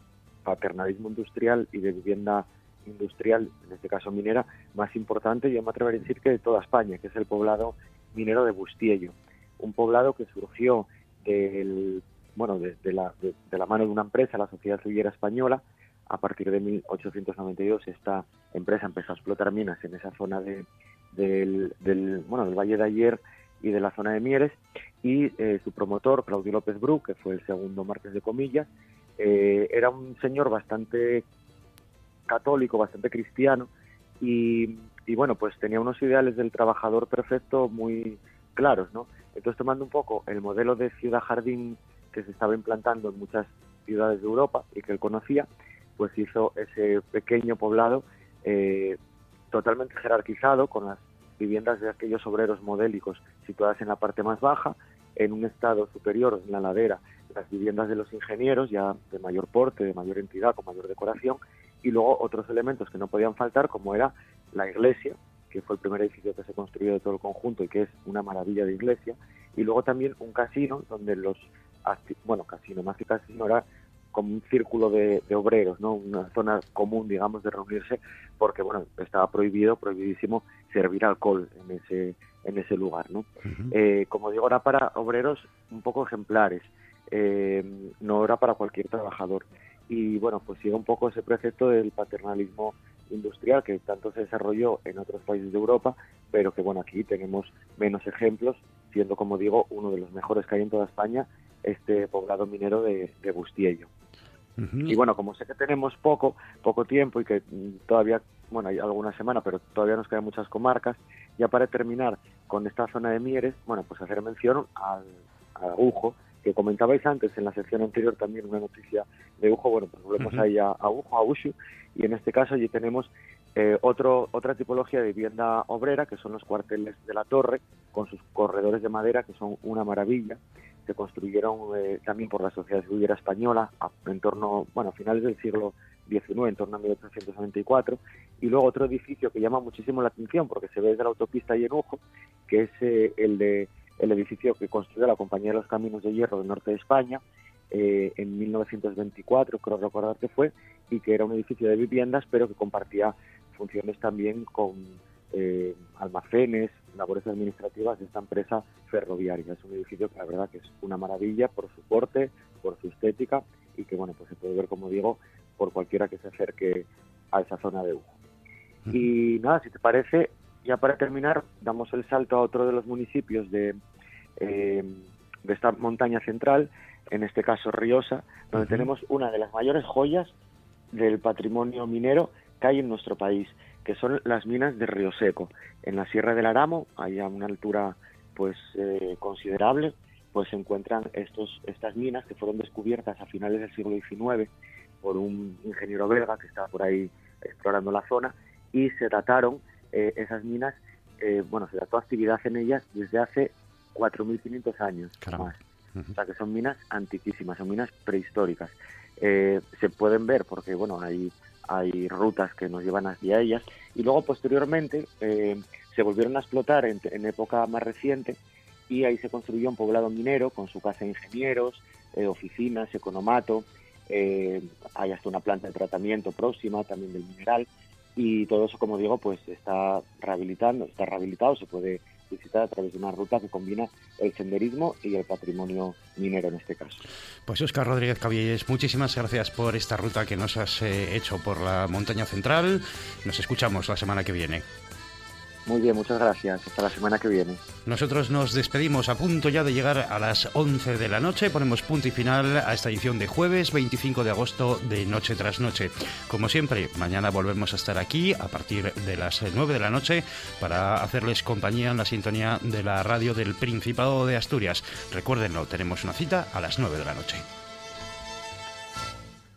paternalismo industrial y de vivienda industrial, en este caso minera, más importante, yo me atrevería a decir que de toda España, que es el poblado minero de Bustiello. Un poblado que surgió de, la, mano de una empresa, la Sociedad Civil Española. A partir de 1892 esta empresa empezó a explotar minas en esa zona de, del, del, bueno, del Valle de Ayer y de la zona de Mieres, y eh, su promotor, Claudio López Bru, que fue el segundo Marqués de Comillas, eh, era un señor bastante católico, bastante cristiano, y, y, bueno, pues tenía unos ideales del trabajador perfecto muy claros, ¿no? Entonces, tomando un poco el modelo de ciudad jardín que se estaba implantando en muchas ciudades de Europa y que él conocía, pues hizo ese pequeño poblado eh, totalmente jerarquizado, con las viviendas de aquellos obreros modélicos situadas en la parte más baja, en un estado superior, en la ladera, las viviendas de los ingenieros, ya de mayor porte, de mayor entidad, con mayor decoración, y luego otros elementos que no podían faltar, como era la iglesia, que fue el primer edificio que se construyó de todo el conjunto y que es una maravilla de iglesia, y luego también un casino, donde los, bueno, casino, más que casino, era como un círculo de, obreros, ¿no? Una zona común, digamos, de reunirse, porque, bueno, estaba prohibido, prohibidísimo servir alcohol en ese, en ese lugar, ¿no? Eh, como digo, era para obreros un poco ejemplares, eh, no era para cualquier trabajador. Y, bueno, pues sigue un poco ese precepto del paternalismo industrial que tanto se desarrolló en otros países de Europa, pero que, bueno, aquí tenemos menos ejemplos, siendo, como digo, uno de los mejores que hay en toda España, este poblado minero de, de Bustiello. Y bueno, como sé que tenemos poco, poco tiempo y que todavía, bueno, hay alguna semana, pero todavía nos quedan muchas comarcas, ya para terminar con esta zona de Mieres, bueno, pues hacer mención al, Agujo, que comentabais antes en la sección anterior también una noticia de Ujo, bueno, pues volvemos ahí a, a Ujo, a Ushu, y en este caso allí tenemos eh, otro, otra tipología de vivienda obrera, que son los cuarteles de la torre, con sus corredores de madera, que son una maravilla, se construyeron eh, también por la Sociedad Civil Española en torno, bueno, a finales del siglo XIX, en torno a 1894, y luego otro edificio que llama muchísimo la atención porque se ve desde la autopista y en ojo, que es eh, el de el edificio que construyó la Compañía de los Caminos de Hierro del norte de España eh, en 1924, creo recordar que fue, y que era un edificio de viviendas, pero que compartía funciones también con eh, almacenes, labores administrativas de esta empresa ferroviaria. Es un edificio que la verdad que es una maravilla por su porte, por su estética y que bueno, pues se puede ver, como digo, por cualquiera que se acerque a esa zona de Ujo. Y nada, si te parece, ya para terminar, damos el salto a otro de los municipios de, eh, de esta montaña central, en este caso Riosa, donde tenemos una de las mayores joyas del patrimonio minero que hay en nuestro país, que son las minas de Río Seco. En la Sierra del Aramo, hay a una altura pues eh, considerable, pues se encuentran estos, estas minas que fueron descubiertas a finales del siglo XIX por un ingeniero belga que estaba por ahí explorando la zona y se dataron eh, esas minas, eh, bueno, se dató actividad en ellas desde hace 4.500 años más. O sea que son minas antiquísimas, son minas prehistóricas. Eh, se pueden ver porque, bueno, hay, hay rutas que nos llevan hacia ellas y luego posteriormente se volvieron a explotar en, en, época más reciente y ahí se construyó un poblado minero con su casa de ingenieros, oficinas, economato, hay hasta una planta de tratamiento próxima también del mineral y todo eso, como digo, pues está rehabilitando, está rehabilitado, se puede visitar a través de una ruta que combina el senderismo y el patrimonio minero en este caso. Pues Oscar Rodríguez Cabielles, muchísimas gracias por esta ruta que nos has eh, hecho por la montaña central. Nos escuchamos la semana que viene. Muy bien, muchas gracias. Hasta la semana que viene. Nosotros nos despedimos a punto ya de llegar a las 11 de la noche. Ponemos punto y final a esta edición de jueves 25 de agosto de Noche tras Noche. Como siempre, mañana volvemos a estar aquí a partir de las 9 de la noche para hacerles compañía en la sintonía de la radio del Principado de Asturias. Recuérdenlo, tenemos una cita a las 9 de la noche.